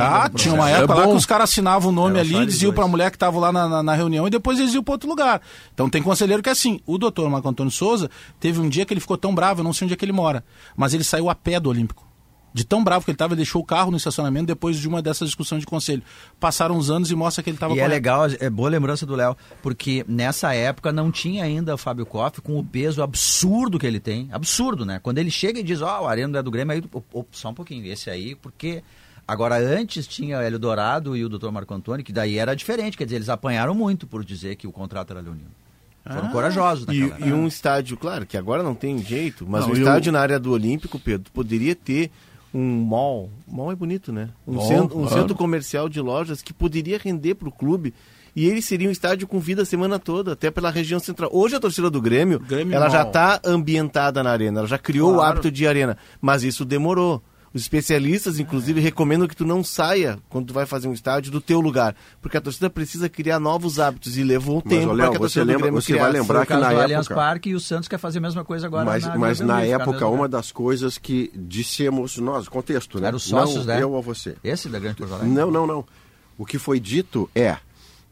S8: Ah, tinha uma
S3: processo.
S8: época
S2: É
S8: lá que os caras assinavam o nome ali, diziam pra mulher que tava lá na, na, na reunião e depois eles iam pra outro lugar. Então tem conselheiro que é assim. O doutor Marco Antônio Souza teve um dia que ele ficou tão bravo, eu não sei onde é que ele mora, mas ele saiu a pé do Olímpico. De tão bravo que ele estava, ele deixou o carro no estacionamento depois de uma dessas discussões de conselho. Passaram uns anos e mostra que ele estava
S3: E é legal, é boa lembrança do Léo, porque nessa época não tinha ainda o Fábio Koff com o peso absurdo que ele tem. Absurdo, né? Quando ele chega e diz, ó, o Arena não é do Grêmio, aí, op, op, só um pouquinho, esse aí, porque. Agora, antes tinha o Hélio Dourado e o Dr. Marco Antônio, que daí era diferente, quer dizer, eles apanharam muito por dizer que o contrato era leonino. Foram corajosos
S4: E,
S3: naquela
S4: e um estádio, claro, que agora não tem jeito, mas
S2: Não,
S4: um
S2: e o-
S4: estádio na área do Olímpico, Pedro, poderia ter um mall. Mall é bonito, né? Um,
S2: Mall,
S4: centro, um
S2: claro.
S4: centro comercial de lojas que poderia render para o clube. E ele seria um estádio com vida a semana toda, até pela região central. Hoje a torcida do Grêmio,
S8: Grêmio
S4: ela já
S8: Mall.
S4: está ambientada na arena, ela já criou o
S3: Claro.
S4: hábito de arena, mas isso demorou. Os especialistas, inclusive, recomendam que tu não saia quando tu vai fazer um estádio do teu lugar, porque a torcida precisa criar novos hábitos e levou um
S5: Mas,
S4: tempo para que a
S5: você
S4: torcida do
S5: lembra- você vai lembrar que na época-
S3: Parque e o Santos quer fazer a mesma coisa agora
S5: Mas,
S3: na
S5: mas na época,
S3: né?
S5: uma das coisas que dissemos nós, contexto, né?
S3: Era os sócios,
S5: não
S3: né?
S5: eu ou você.
S3: Esse da Grande Porto Alegre?
S5: Não, não, não. O que foi dito é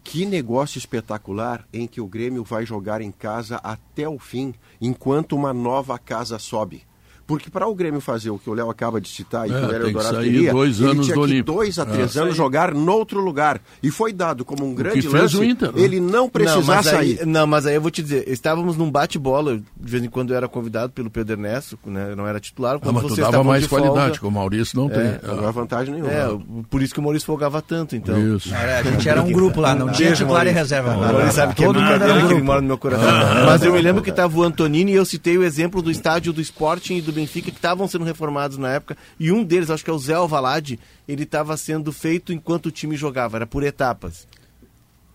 S5: que negócio espetacular em que o Grêmio vai jogar em casa até o fim, enquanto uma nova casa sobe. Porque para o Grêmio fazer o que o Léo acaba de citar e
S2: É,
S5: que o Hélio
S2: que
S5: Dourado queria,
S2: dois
S5: ele
S2: anos
S5: tinha
S2: do
S5: que
S2: Olímpico.
S5: dois a três
S2: É.
S5: anos jogar noutro lugar. E foi dado como um grande
S2: fez
S5: lance
S2: o Inter, né?
S5: ele não precisar
S4: não, mas
S5: sair.
S4: Aí, não, mas aí eu vou te dizer, estávamos num bate-bola, de vez em quando eu era convidado pelo Pedro Ernesto, né, não era titular.
S2: Ah,
S4: Quando
S2: mas tu
S4: vocês
S2: dava mais
S4: de
S2: qualidade,
S4: folga,
S2: que o Maurício não tem.
S4: É,
S5: Não há vantagem nenhuma.
S4: É, o- por isso que o Maurício folgava tanto, então.
S2: Isso.
S3: É, a gente era um grupo lá, não tinha titular e reserva.
S4: O Maurício sabe que é
S3: Todo mundo era
S4: brincadeira que ele mora no meu coração. Mas eu me lembro que estava o Antonini e eu citei o exemplo do estádio do Sporting e do Benfica que estavam sendo reformados na época. E um deles, acho que é o Zé Alvalade, ele estava sendo feito enquanto o time jogava, era por etapas.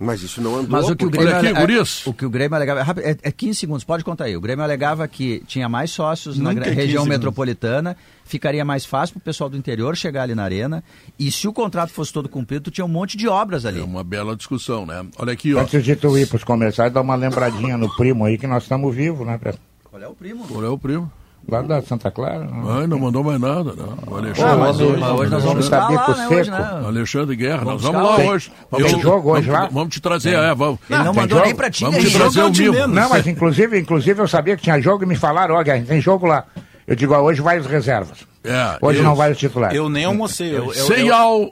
S5: Mas isso não andou.
S3: Mas o que o Grêmio,
S2: Olha aqui,
S3: ale-
S2: guris.
S3: o que o Grêmio alegava, é, rápido, é, é 15 segundos, pode contar aí. O Grêmio alegava que tinha mais sócios na
S8: Nunca
S3: gra-
S8: é 15
S3: região
S8: segundos.
S3: metropolitana, ficaria mais fácil para o pessoal do interior chegar ali na arena, e se o contrato fosse todo cumprido, tu tinha um monte de obras ali.
S2: É uma bela discussão, né? Olha aqui, ó.
S6: Antes de tu ir pros comerciais, dá uma lembradinha no primo aí que nós estamos vivos, né? Pedro?
S3: Qual é o primo?
S2: Qual é o primo?
S6: Lá da Santa Clara. Né?
S2: Ai, não mandou mais nada, não. O Alexandre,
S6: Ah, mas hoje-
S3: Mas hoje nós vamos estar lá, né, hoje, né?
S2: Alexandre Guerra, nós
S3: Vamos
S2: vamos
S3: buscar
S2: lá
S3: o-
S2: hoje.
S6: Tem jogo hoje
S2: vamos,
S6: lá?
S2: Vamos te trazer, é, vamos.
S3: Ele não
S6: tem
S3: mandou
S6: jogo?
S3: nem pra ti,
S2: Vamos te trazer o mimo.
S8: menos.
S6: Não, mas inclusive, inclusive eu sabia que tinha jogo e me falaram, ó, Guerra, tem jogo lá. Eu digo, ó, hoje vai os reservas.
S2: É,
S6: Hoje
S2: eu-
S6: não vai os titulares.
S8: Eu nem almocei. hoje.
S2: Seial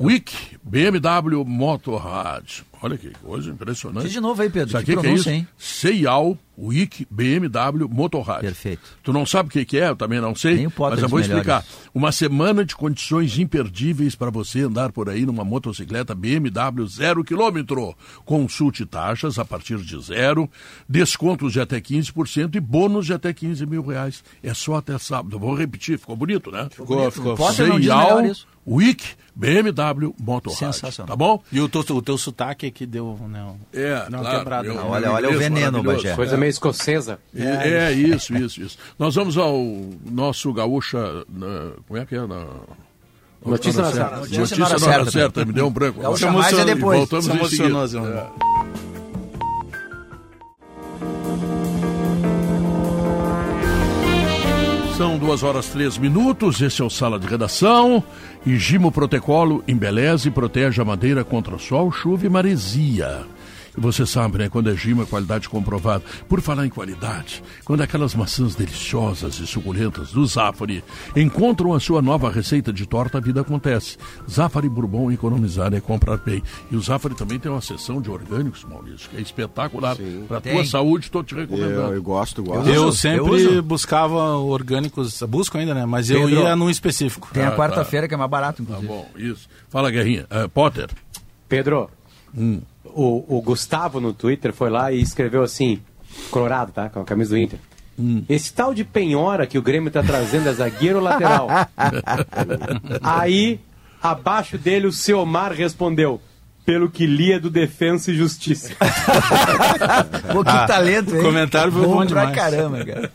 S2: Week BMW Motorrad. Olha que coisa impressionante.
S3: Diz de novo aí, Pedro,
S2: Sabe
S3: que
S2: o que, que é isso?
S3: hein?
S2: Seial Week BMW Motorrad.
S3: Perfeito.
S2: Tu não sabe o que, que é, eu também não sei,
S3: Nem
S2: mas eu vou explicar.
S3: melhores.
S2: Uma semana de condições imperdíveis para você andar por aí numa motocicleta BMW zero quilômetro. Consulte taxas a partir de zero, descontos de até 15% e bônus de até 15 mil reais. É só até sábado. Eu vou repetir, ficou bonito, né?
S8: Ficou, ficou.
S3: Potter não diz
S2: Seial
S3: isso.
S2: Week BMW Motorrad.
S3: Sensacional.
S2: Tá bom?
S8: E o teu, o teu sotaque é que deu né, um-
S2: É,
S8: não,
S2: claro,
S8: quebrado.
S2: eu-
S8: né?
S3: Olha,
S2: meu
S3: olha o veneno. Bagé.
S7: Coisa meio escocesa.
S2: É, é, isso, isso, isso. Nós vamos ao nosso gaúcha. na- como é que é? Na,
S7: Notícia na
S2: certa.
S7: certa.
S2: Notícia,
S3: na hora
S2: na hora
S3: certa.
S2: certa. Me deu um branco.
S3: Gaúcha
S2: Vamos-
S3: mais é depois.
S2: Voltamos
S8: Se
S2: em seguida. São duas horas três minutos, esse é o Sala de Redação. E Gimo Protocolo embeleze e protege a madeira contra sol, chuva e maresia. Você sabe, né? Quando é Gimo, é qualidade comprovada. Por falar em qualidade, quando aquelas maçãs deliciosas e suculentas do Zafari encontram a sua nova receita de torta, a vida acontece. Zafari Bourbon, economizar é comprar bem. E o Zafari também tem uma seção de orgânicos, Maurício, que é espetacular. Para a tua saúde, estou te recomendando.
S5: Eu, eu gosto, gosto.
S8: Eu
S3: uso,
S8: sempre
S3: eu
S8: buscava orgânicos, busco ainda, né? Mas eu
S3: Pedro.
S8: ia num específico.
S3: Tem a
S2: Ah,
S3: quarta-feira que é mais barato,
S2: Tá
S3: inclusive.
S2: bom, isso. Fala, Guerrinha. Eh, Potter.
S7: Pedro,
S2: Hum.
S7: O, o Gustavo no Twitter foi lá e escreveu assim, colorado, tá? Com a camisa do Inter.
S2: Hum.
S7: Esse tal de penhora que o Grêmio tá trazendo é zagueiro ou lateral? Aí, abaixo dele, o Seomar respondeu. Pelo que lia do Defensa e Justiça.
S3: Pô, que talento, hein?
S8: o comentário foi bom
S3: pra
S8: demais.
S3: caramba, cara.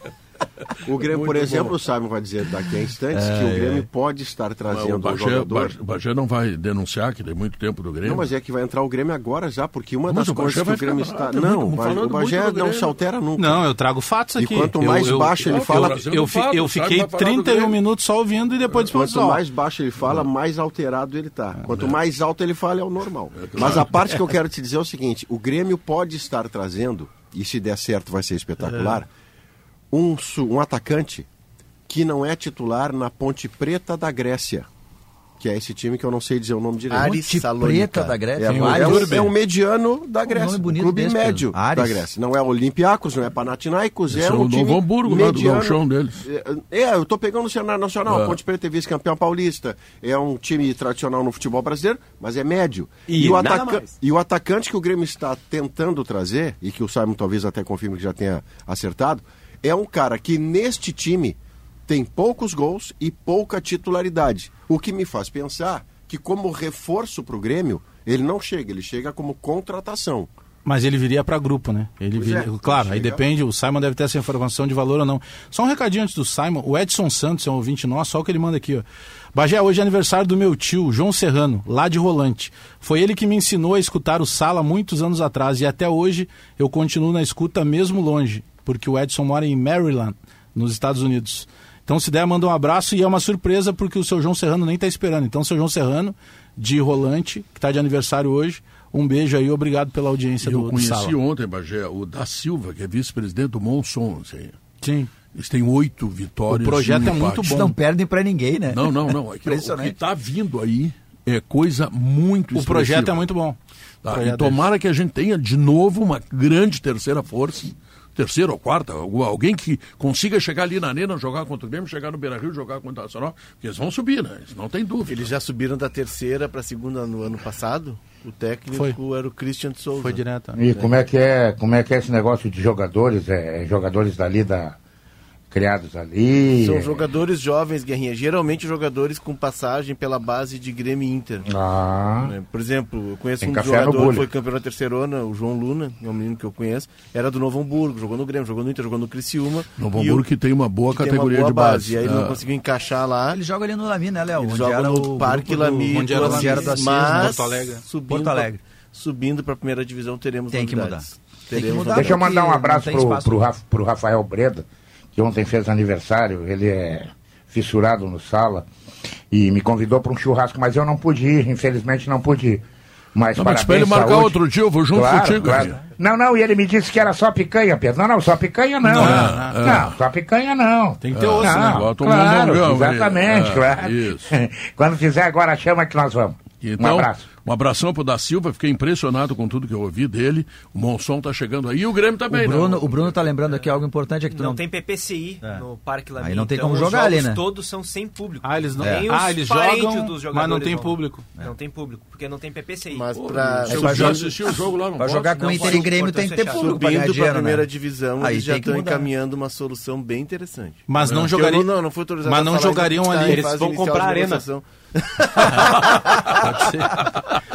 S5: O Grêmio, por
S2: Muito
S5: exemplo,
S2: bom.
S5: o Simon vai dizer daqui a instantes que o Grêmio pode estar
S2: o
S5: trazendo um
S2: Bagé,
S5: jogador.
S2: Bagé- Bagé não vai denunciar que tem muito tempo do Grêmio.
S5: Não, mas é que vai entrar o Grêmio agora já, porque uma
S2: Mas
S5: das
S2: o
S5: coisas que o Grêmio está.
S2: bravo,
S5: Não, o Bagé não se altera nunca.
S8: Não, eu trago fatos
S5: E
S8: aqui.
S5: quanto
S8: Eu-
S5: mais
S8: eu-
S5: baixo ele
S8: eu-
S5: fala-
S8: eu, eu, fi- eu fiquei
S2: Sabe, vai falar do
S8: 31
S2: Grêmio.
S8: minutos só ouvindo e depois
S5: Quanto
S8: ó,
S5: mais baixo ele fala, mais alterado ele tá. Quanto mais alto ele fala, é o normal. Mas a parte que eu quero te dizer é o seguinte: o Grêmio pode estar trazendo, e se der certo vai ser espetacular, um, su- um atacante que não é titular na Ponte Preta da Grécia. Que é esse time que eu não sei dizer o nome direito.
S4: Aris.
S3: Preta da Grécia.
S5: É,
S3: Tem
S5: é,
S3: o
S5: um,
S3: Ares.
S5: é um mediano da Grécia. Um
S3: bonito
S5: clube
S3: desse,
S5: médio
S3: Ares.
S5: da Grécia. Não é Olympiacos, não é Panathinaikos,
S2: Esse
S5: é
S2: é
S5: um
S2: o
S5: time
S2: Novo Hamburgo, lá do
S5: mediano.
S2: galchão deles.
S5: É, é, eu tô pegando o cenário nacional.
S2: É.
S5: Ponte Preta é vice-campeão paulista. É um time tradicional no futebol brasileiro, mas é médio.
S7: E
S5: o,
S7: nada
S5: ataca- e o atacante que o Grêmio está tentando trazer, e que o Simon talvez até confirme que já tenha acertado, é um cara que neste time tem poucos gols e pouca titularidade. O que me faz pensar que como reforço para o Grêmio, ele não chega, ele chega como contratação.
S8: Mas ele viria para grupo, né? Ele viria,
S5: é,
S8: claro, aí depende, o Simon deve ter essa informação de valor ou não. Só um recadinho antes do Simon, o Edson Santos é um ouvinte nosso, só o que ele manda aqui, ó. Bagé, hoje é aniversário do meu tio, João Serrano, lá de Rolante. Foi ele que me ensinou a escutar o Sala muitos anos atrás e até hoje eu continuo na escuta mesmo longe, porque o Edson mora em Maryland, nos Estados Unidos. Então, se der, manda um abraço e é uma surpresa porque o seu João Serrano nem está esperando. Então, seu João Serrano, de Rolante, que está de aniversário hoje, um beijo aí, obrigado pela audiência
S2: Eu
S8: do, do
S2: conheci
S8: Sala.
S2: ontem, Bagé, o da Silva, que é vice-presidente do Monson. Assim.
S8: Sim.
S2: Eles têm oito vitórias.
S8: O projeto é muito bom.
S3: Não perdem pra ninguém, né?
S2: Não, não, não. É que o que está vindo aí é coisa muito
S8: O projeto é muito bom.
S2: Tá, e tomara que a gente tenha de novo uma grande terceira força, terceira ou quarta, algu- alguém que consiga chegar ali na arena, jogar contra o Grêmio, chegar no Beira Rio, jogar contra o Nacional, porque eles vão subir, né? Isso não tem dúvida.
S4: Eles já subiram da terceira para a segunda no ano passado. O técnico era o Christian Souza.
S8: Foi direto.
S6: E como é que é, como é que é esse negócio de jogadores, é, jogadores dali da criados ali.
S4: São jogadores jovens, Guerrinha. Geralmente jogadores com passagem pela base de Grêmio e Inter.
S6: Ah,
S4: né? Por exemplo, eu conheço
S6: Tem
S4: um jogador que foi campeão da terceirona, o João Luna, é um menino que eu conheço. Era do Novo Hamburgo, jogou no Grêmio, jogou no Inter, jogou no Criciúma.
S2: Novo Hamburgo
S4: o-
S2: que tem uma boa
S4: que tem uma
S2: categoria
S4: boa
S2: de base.
S4: E aí ele não
S2: Ah.
S4: conseguiu encaixar lá.
S3: Ele joga ali no Lami, né, Léo?
S4: Ele
S3: Onde
S4: joga
S3: era
S4: no
S3: o
S4: Parque Lami,
S8: onde era o Lami,
S4: mas
S8: Porto Alegre.
S4: Subindo
S3: Porto
S4: pra-
S3: Alegre.
S4: Subindo para a primeira divisão teremos
S3: Tem que
S4: novidades.
S3: Tem que
S4: Teremos
S3: mudar.
S6: Deixa eu mandar um
S3: não
S6: abraço pro, pro Rafael Breda, que ontem fez aniversário. Ele é fissurado no sala e me convidou para um churrasco, mas eu não pude ir, infelizmente não pude ir. Mas,
S2: Não, mas
S6: parabéns,
S2: pra ele marcar
S6: saúde.
S2: outro dia, eu vou junto
S6: Claro,
S2: contigo.
S6: claro. Não, não, e ele me disse que era só picanha, Pedro. Não, não, só picanha não.
S2: Não,
S6: Não,
S2: é.
S6: só picanha não.
S8: Tem que ter osso, né?
S2: Bota um
S6: claro, exatamente,
S2: É,
S6: claro.
S2: isso.
S6: Quando fizer agora, chama que nós vamos.
S2: Então,
S6: um abraço.
S2: um abração pro da Silva, fiquei impressionado com tudo que eu ouvi dele. O Monson tá chegando aí e o Grêmio também,
S3: O Bruno,
S2: né?
S3: o Bruno tá lembrando aqui algo importante, é que
S9: Não,
S3: não,
S9: tem PPCI no Parque Lami.
S3: Aí não tem
S9: então
S3: como
S9: os
S3: jogar ali, né?
S9: todos são sem público.
S8: Ah, eles não.
S9: Nem
S8: Ah, eles jogam,
S9: dos
S8: mas não tem público.
S9: Não tem público, porque não tem PPCI.
S4: Mas para
S3: jogar-
S2: assistir o jogo lá, não posso.
S3: jogar com
S9: não
S3: Inter e Grêmio tem que ter
S9: fechado.
S3: público
S4: subindo para a
S3: dinheiro,
S4: primeira
S3: né?
S4: divisão,
S3: Aí
S4: eles já estão encaminhando uma solução bem interessante.
S8: Mas não
S4: Que eu
S8: jogariam.
S4: não, não foi autorizado
S8: mas não jogariam ali.
S7: Eles vão comprar arena.
S8: Pode ser.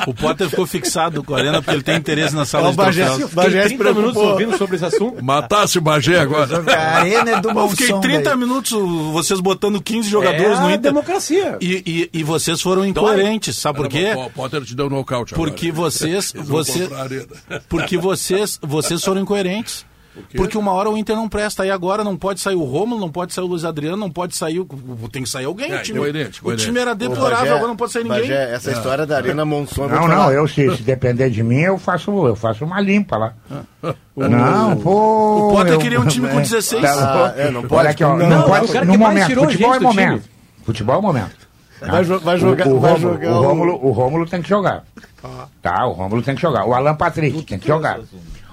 S8: O Potter ficou fixado com a arena porque ele tem interesse na sala
S4: Ó,
S8: de
S4: o Bagé-
S8: troféus.
S4: Bagé
S7: Fiquei
S4: se
S7: 30 minutos
S4: preocupou.
S7: ouvindo sobre esse assunto.
S2: Matasse o Bagé agora.
S3: A arena é do
S8: Eu fiquei
S3: Monson
S8: 30
S3: daí.
S8: minutos vocês botando 15 jogadores
S7: é
S8: no
S7: a
S8: Inter.
S7: democracia.
S8: E, e, e vocês foram incoerentes, sabe por quê?
S2: O Potter te deu nocaute
S8: Porque
S2: agora.
S8: vocês,
S2: Eles vão
S8: você,
S2: comprar a arena.
S8: porque vocês, vocês foram incoerentes. Porque uma hora o Inter não presta, aí agora não pode sair o Romulo, não pode sair o Luiz Adriano, não pode sair o. Tem que sair alguém.
S2: É,
S8: o, time,
S2: coerente,
S8: o time era deplorável,
S4: Bagé,
S8: agora não pode sair ninguém.
S4: Bagé, essa história da Arena Monson...
S6: Não, não, eu se, se depender de mim, eu faço, eu faço uma limpa lá.
S8: Ah.
S6: Não, pô.
S8: O Potter
S6: eu-
S8: queria um time com 16.
S6: Tá,
S4: Ah, é, não
S6: Olha
S4: pode.
S6: aqui, ó,
S4: Não,
S6: não, pode,
S7: o
S6: no momento, futebol é momento. Futebol é momento.
S4: Vai, jo- vai jogar,
S6: o, o,
S4: vai
S6: Rômulo,
S4: jogar
S6: o, Rômulo, o Rômulo tem que jogar. Tá, o Rômulo tem que jogar. O Alan Patrick tem que jogar.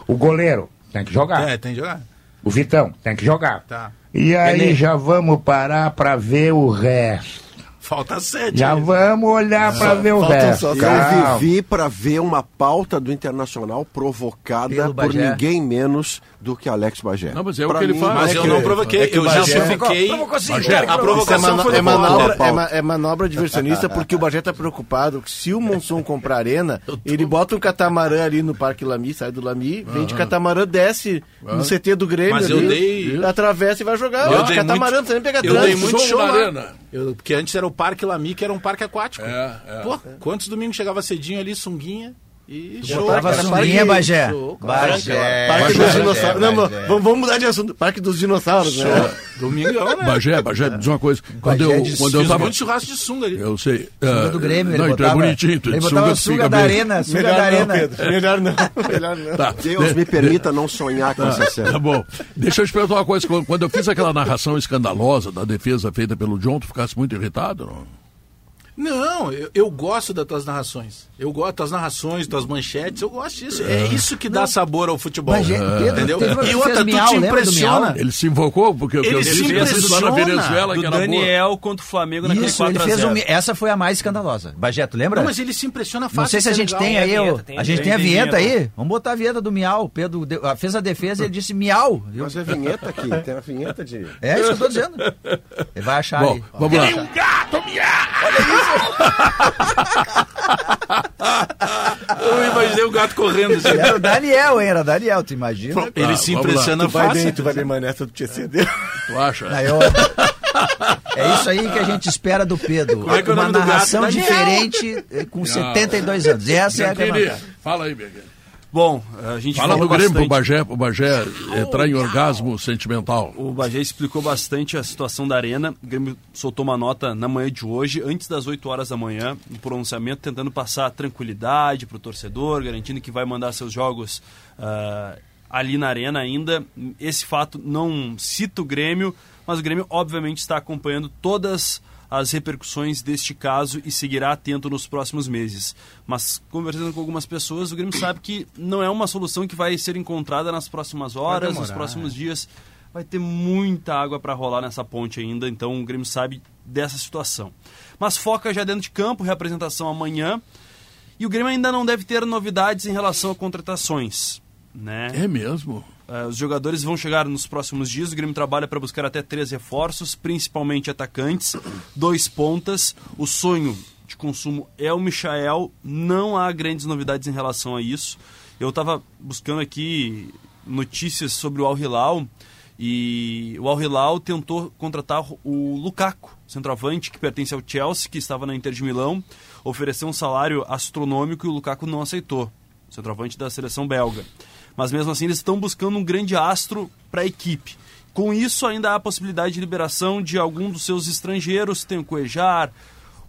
S6: O goleiro tem que jogar.
S8: É, tem que jogar.
S6: O Vitão tem que jogar.
S8: Tá.
S6: E aí já vamos parar pra ver o resto.
S8: Falta sete.
S6: Já vamos olhar pra ver o resto.
S5: Eu
S6: Calma.
S5: vivi para ver uma pauta do Internacional provocada por ninguém menos do que Alex Bagé.
S2: Não, mas é o
S5: Pra
S2: que ele
S5: mim,
S2: faz.
S8: Mas
S2: É
S8: eu não provoquei,
S4: é
S8: eu
S4: Bagé-
S8: justifiquei.
S2: Bagé,
S8: A
S4: é,
S8: provocação
S4: mano-
S8: foi
S4: é
S8: do Potter.
S4: manobra, é, ma- é manobra diversionista porque o Bagé tá preocupado que se o Monson comprar arena, ele bota um catamarã ali no Parque Lami, sai do Lami, vem de catamarã, desce no CT do Grêmio
S8: Mas eu
S4: ali,
S8: dei-
S4: atravessa e vai jogar.
S8: Eu
S4: Ó,
S8: dei
S4: catamarã,
S8: muito-
S4: você nem pega
S8: eu dei
S4: trânsito.
S8: muito show
S2: na arena.
S8: Eu- porque antes era o Parque Lami, que era um parque aquático.
S2: É, é.
S8: Pô, quantos domingos chegava cedinho ali, sunguinha e show.
S3: Botava
S4: cara, parque-
S3: Bagé.
S8: show,
S3: Bagé.
S4: Parque
S3: Bagé,
S4: dos dinossauros. Não,
S3: Bagé.
S4: não, vamos, vamos mudar de assunto. Parque dos dinossauros, né?
S8: Domingão, né?
S2: Bagé, Bagé, diz uma coisa. Quando eu,
S3: diz-
S2: quando eu tava.
S8: muito churrasco de sunga ali.
S2: Eu sei.
S3: Sunga
S2: ah,
S3: do Grêmio, ele
S2: Não, então é
S3: botava,
S2: bonitinho. tu
S3: ele
S2: de
S3: botava sunga
S2: fica
S3: da arena, sunga
S4: Melhor
S3: da
S4: não,
S3: arena.
S4: Pedro. Melhor não. Melhor não.
S2: Tá.
S5: Deus me permita não sonhar com essa série.
S2: Tá bom. Deixa eu te perguntar uma coisa. Quando- Quando eu fiz aquela narração escandalosa da defesa feita pelo John, tu ficasse muito irritado? Não?
S8: Não, eu, eu gosto das tuas narrações. Eu gosto das tuas narrações, das manchetes, eu gosto disso. É, isso que dá sabor ao futebol.
S3: Bagé, Pedro,
S8: entendeu? E outra, tu
S3: miau,
S8: te impressiona.
S3: miau?
S2: Ele se invocou porque
S8: Ele
S2: eu
S8: se
S2: disse isso lá na
S8: impressiona
S2: Venezuela,
S9: Do
S2: que era boa.
S9: Daniel contra o Flamengo naquele
S3: Isso, ele fez
S9: 4x0.
S3: um, essa foi a mais escandalosa. Bagé, tu lembra?
S8: Não, mas ele se impressiona fácil.
S3: Não sei se a
S8: isso é
S3: gente
S8: legal.
S3: tem aí,
S9: Tem a vinheta, tem,
S3: a gente
S9: tem,
S3: tem a vinheta
S9: vinheta.
S3: aí. Vamos botar a vinheta do miau. Pedro de- fez a defesa e ele disse miau. Eu-
S5: Mas é vinheta aqui, tem a vinheta de.
S3: É isso que eu tô dizendo. Ele vai achar
S2: Bom,
S3: aí.
S2: Vamos lá.
S3: vai achar.
S8: Eu imaginei o gato correndo. assim.
S3: Era o Daniel, hein? Era o Daniel, tu imagina?
S8: Ele
S2: Tá,
S8: se
S2: lá.
S8: impressiona
S4: Tu vai bem,
S8: fácil.
S4: tu vai bem, manessa do TCD.
S2: Tu acha?
S3: Aí. É isso aí que a gente espera do Pedro.
S8: Como é que é o
S3: Uma
S8: nome
S3: narração diferente eh, com 72 anos. E essa é a
S2: Fala aí, Bianchini.
S10: Bom, a gente
S2: Fala
S10: falou
S2: do Grêmio pro
S10: bastante.
S2: Bagé, pro Bagé entrar em orgasmo sentimental.
S10: O Bagé explicou bastante a situação da arena. O Grêmio soltou uma nota na manhã de hoje, antes das 8 horas da manhã, um pronunciamento tentando passar tranquilidade para o torcedor, garantindo que vai mandar seus jogos ah, ali na arena ainda. Esse fato não cita o Grêmio, mas o Grêmio obviamente está acompanhando todas as repercussões deste caso e seguirá atento nos próximos meses. Mas conversando com algumas pessoas, o Grêmio sabe que não é uma solução que vai ser encontrada nas próximas horas, nos próximos dias. Vai ter muita água para rolar nessa ponte ainda, então o Grêmio sabe dessa situação. Mas foca já dentro de campo, reapresentação amanhã. E o Grêmio ainda não deve ter novidades em relação a contratações. Né?
S2: É mesmo?
S10: Uh, os jogadores vão chegar nos próximos dias. O Grêmio trabalha para buscar até três reforços, principalmente atacantes, dois pontas. O sonho de consumo é o Michael. Não há grandes novidades em relação a isso. Eu estava buscando aqui notícias sobre o Al Hilal e o Al Hilal tentou contratar o Lukaku, centroavante que pertence ao Chelsea, que estava na Inter de Milão, ofereceu um salário astronômico e o Lukaku não aceitou, centroavante da seleção belga mas mesmo assim eles estão buscando um grande astro para a equipe. Com isso, ainda há a possibilidade de liberação de algum dos seus estrangeiros, tem o Cuejar,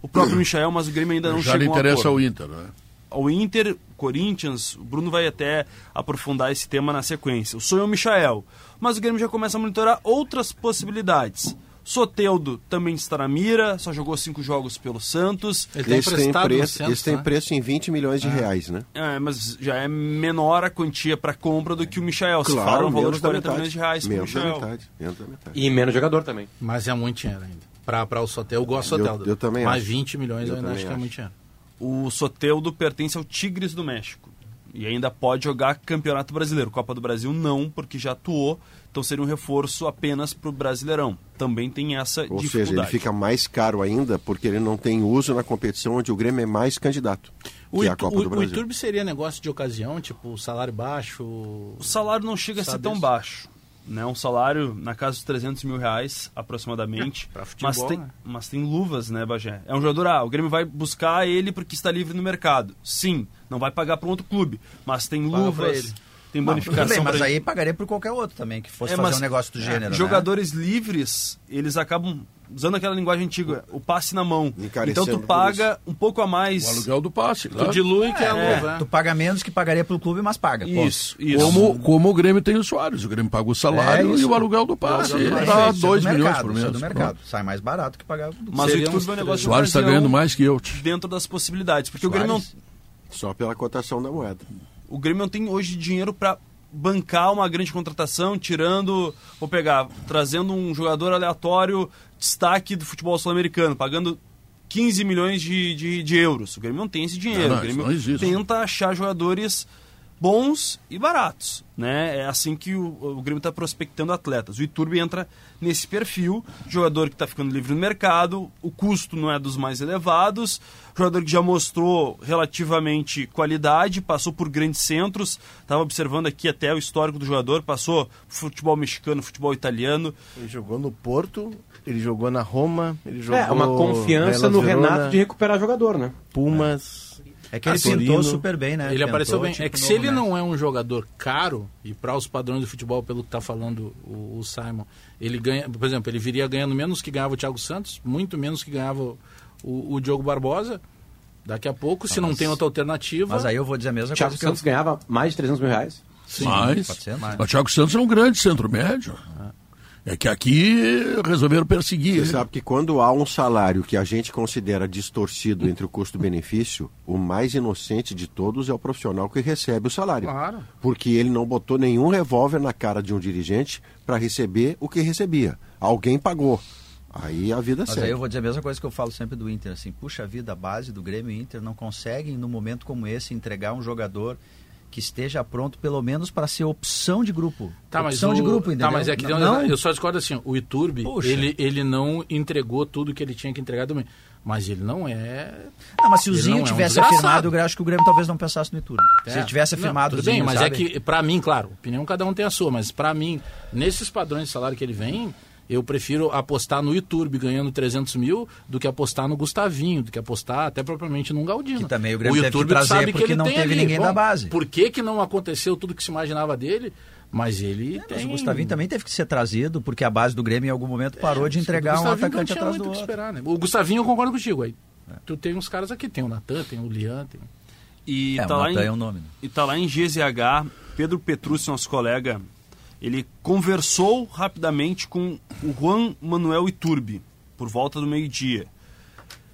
S10: o próprio Michael, mas o Grêmio ainda não
S2: Já
S10: chegou
S2: lhe interessa ao Inter, né?
S10: Ao Inter, Corinthians, o Bruno vai até aprofundar esse tema na sequência. O sonho é o Michael, mas o Grêmio já começa a monitorar outras possibilidades. Soteudo também está na mira, só jogou cinco jogos pelo Santos.
S5: Ele tem esse tem preço, Santos, esse tem né? preço em 20 milhões de é. reais, né?
S10: É, mas já é menor a quantia para compra do que o Michael. Claro, Se fala um valor de 40 milhões de reais
S5: menos
S10: Michael.
S5: Metade, menos da metade.
S7: E menos jogador também.
S8: Mas é muito dinheiro ainda. Para o Soteldo, eu gosto do Soteldo.
S5: Eu, eu também
S8: Mais
S5: acho.
S8: 20 milhões
S5: eu,
S8: eu ainda acho
S5: acho
S8: que é muito dinheiro.
S10: O Soteldo pertence ao Tigres do México. E ainda pode jogar Campeonato Brasileiro. Copa do Brasil não, porque já atuou então seria um reforço apenas para o Brasileirão. Também tem essa
S5: Ou
S10: dificuldade.
S5: seja, ele fica mais caro ainda porque ele não tem uso na competição onde o Grêmio é mais candidato.
S8: O,
S5: Copa
S8: o,
S5: do Brasil.
S8: o YouTube seria negócio de ocasião, tipo salário baixo?
S10: O salário não chega a ser tão
S8: isso?
S10: baixo. Né? Um salário na casa dos 300 mil reais, aproximadamente.
S8: Pra futebol,
S10: mas, tem,
S8: né?
S10: mas tem luvas, né, Bagé? É um jogador, ah, o Grêmio vai buscar ele porque está livre no mercado. Sim, não vai pagar para um outro clube, mas tem
S3: Paga
S10: luvas, tem bonificação.
S3: tudo bem, mas aí pagaria por qualquer outro também, que fosse
S10: É,
S3: fazer
S10: mas-
S3: um negócio do gênero. né?
S10: Jogadores livres, eles acabam usando aquela linguagem antiga, o passe na mão. Então tu paga um pouco a mais.
S2: O aluguel do passe,
S8: Tu
S2: claro.
S8: dilui que é a
S10: É.
S8: luva.
S3: Tu paga menos que pagaria pelo clube, mas paga.
S10: Isso, isso.
S2: Como, como o Grêmio tem o Soares. O Grêmio paga o salário
S3: É
S2: e o aluguel do passe. Dá
S3: isso é
S2: 2
S3: do
S2: milhões
S3: mercado,
S2: por
S3: é
S2: mês.
S3: do mercado. Sai mais barato que pagar. do-
S10: Mas o
S8: Seria
S10: YouTube
S8: uns
S10: é um
S2: O
S10: negócio de
S2: Soares está ganhando mais que eu.
S10: dentro das possibilidades. Porque o Grêmio, não,
S3: Soares?
S5: Só pela cotação da moeda.
S10: o Grêmio não tem hoje dinheiro para bancar uma grande contratação, tirando, vou pegar, trazendo um jogador aleatório, destaque do futebol sul-americano, pagando 15 milhões de, de, de euros. O Grêmio não tem esse dinheiro.
S2: Não, não,
S10: o Grêmio tenta achar jogadores bons e baratos. Né? É assim que o, o Grêmio está prospectando atletas. O Iturbe entra nesse perfil, jogador que está ficando livre no mercado, o custo não é dos mais elevados, jogador que já mostrou relativamente qualidade, passou por grandes centros, estava observando aqui até o histórico do jogador, passou futebol mexicano, futebol italiano,
S4: Ele jogou no Porto, ele jogou na Roma, ele jogou
S7: É, uma confiança no
S4: Verona,
S7: Renato de recuperar jogador, né?
S4: Pumas.
S3: É que ele
S4: Ah,
S3: pintou super bem, né?
S8: Ele
S3: Tentou,
S8: apareceu bem.
S3: tipo,
S8: é que se ele
S3: mestre.
S8: não é um jogador caro, e para os padrões do futebol, pelo que está falando o, o Simon, ele ganha, por exemplo, ele viria ganhando menos que ganhava o Thiago Santos, muito menos que ganhava o, o Diogo Barbosa. Daqui a pouco, se não
S3: mas-
S8: tem outra alternativa.
S3: Mas aí eu vou dizer a mesma
S7: Thiago
S3: coisa eu...
S7: Santos ganhava mais de 300 mil reais.
S8: Sim,
S2: Mas,
S3: pode ser, mas-
S2: o Thiago Santos é um grande centro médio. É que aqui resolveram perseguir.
S5: Você
S2: ele.
S5: sabe que quando há um salário que a gente considera distorcido entre o custo-benefício, o mais inocente de todos é o profissional que recebe o salário.
S8: Claro.
S5: Porque ele não botou nenhum revólver na cara de um dirigente para receber o que recebia. Alguém pagou. Aí a vida
S3: Mas
S5: segue.
S3: aí eu vou dizer a mesma coisa que eu falo sempre do Inter, assim, puxa vida, a base do Grêmio e Inter não conseguem, num momento como esse, entregar um jogador que esteja pronto, pelo menos, para ser opção de grupo.
S8: Tá, mas
S3: opção
S8: o-
S3: de grupo, entendeu?
S8: Tá, mas é que
S3: não,
S8: detalhe, eu só discordo assim, o Iturbe, ele, ele não entregou tudo que ele tinha que entregar também. Mas ele não é.
S3: não, mas se o
S8: ele
S3: Zinho
S8: não é um
S3: tivesse afirmado, eu acho que o Grêmio talvez não pensasse no Iturbe. Se
S8: É.
S3: ele tivesse
S8: Não,
S3: afirmado
S8: tudo
S3: o Zinho,
S8: bem, mas
S3: sabe?
S8: é que, pra mim, claro, opinião cada um tem a sua, mas pra mim, nesses padrões de salário que ele vem, eu prefiro apostar no Iturbe ganhando 300 mil do que apostar no Gustavinho, do que apostar até propriamente num Galdino.
S3: Que também o que
S8: Iturbe
S3: trazer
S8: sabe
S3: porque
S8: ele
S3: não
S8: tem
S3: teve
S8: ali.
S3: ninguém da base.
S8: Por que, que não aconteceu tudo que se imaginava dele? Mas ele
S3: Mas
S8: tem...
S3: o Gustavinho também teve que ser trazido, porque a base do Grêmio em algum momento parou de entregar
S8: o
S3: um atacante
S8: não tinha
S3: atrás
S8: muito
S3: do
S8: o que
S3: outro.
S8: esperar, né? O Gustavinho eu concordo contigo aí. Tu tem uns caras aqui, tem o Natan, tem o Lian, tem...
S10: e
S3: É,
S10: tá
S3: o
S10: lá em,
S3: Natan é um nome. né?
S10: E tá lá em GZH, Pedro Petrucci, nosso colega, ele conversou rapidamente com o Juan Manuel Iturbe, por volta do meio-dia.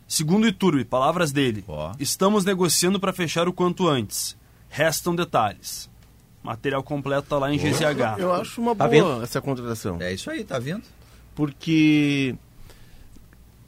S10: Segundo Iturbe, palavras dele,
S3: Ó.
S10: estamos negociando para fechar o quanto antes. Restam detalhes. Material completo tá lá em GZH.
S4: Eu acho uma
S7: Tá
S4: boa
S7: vendo?
S4: essa contratação.
S3: É isso aí, tá vendo?
S4: Porque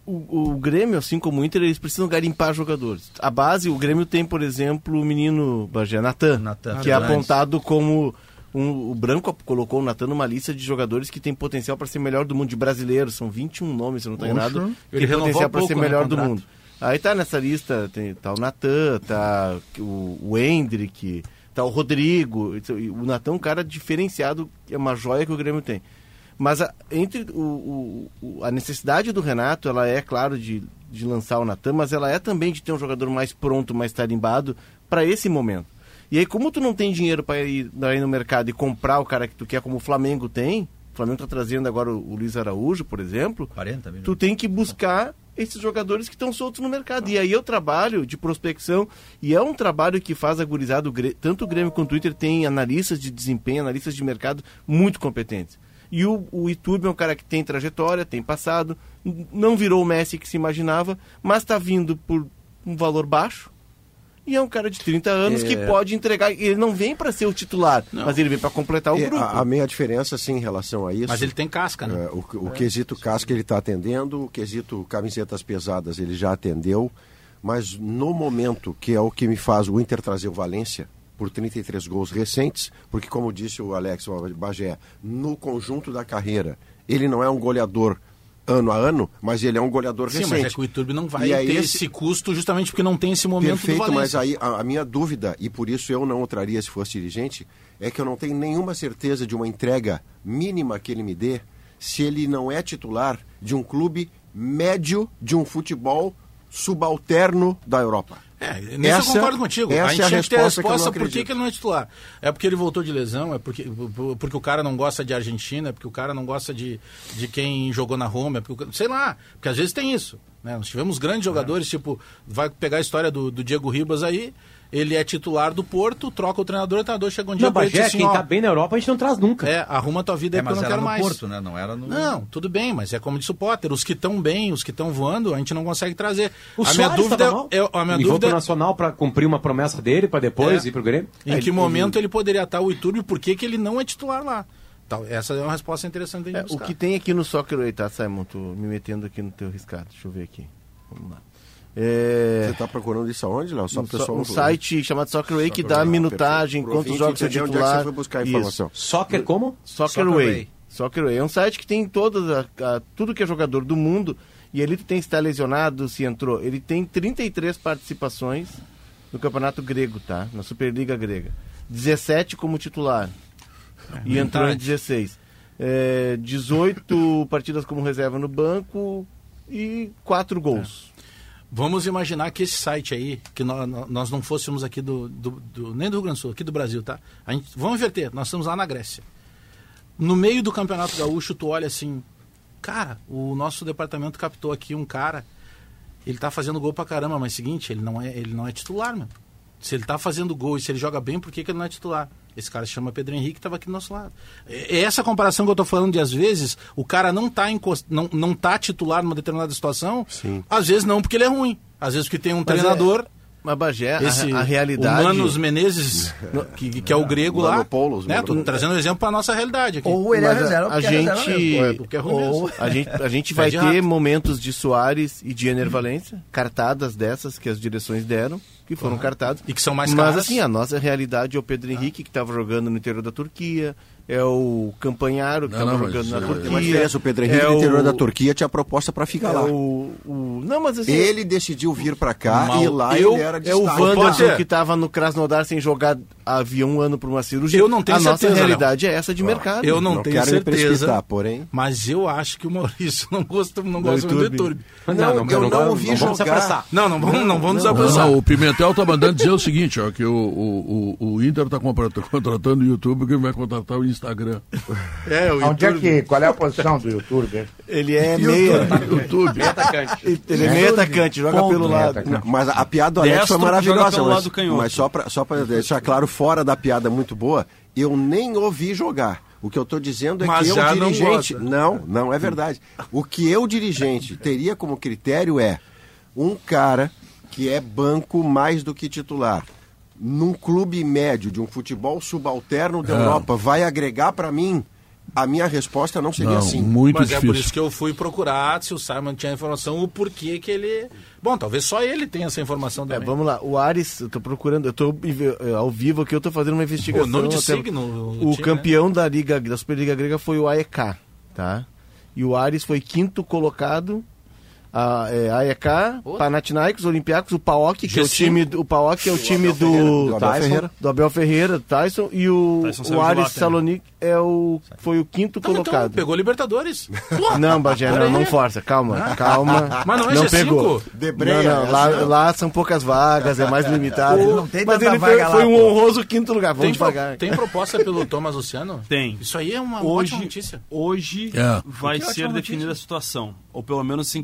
S4: o, o Grêmio, assim como o Inter, eles precisam garimpar jogadores. A base, o Grêmio tem, por exemplo, o menino Bagé, Natan,
S3: Natan.
S4: que é apontado como. Um, o Branco colocou o Natan numa lista de jogadores que tem potencial para ser melhor do mundo, de brasileiros. São 21 nomes, se eu não estou enganado. que tem potencial para ser
S8: né,
S4: melhor do mundo. Aí tá nessa lista, tem, tá o Natan, tá o, o Hendrick, tá o Rodrigo. e O Natan é um cara diferenciado, é uma joia que o Grêmio tem. Mas a, entre o- o- a necessidade do Renato, ela é, claro, de, de lançar o Natan, mas ela é também de ter um jogador mais pronto, mais tarimbado para esse momento. E aí, como tu não tem dinheiro para ir, ir no mercado e comprar o cara que tu quer, como o Flamengo tem, o Flamengo tá trazendo agora o, o Luiz Araújo, por exemplo,
S3: 40 milhões.
S4: tu tem que buscar esses jogadores que estão soltos no mercado. E aí é o trabalho de prospecção, e é um trabalho que faz a gurizada, o Grê- tanto o Grêmio quanto o Twitter tem analistas de desempenho, analistas de mercado muito competentes. E o, o Iturbe é um cara que tem trajetória, tem passado, não virou o Messi que se imaginava, mas está vindo por um valor baixo. E é um cara de 30 anos que
S5: É.
S4: pode entregar. Ele não vem para ser o titular, mas ele vem para completar o
S5: É,
S4: grupo.
S5: a, a meia diferença, sim, em relação a isso.
S8: Mas ele tem casca, né?
S5: É, o, o quesito casca ele está atendendo, o quesito camisetas pesadas ele já atendeu, mas no momento que é o que me faz o Inter trazer o Valência por 33 gols recentes, porque como disse o Alex Bagé, no conjunto da carreira, ele não é um goleador ano a ano, mas ele é um goleador
S8: Sim,
S5: recente.
S8: mas é que o YouTube não vai ter
S5: esse-
S8: esse custo justamente porque não tem esse momento do
S5: Perfeito, mas aí a, a minha dúvida, e por isso eu não o traria se fosse dirigente, é que eu não tenho nenhuma certeza de uma entrega mínima que ele me dê se ele não é titular de um clube médio de um futebol subalterno da Europa.
S8: É, nisso eu concordo contigo.
S5: Essa
S8: a gente
S5: é a
S8: tinha que ter a
S5: resposta
S8: por que, que ele não é titular. É porque ele voltou de lesão, é porque, porque o cara não gosta de Argentina, é porque o cara não gosta de, de quem jogou na Roma, é porque, sei lá, porque às vezes tem isso. Né? Nós tivemos grandes jogadores, tipo, vai pegar a história do, do Diego Ribas aí, ele é titular do Porto, troca o treinador, o treinador chega um dia
S7: Não,
S8: pra ele assim,
S7: quem
S8: ó,
S7: tá bem na Europa, a gente não traz nunca.
S8: é, arruma tua vida
S3: É,
S8: aí porque eu não
S3: era
S8: quero
S3: no
S8: mais.
S3: Porto, né? Não era no...
S8: Não, tudo bem, mas é como disse o Potter, os que estão bem, os que estão voando, a gente não consegue trazer.
S7: O
S8: a minha
S7: Soares
S8: dúvida
S7: tava mal.
S8: é, a minha
S7: e
S8: dúvida
S7: pro Nacional pra cumprir uma promessa dele, pra depois
S8: É.
S7: ir pro Grêmio.
S8: Em que momento ele poderia estar o Iturbe e por que, que ele não é titular lá? Tal, essa é uma resposta interessante de
S4: É, o que tem aqui no Soccer tá, Simon? Tô me metendo aqui no teu riscado. Deixa eu ver aqui. Vamos lá. É,
S5: Você está procurando isso aonde, Léo? Só
S4: um,
S5: pessoal...
S4: um site chamado Soccer Way que dá
S5: Way,
S4: minutagem, quantos jogos você
S5: entender onde é que
S4: titular.
S5: você foi buscar a
S4: Isso.
S5: informação.
S7: Soccer como?
S4: Soccer,
S3: Soccer
S4: Way.
S3: Way.
S4: Soccer Way. É um site que tem todas a- a- tudo que é jogador do mundo. E ali tu tem se está lesionado, se entrou. Ele tem 33 participações no Campeonato Grego, tá? Na Superliga Grega. 17 como titular. e entrou em
S8: metade.
S4: 16. É, 18 partidas como reserva no banco e 4 gols.
S8: Vamos imaginar que esse site aí, que nó- nó- nós, não fôssemos aqui do, do- do- nem do Rio Grande do Sul, aqui do Brasil, tá? A gente, vamos inverter, nós estamos lá na Grécia. No meio do Campeonato Gaúcho, tu olha assim, cara, o nosso departamento captou aqui um cara, ele tá fazendo gol pra caramba, mas seguinte, ele não é, ele não é titular, meu. Se ele tá fazendo gol e se ele joga bem, por que, que ele não é titular? Esse cara se chama Pedro Henrique, estava aqui do nosso lado. É é essa comparação que eu tô falando de às vezes, o cara não tá, encost... não, não tá titular numa determinada situação,
S5: Sim.
S8: às vezes não porque ele é ruim, às vezes porque tem um
S4: Mas
S8: treinador,
S4: Mas Bagé, a-
S8: esse
S4: a, realidade.
S8: o Manos Menezes, que, que é o grego lá,
S5: Manopoulos,
S8: né? Tô trazendo um exemplo para nossa realidade aqui.
S11: Ou ele é
S4: Mas a-
S3: um
S4: a
S12: reserva, reserva
S4: gente-.
S8: É, é
S4: Ou a gente, a gente vai ter
S8: rato.
S4: momentos de Soares e de Ener Valência, cartadas dessas que as direções deram, que foram cartadas.
S8: E que são mais
S4: Mas
S8: caras.
S4: assim, a nossa realidade é o Pedro Henrique, que estava jogando no interior da Turquia, é o Campanharo, que estava
S2: mas
S4: jogando na
S2: é-
S4: Turquia.
S5: Diferença, o Pedro Henrique,
S4: é
S5: no interior
S4: o-
S5: da Turquia, tinha proposta para ficar
S4: É
S5: lá.
S4: o, o- Não, mas assim...
S5: Ele decidiu vir para cá
S8: Mal-
S5: e lá
S8: eu-
S5: ele era
S4: É o
S5: destaque.
S4: Wanderson que estava no Krasnodar sem jogar havia um ano por uma cirurgia.
S8: Eu não tenho
S4: A nossa
S8: certeza,
S4: realidade é essa de mercado.
S8: Eu não,
S5: Não
S8: tenho
S5: quero me
S8: certeza,
S5: porém-
S8: mas eu acho que o Maurício não gosta, não gosta muito do
S4: Iturbe.
S8: Iturbe.
S5: Não, eu não
S7: vamos-
S5: ouvi
S7: não vamos
S5: jogar.
S8: Não, não vamos, não vamos nos
S2: Não,
S8: apressar.
S2: não, o Pimentel tá mandando dizer o seguinte, ó, que o, o, o, o Inter tá compra- contratando o YouTube que vai contratar o Instagram.
S8: É, o
S6: Onde é que, qual é a posição do YouTube?
S4: Ele é meia.
S2: YouTube.
S7: Atacante.
S4: Ele é meio atacante, joga
S12: Ponto.
S4: pelo lado.
S5: Não, mas a piada do Alex foi maravilhosa.
S10: pelo
S5: Mas,
S10: lado canhoto.
S5: mas só para deixar claro, fora da piada muito boa, eu nem ouvi jogar. O que eu estou dizendo é
S8: Mas
S5: que eu,
S8: não
S5: dirigente.
S8: gosta.
S5: Não, não, é verdade. O que eu, dirigente, teria como critério é um cara que é banco mais do que titular. Num clube médio de um futebol subalterno da Europa, vai agregar para mim A minha resposta não seria
S2: Não,
S5: assim.
S2: muito
S8: Mas é
S2: difícil.
S8: por isso que eu fui procurar se o Simon tinha informação, o porquê que ele. Bom, talvez só ele tenha essa informação
S4: É,
S8: também.
S4: vamos lá, o Ares, eu tô procurando, eu tô ao vivo aqui, eu tô fazendo uma investigação.
S8: O nome de signo, o
S4: o
S8: time, né?
S4: campeão da Liga, da Superliga Grega foi o AEK, tá? E o Ares foi quinto colocado. A é, AEK, Panathinaikos, Olympiacos, o PAOK, que é o
S8: G5.
S4: time, do- o PAOK é o time
S5: Abel Ferreira,
S4: do,
S5: do
S4: Tyson,
S5: Ferreira.
S4: do Abel Ferreira, Tyson, e o,
S10: Tyson
S4: o Ares
S10: também.
S4: Salonic é o, foi o quinto
S8: Então, então,
S4: colocado.
S8: pegou Libertadores.
S4: Não, Bagé, não, não força, calma, calma.
S8: Mas não é G5?
S4: pegou.
S5: Debreia,
S4: não, não, lá,
S5: essa-
S4: lá são poucas vagas, é mais limitado.
S12: Não tem
S4: Mas ele foi,
S12: lá,
S4: foi um honroso quinto lugar, vamos
S8: Tem, pro-
S4: devagar.
S8: tem proposta pelo Thomas Luciano?
S10: Tem.
S8: Isso aí é uma
S10: Hoje,
S8: ótima notícia.
S10: hoje
S2: É.
S10: vai
S8: Que
S10: ser definida a situação, ou pelo menos se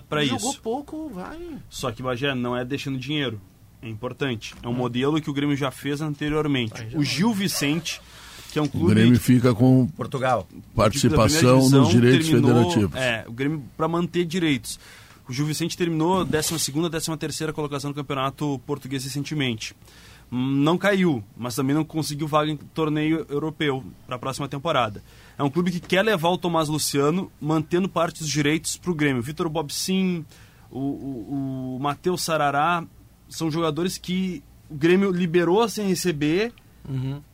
S10: para
S8: Jogou
S10: isso.
S8: pouco, vai.
S10: Só que Bagé não é deixando dinheiro. É importante. É um modelo que o Grêmio já fez anteriormente. O Gil Vicente, que é um
S2: O
S10: clube
S2: Grêmio fica com
S12: Portugal.
S2: participação
S10: divisão,
S2: nos direitos
S10: terminou-
S2: federativos.
S10: É, o Grêmio para manter direitos. O Gil Vicente terminou 12ª, 13ª colocação no Campeonato Português recentemente. Hum, Não caiu, mas também não conseguiu vaga em torneio europeu para a próxima temporada. É um clube que quer levar o Tomás Luciano, mantendo parte dos direitos para o Grêmio. Vitor Bobsin, o, o, o Matheus Sarará, são jogadores que o Grêmio liberou sem receber,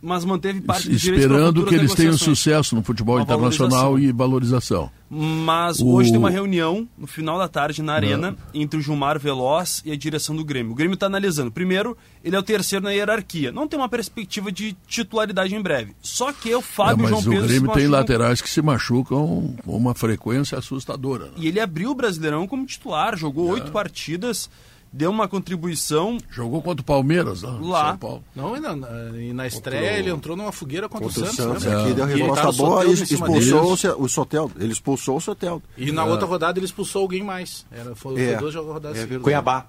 S10: mas manteve parte pra
S2: Esperando que eles tenham sucesso no futebol
S10: Uma
S2: internacional
S10: valorização.
S2: e valorização.
S10: Mas
S2: O-
S10: hoje tem uma reunião no final da tarde na Arena entre o Gilmar Veloz e a direção do Grêmio. O Grêmio está analisando. Primeiro, ele é o terceiro na hierarquia. Não tem uma perspectiva de titularidade em breve. Só que o
S2: É,
S10: Fábio e João
S2: o
S10: Pedro se
S2: Grêmio tem laterais que se machucam com uma frequência assustadora. né?
S10: E ele abriu o Brasileirão como titular, jogou oito partidas, deu uma contribuição
S2: Jogou contra o Palmeiras lá, em
S10: Lá.
S2: São Paulo.
S8: Não, e na, na- e na estreia ele entrou numa fogueira contra,
S5: Contra
S8: o Santos. né?
S5: aqui deu
S8: E ele
S5: resposta boa e expulsou o Soteldo. Ele expulsou o Soteldo.
S8: E na outra rodada ele expulsou alguém mais. Era, foi,
S5: É.
S8: duas rodadas.
S5: É.
S7: Cuiabá.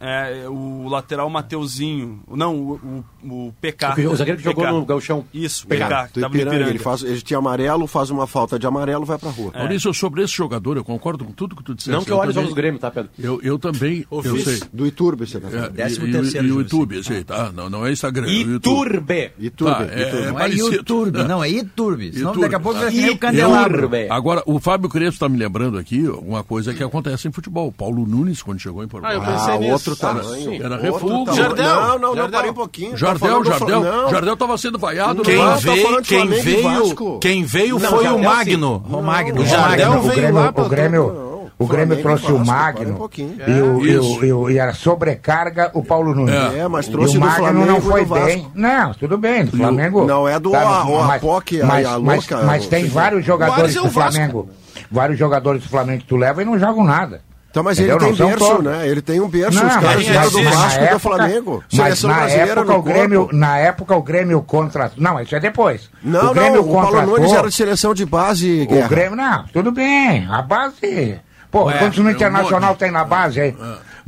S10: É, o lateral Mateuzinho. Não, o, o, o PK.
S7: O zagueiro que jogou
S10: PK.
S7: no Gauchão.
S10: Isso,
S5: É,
S10: PK, que
S5: Ipiranga,
S10: Ipiranga.
S5: ele, faz, ele tinha amarelo, faz uma falta de amarelo, vai pra rua.
S2: Maurício, sobre esse jogador, eu concordo com tudo que tu disseste.
S7: Não que eu olhe jogos do Grêmio, tá, Pedro?
S2: Eu, eu também, eu sei.
S5: Do Iturbe, você tá
S2: É,
S5: falando.
S12: Décimo
S2: e,
S12: terceiro,
S2: e o. YouTube, esse aí, tá? Não, não é Instagram. é.
S7: Iturbe.
S5: Iturbe,
S2: Tá, é-
S5: Iturbe.
S2: é
S12: Não é. YouTube, não, é Iturbe. Senão
S2: Iturbe.
S12: daqui a pouco vai ser o
S7: Iturbe.
S12: candelabro.
S2: Agora, o Fábio Crespo está me lembrando aqui uma coisa que acontece em futebol. O Paulo Nunes, quando chegou em
S8: Ah, eu
S5: Ah,
S8: nisso.
S5: Outro
S8: Ah,
S5: tamanho.
S8: sim.
S2: Era refúgio.
S8: Jardel.
S5: Não, não, não,
S8: Jardel.
S5: parei um pouquinho. Tá
S2: Jardel,
S5: do
S2: Jardel,
S5: não.
S2: Jardel estava sendo vaiado.
S8: Quem
S5: Não, tá
S8: veio, quem
S5: e
S8: veio, quem veio
S7: Não,
S8: foi
S7: Jardel,
S8: o Magno.
S12: O Magno.
S8: O Jardel veio
S6: o Grêmio,
S8: lá pra
S6: o Grêmio,
S5: Não,
S6: o Grêmio
S5: Flamengo
S6: trouxe
S5: e
S6: o
S5: Vasco, um
S6: Magno
S5: pouquinho.
S6: e, o, e,
S2: Isso.
S6: o, e, o, e era sobrecarga o Paulo Nunes.
S2: É.
S5: É, mas
S6: E
S5: trouxe
S6: o
S5: do
S6: Magno
S5: Flamengo
S6: não
S5: e
S6: foi bem. Não, tudo bem, do Flamengo.
S5: Não é do
S6: Tá,
S5: A- o
S6: mas-
S5: Apoque, a-
S6: mas,
S5: a
S6: mas,
S5: louca,
S6: mas
S5: o-
S6: tem vários jogadores
S8: é o
S6: do. Flamengo. Vários jogadores do Flamengo que tu leva e não jogam nada.
S5: Então, mas
S6: Entendeu?
S5: ele tem
S6: Não são
S5: berço,
S6: todos.
S5: né? Ele tem um berço.
S6: Não,
S5: Os caras vieram do Vasco e do Flamengo.
S6: Mas na época, o Grêmio,
S5: corpo.
S6: na época o Grêmio contratou. Não, isso é depois.
S5: Não,
S6: o Grêmio
S5: não, o Paulo. Nunes era de seleção de base,
S6: O
S5: Guerra.
S6: Grêmio, não, tudo bem. A base. Pô, quantos no
S2: é um
S6: Internacional tem na base aí?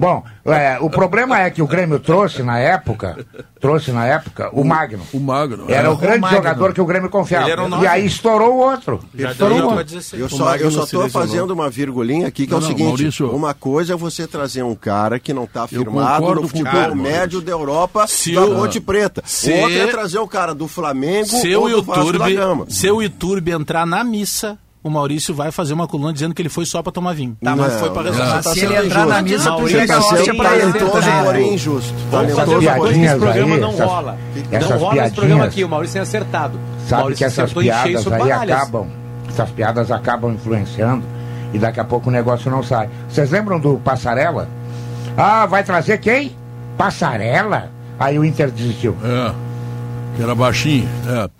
S6: Bom, é, o problema é que o Grêmio trouxe na época, trouxe na época o Magno.
S2: O Magno.
S6: Era
S2: é.
S6: o grande
S12: Magno.
S6: jogador que o Grêmio confiava.
S8: Ele era o
S6: E aí estourou o outro.
S8: Jardel
S6: Estourou o
S8: jogou
S6: outro.
S8: 16.
S5: Eu
S4: O
S5: só, eu só tô fazendo uma virgulinha aqui, que é
S2: Não,
S5: o
S2: não,
S5: seguinte:
S2: Maurício.
S5: uma coisa é você trazer um cara que não está firmado no futebol
S2: tudo,
S5: médio
S2: Maurício.
S5: da Europa,
S8: Se
S5: da
S8: o-
S5: Ponte Preta.
S8: se-
S5: O outro é trazer o cara do Flamengo
S8: Se
S5: ou
S8: o
S5: do Vasco da Gama.
S8: se o YouTube entrar na missa, o Maurício vai fazer uma coluna dizendo que ele foi só pra tomar vinho. Tá, mas
S5: Não,
S8: foi pra
S5: não.
S8: resolver.
S5: Tá
S12: se ele entrar na missa, tu
S7: Maurício,
S12: chega
S5: Tá sendo talentoso,
S12: também.
S5: porém injusto.
S7: Vamos fazer uma coisa que esse programa
S6: aí,
S7: não
S6: essas-
S7: rola.
S6: essas
S7: não rola esse programa aqui, o Maurício tem acertado. O
S6: Sabe
S7: Maurício
S6: que essas piadas aí
S7: baralhas.
S6: acabam, essas piadas acabam influenciando e daqui a pouco o negócio não sai. Vocês lembram do Passarela? Ah, vai trazer quem? Passarela? Aí o Inter desistiu.
S2: É. Que era baixinho. É.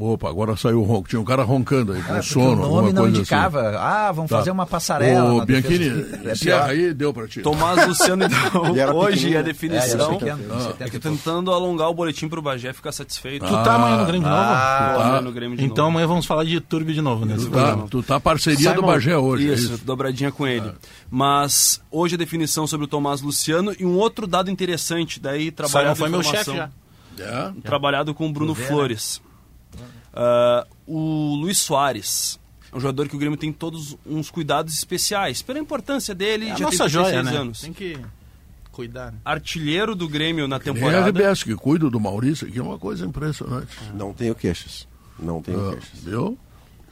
S2: Opa, agora saiu o ronco. Tinha um cara roncando aí, com
S12: Ah,
S2: sono,
S12: o nome não
S2: coisa
S12: indicava.
S2: assim.
S12: Ah, vamos
S2: Tá.
S12: fazer uma passarela.
S2: Ô, Bianchini,
S12: do- é
S2: encerra
S12: pior.
S2: aí, deu pra ti.
S10: Tomás Luciano, então, hoje a
S12: É,
S10: definição
S12: é,
S10: é,
S12: que é
S10: que tentando alongar o boletim pro Bagé ficar satisfeito.
S8: Tu tá amanhã no Grêmio de novo?
S12: Ah,
S10: Tô
S2: tá.
S10: amanhã no Grêmio de
S8: Então
S10: novo.
S8: amanhã vamos falar de YouTube de novo, né?
S2: Tu tá, tu tá parceria do
S10: Simon,
S2: Bagé hoje. é
S10: Isso,
S2: isso.
S10: dobradinha com ele. Mas hoje a definição sobre o Tomás Luciano e um outro dado interessante, daí
S8: Simon
S10: trabalhado
S8: foi meu
S10: informação,
S8: chefe já.
S2: É.
S10: trabalhado com o Bruno
S12: né?
S10: Flores. Ah, o Luiz Soares. É um jogador que o Grêmio tem todos uns cuidados especiais. Pela importância dele,
S8: É a
S10: já
S8: nossa
S10: tem
S8: joia,
S10: 16
S8: né?
S10: anos.
S8: Tem que cuidar. né?
S10: Artilheiro do Grêmio na temporada.
S2: RBS que cuida do Maurício, que é uma coisa impressionante.
S5: Não tenho queixas. Não tenho
S2: Ah,
S5: queixas.
S2: viu?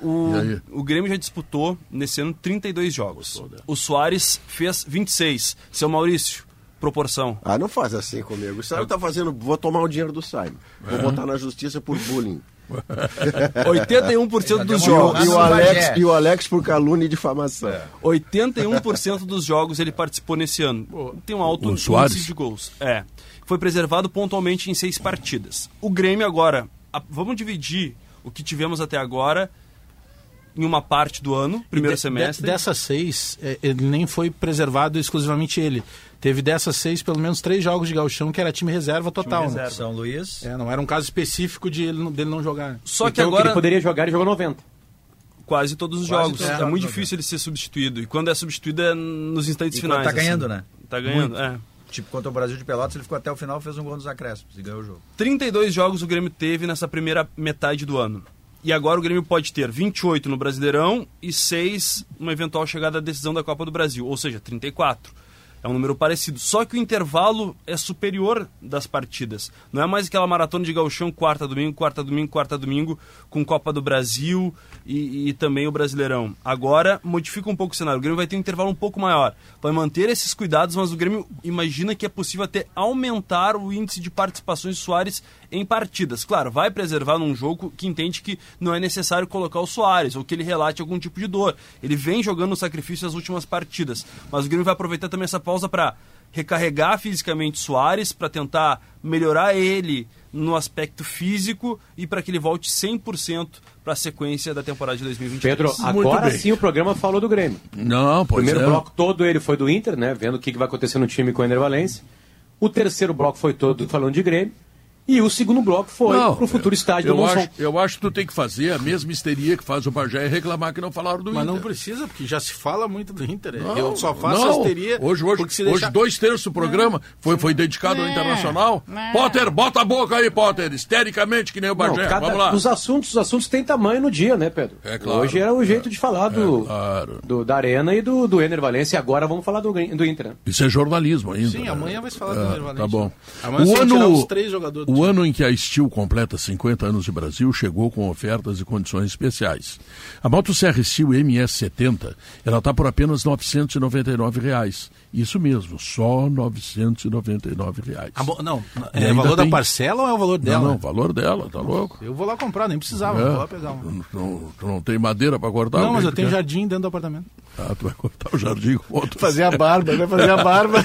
S10: O, o Grêmio já disputou nesse ano 32 jogos. O Soares fez 26. Seu Maurício, proporção.
S5: Ah, não faz assim comigo. O Simon tá fazendo. Vou tomar o dinheiro do Simon. Vou botar na justiça por bullying.
S10: 81% dos
S5: E o,
S10: jogos.
S5: e o Alex, e o Alex por calúnia e difamação.
S10: 81% dos jogos ele participou nesse ano. Tem um alto índice de gols. É. Foi preservado pontualmente em seis partidas. O Grêmio agora, a- vamos dividir o que tivemos até agora em uma parte do ano, primeiro
S8: De-
S10: semestre.
S8: de- dessas seis, é, ele nem foi preservado exclusivamente ele. Teve dessas seis, pelo menos três jogos de gauchão que era time reserva total. né?
S9: reserva.
S3: São Luís.
S8: É, não era um caso específico de ele, não- dele não jogar.
S10: Só que
S7: Então, que
S10: agora
S7: ele poderia jogar, ele jogou 90.
S10: quase todos os
S3: Quase
S10: jogos.
S3: todos
S10: É,
S3: jogos,
S10: muito
S3: né?
S10: difícil ele ser substituído. E quando é substituído é nos instantes
S3: E
S10: finais.
S3: tá ganhando,
S10: assim.
S3: né?
S10: Tá ganhando, é.
S3: Tipo, contra o Brasil de Pelotas, ele ficou até o final, fez um gol nos acréscimos e ganhou o jogo.
S10: 32 jogos o Grêmio teve nessa primeira metade do ano. E agora o Grêmio pode ter 28 no Brasileirão e 6 numa eventual chegada à decisão da Copa do Brasil, ou seja, 34. É um número parecido. Só que o intervalo é superior das partidas. Não é mais aquela maratona de gauchão quarta domingo, quarta domingo, quarta domingo, com Copa do Brasil e, e também o Brasileirão. Agora modifica um pouco o cenário. O Grêmio vai ter um intervalo um pouco maior. Vai manter esses cuidados, mas o Grêmio imagina que é possível até aumentar o índice de participações Soares em partidas. Claro, vai preservar num jogo que entende que não é necessário colocar o Soares ou que ele relate algum tipo de dor. Ele vem jogando no sacrifício as últimas partidas, mas o Grêmio vai aproveitar também essa pausa para recarregar fisicamente Soares, para tentar melhorar ele no aspecto físico e para que ele volte 100% para a sequência da temporada de 2023.
S7: Pedro, agora sim o programa falou do Grêmio.
S2: Não,
S7: O
S2: pois
S7: primeiro
S2: é.
S7: bloco todo ele foi do Inter, né? Vendo o que que vai acontecer no time com o Ener Valencia. O terceiro bloco foi todo falando de Grêmio. E o segundo bloco foi
S2: Não,
S7: pro futuro estádio
S2: eu
S7: do
S2: acho, eu acho que tu tem que fazer a mesma histeria que faz o Bagé e reclamar que não falaram do
S8: Mas
S2: Inter.
S8: não precisa, porque já se fala muito do Inter.
S2: Não,
S8: eu só faço
S2: não.
S8: a histeria.
S2: Hoje, hoje, hoje
S8: deixar-
S2: dois terços do programa foi, foi dedicado ao
S8: É.
S2: Internacional. Potter, bota a boca aí, Potter, histericamente que nem o
S7: Não,
S2: Bagé.
S7: cada-
S2: Vamos lá.
S7: Os assuntos, os assuntos têm tamanho no dia, né, Pedro?
S2: É claro.
S7: Hoje é o jeito de falar do,
S2: claro.
S7: do- da Arena e do, do Ener Valencia. E agora vamos falar do, do Inter. né?
S2: Isso é jornalismo ainda.
S8: Sim,
S2: né?
S8: amanhã vai se falar do
S2: É,
S8: Inter Valente.
S2: Tá bom.
S8: Amanhã
S2: o
S8: se vão tirar
S2: ano,
S8: os três jogadores do
S2: o ano em que a Steel completa 50 anos de Brasil chegou com ofertas e condições especiais. A moto Serra Steel MS70, ela está por apenas 999 reais. Isso mesmo, só 999 reais.
S8: Ah, bom, não, é o valor
S2: tem-
S8: da parcela ou é o valor dela?
S2: Não, não, o valor dela, tá louco?
S8: Eu vou lá comprar, nem precisava,
S2: É.
S8: vou lá pegar um.
S2: Tu não, tu não tem madeira para cortar?
S8: Não, mas eu tenho
S2: quer?
S8: jardim dentro do apartamento.
S2: Ah, tu vai cortar o jardim com outro.
S4: Fazer a barba, né? Fazer a barba.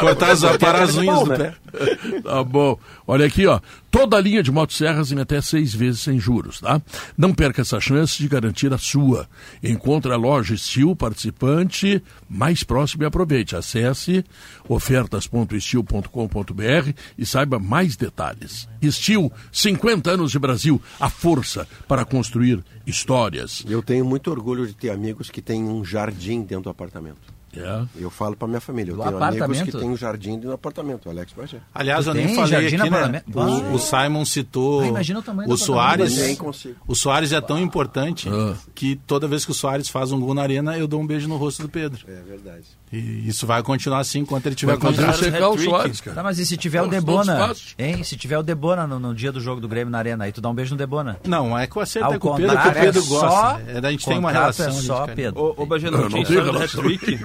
S8: Cortar as, parar as unhas do
S7: né?
S8: pé.
S2: Tá bom. Olha aqui, ó. Toda a linha de motosserras em até seis vezes sem juros, tá? Não perca essa chance de garantir a sua. Encontre a loja Steel participante mais próxima e aproveite. Acesse ofertas.steel.com.br e saiba mais detalhes. Steel, 50 anos de Brasil, a força para construir histórias.
S5: Eu tenho muito orgulho de ter amigos que têm um jardim dentro do apartamento.
S2: É.
S5: Eu falo para minha família, eu
S3: Do
S5: tenho amigos que têm um jardim dentro do apartamento, Alex Bagé.
S8: Aliás, eu
S3: Tem
S8: nem falei aqui, né? O, o Simon citou
S3: Ah, imagina o tamanho
S8: o
S3: do
S8: Soares.
S3: apartamento.
S5: Nem consigo.
S8: O Soares é tão importante
S2: Ah.
S8: que toda vez que o Soares faz um gol na arena, eu dou um beijo no rosto do Pedro.
S5: É verdade.
S8: E isso vai continuar assim enquanto ele
S2: Vai fazer
S8: contratado.
S2: secar o. Soares, cara.
S3: Tá, mas e se tiver o Debona? Hein? Se tiver o Debona no, no dia do jogo do Grêmio na arena, aí tu dá um beijo no Debona.
S8: Não, é que acerto
S3: Ao
S8: é com o Pedro, que o Pedro
S3: é
S8: gosta.
S3: só-
S8: É, a gente tem uma
S3: contrato
S8: relação.
S3: é
S8: de
S3: só
S8: carinho.
S3: Pedro.
S10: Ô, ô Bagé,
S2: Não,
S10: não,
S2: tem relação
S10: hat-trick?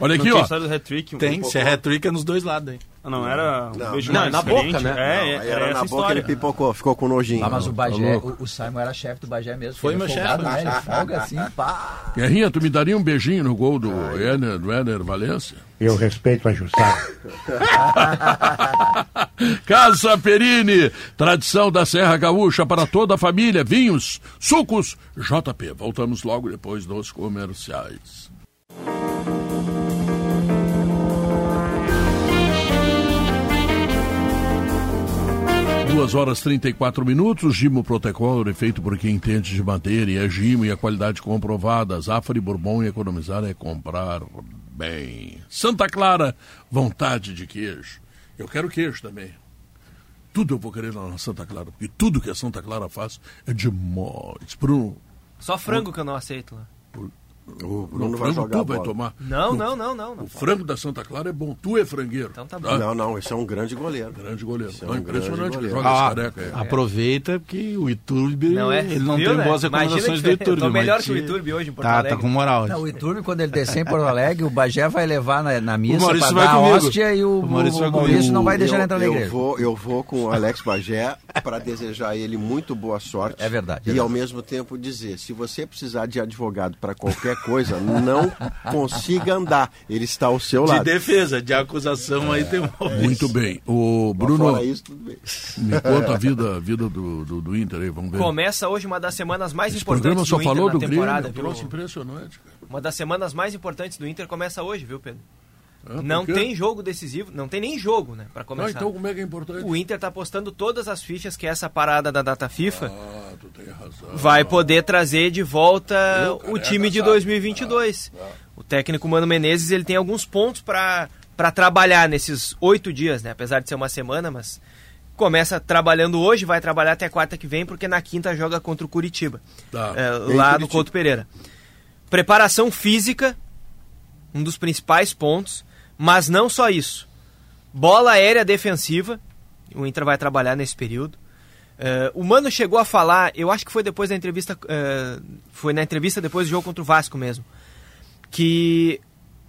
S2: Olha aqui, ó.
S10: um
S8: Tem, se é hat-trick é nos dois lados aí.
S10: Ah, Não, era um
S5: Não,
S10: beijo
S7: não,
S10: mais
S7: na boca, né?
S10: É,
S5: Não,
S10: é, era
S5: era
S10: essa
S5: na boca
S10: história.
S5: ele pipocou, ficou com nojinho.
S3: Ah, mas o
S2: tá
S3: Bagé, o, o Simon era chefe do Bagé mesmo.
S8: Foi
S3: é
S8: meu
S3: folgado,
S8: chefe,
S3: né? Ele folga assim, pá.
S2: Guerrinha, tu me daria um beijinho no gol do Ener, do Ener Valência?
S6: Eu respeito a Jussara.
S2: Casa Perini, tradição da Serra Gaúcha para toda a família, vinhos, sucos, JP. Voltamos logo depois dos comerciais. Duas horas 34 minutos, Gimo Protocolo é feito por quem entende de madeira e é Gimo e a qualidade comprovada. Zafari Bourbon e economizar é comprar bem. Santa Clara, vontade de queijo. Eu quero queijo também. Tudo eu vou querer lá na Santa Clara, porque tudo que a Santa Clara faz é demais. Bruno,
S9: Só frango que eu não aceito lá.
S2: O
S5: Bruno vai
S2: frango
S5: jogar
S2: tu
S5: a
S2: vai tomar.
S9: Não,
S2: O-
S9: não, não, não. não
S2: O frango da Santa Clara é bom. Tu é frangueiro.
S9: Então tá bom.
S5: Não, não, esse é um grande goleiro.
S2: Grande goleiro.
S5: Esse é
S2: Não,
S5: um
S2: impressionante
S5: grande
S2: que
S5: goleiro.
S2: joga
S8: Ah,
S2: careca. É.
S8: aproveita que o Iturbe
S9: Não é?
S8: ele não
S9: Viu,
S8: tem
S9: né?
S8: boas recomendações do
S9: eu
S8: Iturbe.
S9: tô melhor
S8: mas
S9: que o Iturbe hoje em Porto
S8: Tá,
S9: Alegre.
S8: tá com moral.
S3: Não, o Iturbe, quando ele descer em Porto Alegre, o Bagé vai levar na, na missa
S8: Maurício
S3: pra
S8: vai
S3: dar a hóstia e o,
S8: O Maurício
S3: o
S8: vai
S3: Maurício não vai deixar
S5: eu,
S3: ele entrar na
S5: eu
S3: igreja.
S5: Vou, eu vou com o Alex Bagé para desejar ele muito boa sorte.
S3: É verdade, é
S5: E ao mesmo tempo dizer, se você precisar de advogado para qualquer coisa, não consiga andar. Ele está ao seu
S8: De
S5: lado.
S8: defesa, de acusação aí tem um.
S2: Muito bem. O Bruno,
S5: Fora isso, tudo bem.
S2: me conta a vida, a vida do, do, do Inter aí, vamos ver.
S9: Começa hoje uma das semanas mais
S2: Esse
S9: importantes do Inter
S2: falou
S9: na
S2: do Grêmio,
S9: temporada,
S2: é um
S9: viu?
S2: impressionante. cara.
S9: Uma das semanas mais importantes do Inter começa hoje, viu, Pedro?
S2: Ah,
S9: não tem jogo decisivo, não tem nem jogo, né, para
S2: Ah,
S9: começar.
S2: então como é que é importante?
S9: O Inter tá postando todas as fichas que essa parada da data FIFA
S2: Ah, tu tem razão.
S9: vai poder trazer de volta
S2: Eu,
S9: o
S2: careca,
S9: time de
S2: sabe?
S9: 2022. O técnico Mano Menezes ele tem alguns pontos para para trabalhar nesses oito dias, né? Apesar de ser uma semana, mas começa trabalhando hoje, vai trabalhar até quarta que vem, porque na quinta joga contra o Curitiba,
S2: Tá.
S9: é, lá no
S5: Curitiba.
S9: Couto Pereira. Preparação física, um dos principais pontos, mas não só isso. Bola aérea defensiva, o Inter vai trabalhar nesse período. É, o Mano chegou a falar, eu acho que foi depois da entrevista, é, foi na entrevista depois do jogo contra o Vasco mesmo, que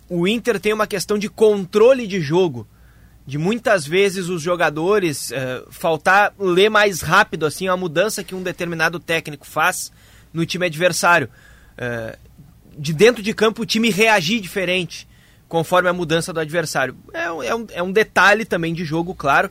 S9: o Inter tem uma questão de controle de jogo, de muitas vezes os jogadores é, faltar ler mais rápido assim a mudança que um determinado técnico faz no time adversário. De dentro de campo o time reagir diferente conforme a mudança do adversário. É, um- é um, é um detalhe também de jogo, claro,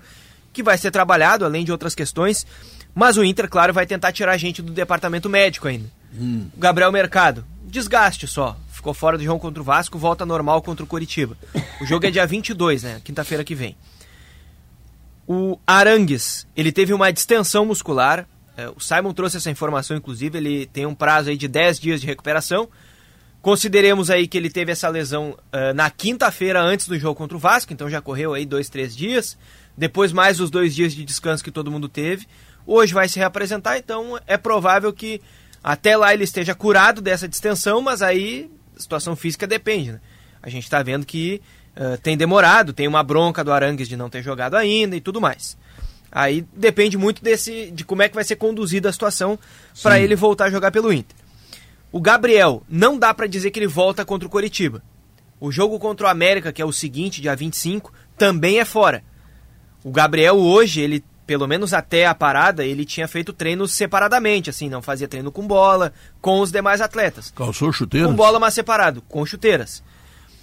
S9: que vai ser trabalhado, além de outras questões. Mas o Inter, claro, vai tentar tirar a gente do departamento médico ainda. O Gabriel Mercado, desgaste só. Ficou fora do jogo contra o Vasco, volta normal contra o Coritiba. O jogo é dia 22, né? Quinta-feira que vem. O Arangues, ele teve uma distensão muscular. É, o Simon trouxe essa informação, inclusive. Ele tem um prazo aí de 10 dias de recuperação. Consideremos aí que ele teve essa lesão ah, na quinta-feira antes do jogo contra o Vasco, então já correu aí dois, três dias. Depois mais os dois dias de descanso que todo mundo teve. Hoje vai se reapresentar, então é provável que até lá ele esteja curado dessa distensão, mas aí a situação física depende, né? A gente está vendo que ah, tem demorado, tem uma bronca do Arangues de não ter jogado ainda e tudo mais. Aí depende muito desse de como é que vai ser conduzida a situação para ele voltar a jogar pelo Inter. O Gabriel, não dá pra dizer que ele volta contra o Coritiba. O jogo contra o América, que é o seguinte, dia 25, também é fora. O Gabriel hoje, ele, pelo menos até a parada, ele tinha feito treinos separadamente, assim, não fazia treino com bola, com os demais atletas.
S2: Calçou chuteiras?
S9: Com bola, mas separado, com chuteiras.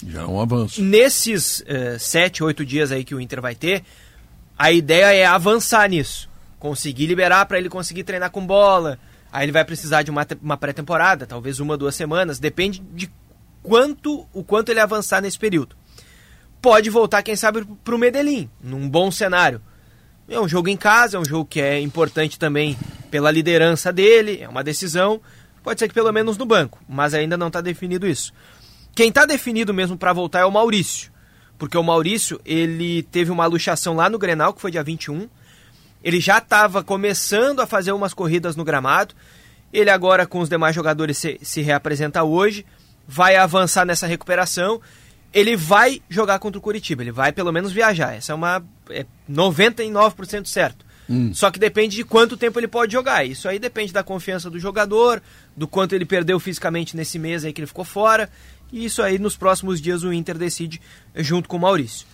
S2: Já é um avanço.
S9: Nesses eh, sete, oito dias aí que o Inter vai ter, a ideia é avançar nisso. Conseguir liberar para ele conseguir treinar com bola. Aí ele vai precisar de uma, uma pré-temporada, talvez uma, duas semanas. Depende de quanto o quanto ele avançar nesse período. Pode voltar, quem sabe, para o Medellín, num bom cenário. É um jogo em casa, é um jogo que é importante também pela liderança dele, é uma decisão. Pode ser que pelo menos no banco, mas ainda não está definido isso. Quem está definido mesmo para voltar é o Maurício. Porque o Maurício, ele teve uma luxação lá no Grenal, que foi dia 21. Ele já estava começando a fazer umas corridas no gramado. Ele agora, com os demais jogadores, se, se reapresenta hoje. Vai avançar nessa recuperação. Ele vai jogar contra o Curitiba. Ele vai pelo menos viajar. Essa é uma. É 99% certo. Só que depende de quanto tempo ele pode jogar. Isso aí depende da confiança do jogador, do quanto ele perdeu fisicamente nesse mês aí que ele ficou fora. E isso aí nos próximos dias o Inter decide junto com o Maurício.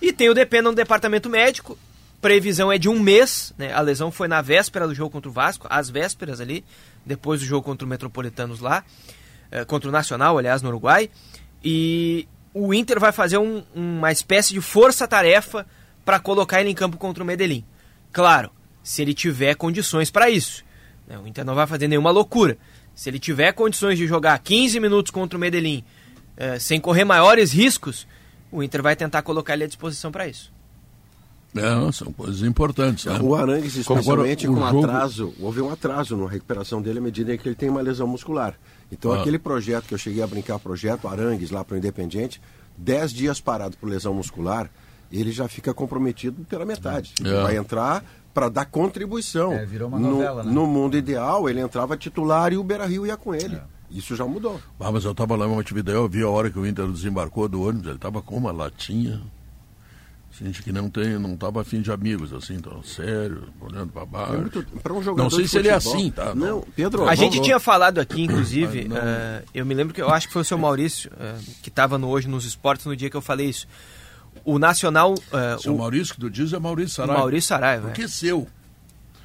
S9: E tem o dependa no departamento médico. Previsão é de um mês. Né? A lesão foi na véspera do jogo contra o Vasco, às vésperas ali, depois do jogo contra o Metropolitanos lá, eh, contra o Nacional, aliás, no Uruguai. E o Inter vai fazer um- uma espécie de força-tarefa para colocar ele em campo contra o Medellín. Claro, se ele tiver condições para isso. né? O Inter não vai fazer nenhuma loucura. Se ele tiver condições de jogar 15 minutos contra o Medellín eh, sem correr maiores riscos, o Inter vai tentar colocar ele à disposição para isso.
S2: É, são coisas importantes. Né?
S5: O Arangues, especialmente
S2: Agora, o
S5: com
S2: jogo-
S5: atraso, houve um atraso na recuperação dele à medida que ele tem uma lesão muscular. Então,
S2: Ah.
S5: aquele projeto que eu cheguei a brincar, projeto Arangues lá para o Independiente, 10 dias parado por lesão muscular, ele já fica comprometido pela metade. Ele
S2: É.
S5: vai entrar para dar contribuição.
S3: É, virou uma
S5: no,
S3: novela, né?
S5: no mundo ideal, ele entrava titular e o Beira Rio ia com ele. Isso já mudou.
S2: Ah, mas eu tava lá em Montevideo, eu vi a hora que o Inter desembarcou do ônibus, ele tava com uma latinha. Gente que não tem, não tava afim de amigos, assim, tão sério, olhando para baixo.
S5: É muito- pra um jogador
S2: não sei se ele é
S5: futebol-
S2: assim, tá?
S5: Não, Pedro,
S9: A
S5: vamos-
S9: gente tinha falado aqui, inclusive,
S2: não-
S9: eh, eu me lembro que eu acho que foi o seu Maurício, eh, que estava no, hoje nos esportes no dia que eu falei isso. O Nacional. eh,
S2: Se o
S9: o
S2: Maurício que tu diz é Maurício Saraiva.
S9: Maurício Saraiva.
S2: Por que seu?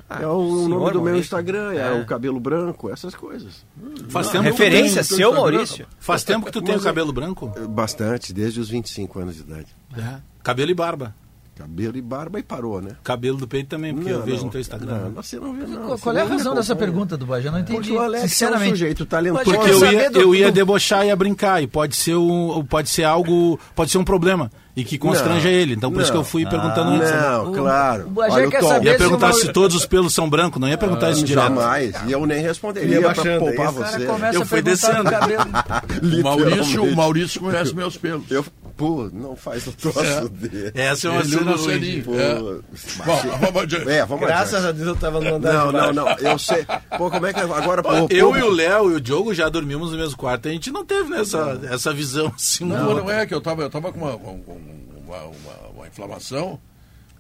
S9: Ah,
S5: É o
S9: senhor
S5: nome do meu
S9: Maurício.
S5: Instagram, é,
S9: É.
S5: o cabelo branco, essas coisas.
S8: Faz
S2: Não,
S8: tempo
S9: Referência,
S8: tem-
S9: seu Maurício.
S8: Faz tempo que tu tem o cabelo branco?
S5: Bastante, desde os 25 anos de idade.
S8: É. Cabelo e barba.
S5: Cabelo e barba e parou, né?
S8: Cabelo do peito também, porque eu vejo no teu Instagram.
S5: Não, você não vê, não.
S12: Qual, é a
S5: não
S12: razão dessa pergunta do Bajé? Eu não entendi.
S5: Porque o Alex é um
S12: sinceramente.
S5: sujeito talentoso.
S12: Bajé
S8: Porque eu ia, eu ia debochar e ia brincar, e pode ser, um, pode ser algo, pode ser um problema, e que constrange
S5: Não,
S8: ele. Então por isso que eu
S5: não.
S8: fui perguntando antes. né?
S5: Não, claro.
S12: o
S5: Olha
S12: quer saber
S8: Ia
S12: se
S8: perguntar
S12: o
S8: se
S12: Mauri-
S8: todos os pelos são brancos, não ia perguntar isso direto.
S5: Jamais. E eu nem responderia
S4: baixando,
S5: poupar
S12: O
S5: você.
S8: Eu fui descendo.
S2: O Maurício, o. Maurício conhece meus pelos.
S5: Eu, pô, não faz o troço dele.
S8: Essa é uma
S2: Ele
S8: cena
S2: não
S8: ruim.
S5: Pô,
S2: É. Bom, vamos adiante.
S5: É, vamos
S4: Graças
S5: adiante.
S4: a Deus eu tava no andar
S5: Não, não, não. Eu sei. Pô, como é que agora pô,
S8: Eu
S5: pô,
S8: e o Léo e o Diogo já dormimos no mesmo quarto. A gente não teve nessa, essa visão assim.
S2: Não,
S8: Não,
S2: não é que eu tava, eu tava com uma, uma, uma- uma inflamação.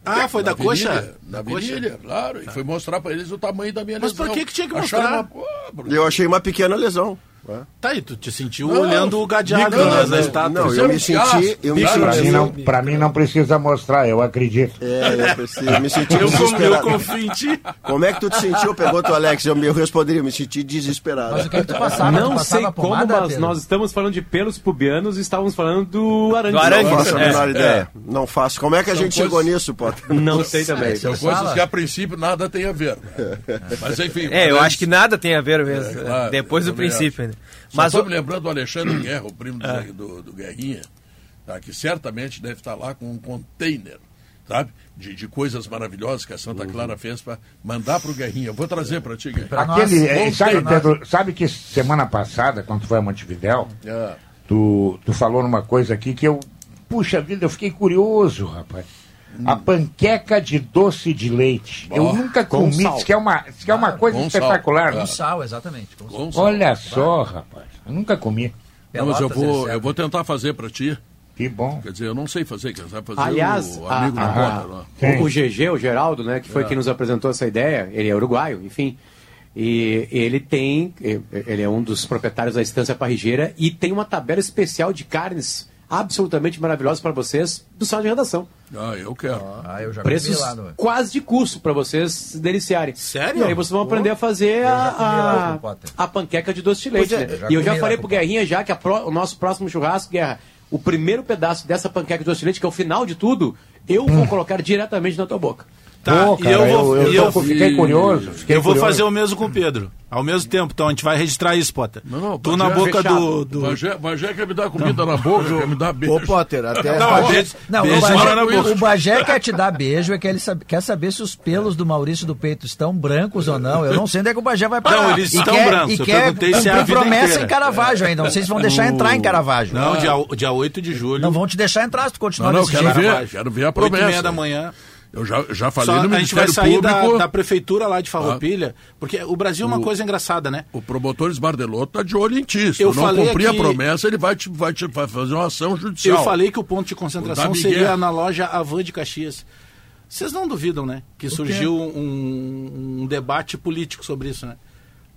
S8: Ah, foi da coxa?
S2: virilha, Na
S8: Da coxa?
S2: virilha, claro. E fui mostrar pra eles o tamanho da minha
S8: Mas
S2: lesão.
S8: por que que tinha que mostrar?
S2: uma-
S5: Eu achei uma pequena lesão. Né?
S8: Tá aí, tu te sentiu
S2: Não,
S8: olhando o gadeado
S2: não,
S8: nas
S2: não,
S8: estátuas.
S5: Não, eu
S2: é
S5: me senti. Eu me
S6: Pra mim, não, pra mim não precisa mostrar, eu acredito.
S5: É, eu, preciso, eu me senti
S8: Eu, eu confio em ti.
S5: Como é que tu te sentiu? Pergunta o Alex. Eu, me- eu responderia, eu me senti desesperado.
S12: Mas o que, que tu passava? tu
S7: Não
S12: passava
S7: sei como,
S12: pomada,
S7: mas
S12: Pedro?
S7: nós estamos falando de pelos pubianos e estávamos falando do arangue.
S9: Do arangue.
S5: Não faço a
S9: É,
S5: menor ideia. Não faço. Como é que a
S2: São
S5: gente
S2: coisas-
S5: chegou nisso, Potter?
S7: Não sei também.
S2: São coisas que a princípio nada tem a ver. né? Mas enfim.
S9: É, eu acho que nada tem a ver mesmo.
S2: É,
S9: depois do princípio
S2: Só
S9: Mas
S2: tô
S9: o-
S2: me lembrando do Alexandre Guerra, o primo do, do, do Guerrinha, tá, que certamente deve estar lá com um container, sabe? De, de coisas maravilhosas que a Santa Clara fez para mandar para o Guerrinha. Eu Vou trazer para ti, Guerrinha.
S6: Aquele,
S2: Bom
S6: sabe. Pedro, sabe que semana passada, quando foi a Montevidéu,
S2: É.
S6: tu, tu falou numa coisa aqui que eu, puxa vida, eu fiquei curioso, rapaz. A panqueca de doce de leite. Eu nunca
S7: com
S6: comi, diz que é uma, diz que é uma coisa
S2: com sal.
S6: espetacular.
S12: Com sal, exatamente.
S6: Olha só, rapaz. Eu nunca comi.
S2: Não, mas eu vou,
S12: eles
S2: eu vou tentar fazer para ti.
S6: Que bom.
S2: Quer dizer, eu não sei fazer, quem sabe fazer
S7: Aliás,
S2: o amigo
S7: a- a-.
S6: Sim.
S7: O, o GG, o Geraldo, né, que foi quem nos apresentou essa ideia, ele é uruguaio, enfim. E ele tem, ele é um dos proprietários da Estância Parrigeira e tem uma tabela especial de carnes absolutamente maravilhosas para vocês do sala de redação.
S2: Ah, eu quero.
S12: Ah, eu já
S7: Preços
S12: lá no...
S7: quase de custo para vocês se deliciarem.
S8: Sério?
S7: E aí vocês vão aprender a fazer a,
S12: Potter.
S7: a panqueca de doce de leite.
S12: Pois é,
S7: né?
S12: eu já
S7: E eu já falei pro. Guerrinha já que a pró- o nosso próximo churrasco, Guerra, o primeiro pedaço dessa panqueca de doce de leite, que é o final de tudo, eu vou colocar diretamente na tua boca.
S8: Tá,
S6: Pô,
S8: e
S6: cara,
S8: eu vou,
S6: eu,
S8: e
S6: eu
S8: eu,
S6: tô- fiquei curioso. Fiquei
S8: eu vou
S6: curioso.
S8: fazer o mesmo com o Pedro. Ao mesmo tempo, então a gente vai registrar isso, Potter.
S2: Não, não,
S8: tu na boca
S7: fechado.
S8: do. do...
S2: Bagé, Bagé quer me dar comida na boca, quer me dar beijo.
S4: Ô, Potter, até.
S8: Não,
S4: Bagé-
S8: beijo,
S12: Não,
S8: beijo
S12: o Bagé, o Bagé quer te dar beijo, é que ele sabe- quer saber se os pelos do Maurício do peito estão brancos ou não. Eu não sei onde é que o Bagé vai parar.
S8: Não, eles
S12: E
S8: estão
S12: quer,
S8: brancos.
S12: E
S8: Eu
S12: quer
S8: perguntei se é
S12: promessa
S8: inteira.
S12: em Caravaggio ainda. Não sei se vão deixar entrar em Caravaggio.
S8: Não, dia, dia 8 de julho.
S12: Não vão te deixar entrar se tu continuar
S2: Não, não, quero
S12: jeito.
S2: ver, quero ver a
S8: 8 e meia
S2: promessa.
S8: da manhã.
S2: Eu já, já falei
S8: Só,
S2: no
S8: a gente vai
S2: Ministério
S8: sair da,
S2: Público.
S8: da prefeitura lá de Farroupilha, porque o Brasil é uma
S2: O-
S8: coisa engraçada, né?
S2: O promotor Esbardelotto tá de olho em ti. Se
S8: Eu
S2: não
S8: falei
S2: cumprir
S8: aqui-
S2: a promessa, ele vai, te, vai, te, vai fazer uma ação judicial.
S8: Eu falei que o ponto de concentração seria na loja Avan de Caxias. Vocês não duvidam, né? Que surgiu um, um debate político sobre isso, né?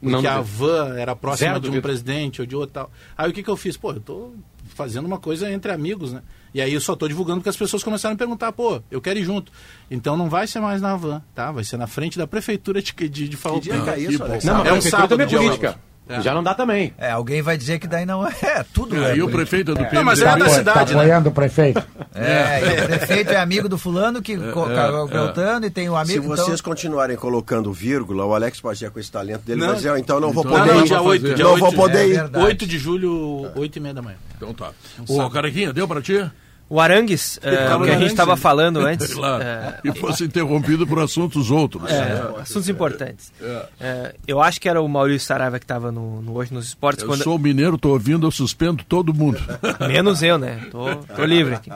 S7: Não
S8: Porque a. Van era próxima
S7: Zero
S8: de um
S7: duvido.
S8: presidente ou de outro tal. Aí o que, que eu fiz? Pô, eu tô fazendo uma coisa entre amigos, né? E aí eu só tô divulgando porque as pessoas começaram a me perguntar, pô, eu quero ir junto. Então não vai ser mais na van, tá? Vai ser na frente da prefeitura de, de, de Farroupilha.
S5: dia que é
S2: que
S5: isso. Alex?
S7: Não,
S8: É um sábado,
S7: também é
S8: dia
S7: política.
S8: É.
S7: Já não dá também.
S12: É, alguém vai dizer que daí não é. É tudo
S2: E
S12: é.
S2: aí o prefeito do PMDB...
S8: Não, mas é
S6: Tá
S8: da cidade,
S6: tá
S8: né?
S6: apoiando o prefeito.
S12: É, e o prefeito é amigo do fulano que co- cagou o Beltrano e tem o
S5: Se
S12: amigo. então-
S5: vocês continuarem colocando vírgula, o Alex Pajé com esse talento dele
S8: Não.
S5: vai dizer, "Ah, então não vou
S2: Então
S8: Não,
S5: poder
S8: não,
S5: ir.
S8: dia
S2: vai
S8: 8,
S2: fazer.
S8: dia
S5: Não
S8: 8,
S5: vou poder
S12: É
S5: ir.
S12: verdade.
S8: 8 de julho, 8 e meia da manhã.
S2: Então tá. Ô, Carequinha, deu pra ti?
S9: O Arangues, o que a gente estava falando antes,
S2: Claro.
S9: eh,
S2: E fosse interrompido por assuntos outros.
S9: é, assuntos importantes.
S2: É.
S9: Eh, eu acho que era o Maurício Saraiva que estava no, no Hoje nos Esportes.
S2: Eu
S9: quando-
S2: sou mineiro, tô ouvindo, eu suspendo todo mundo.
S9: Menos eu, né? Tô, tô livre aqui.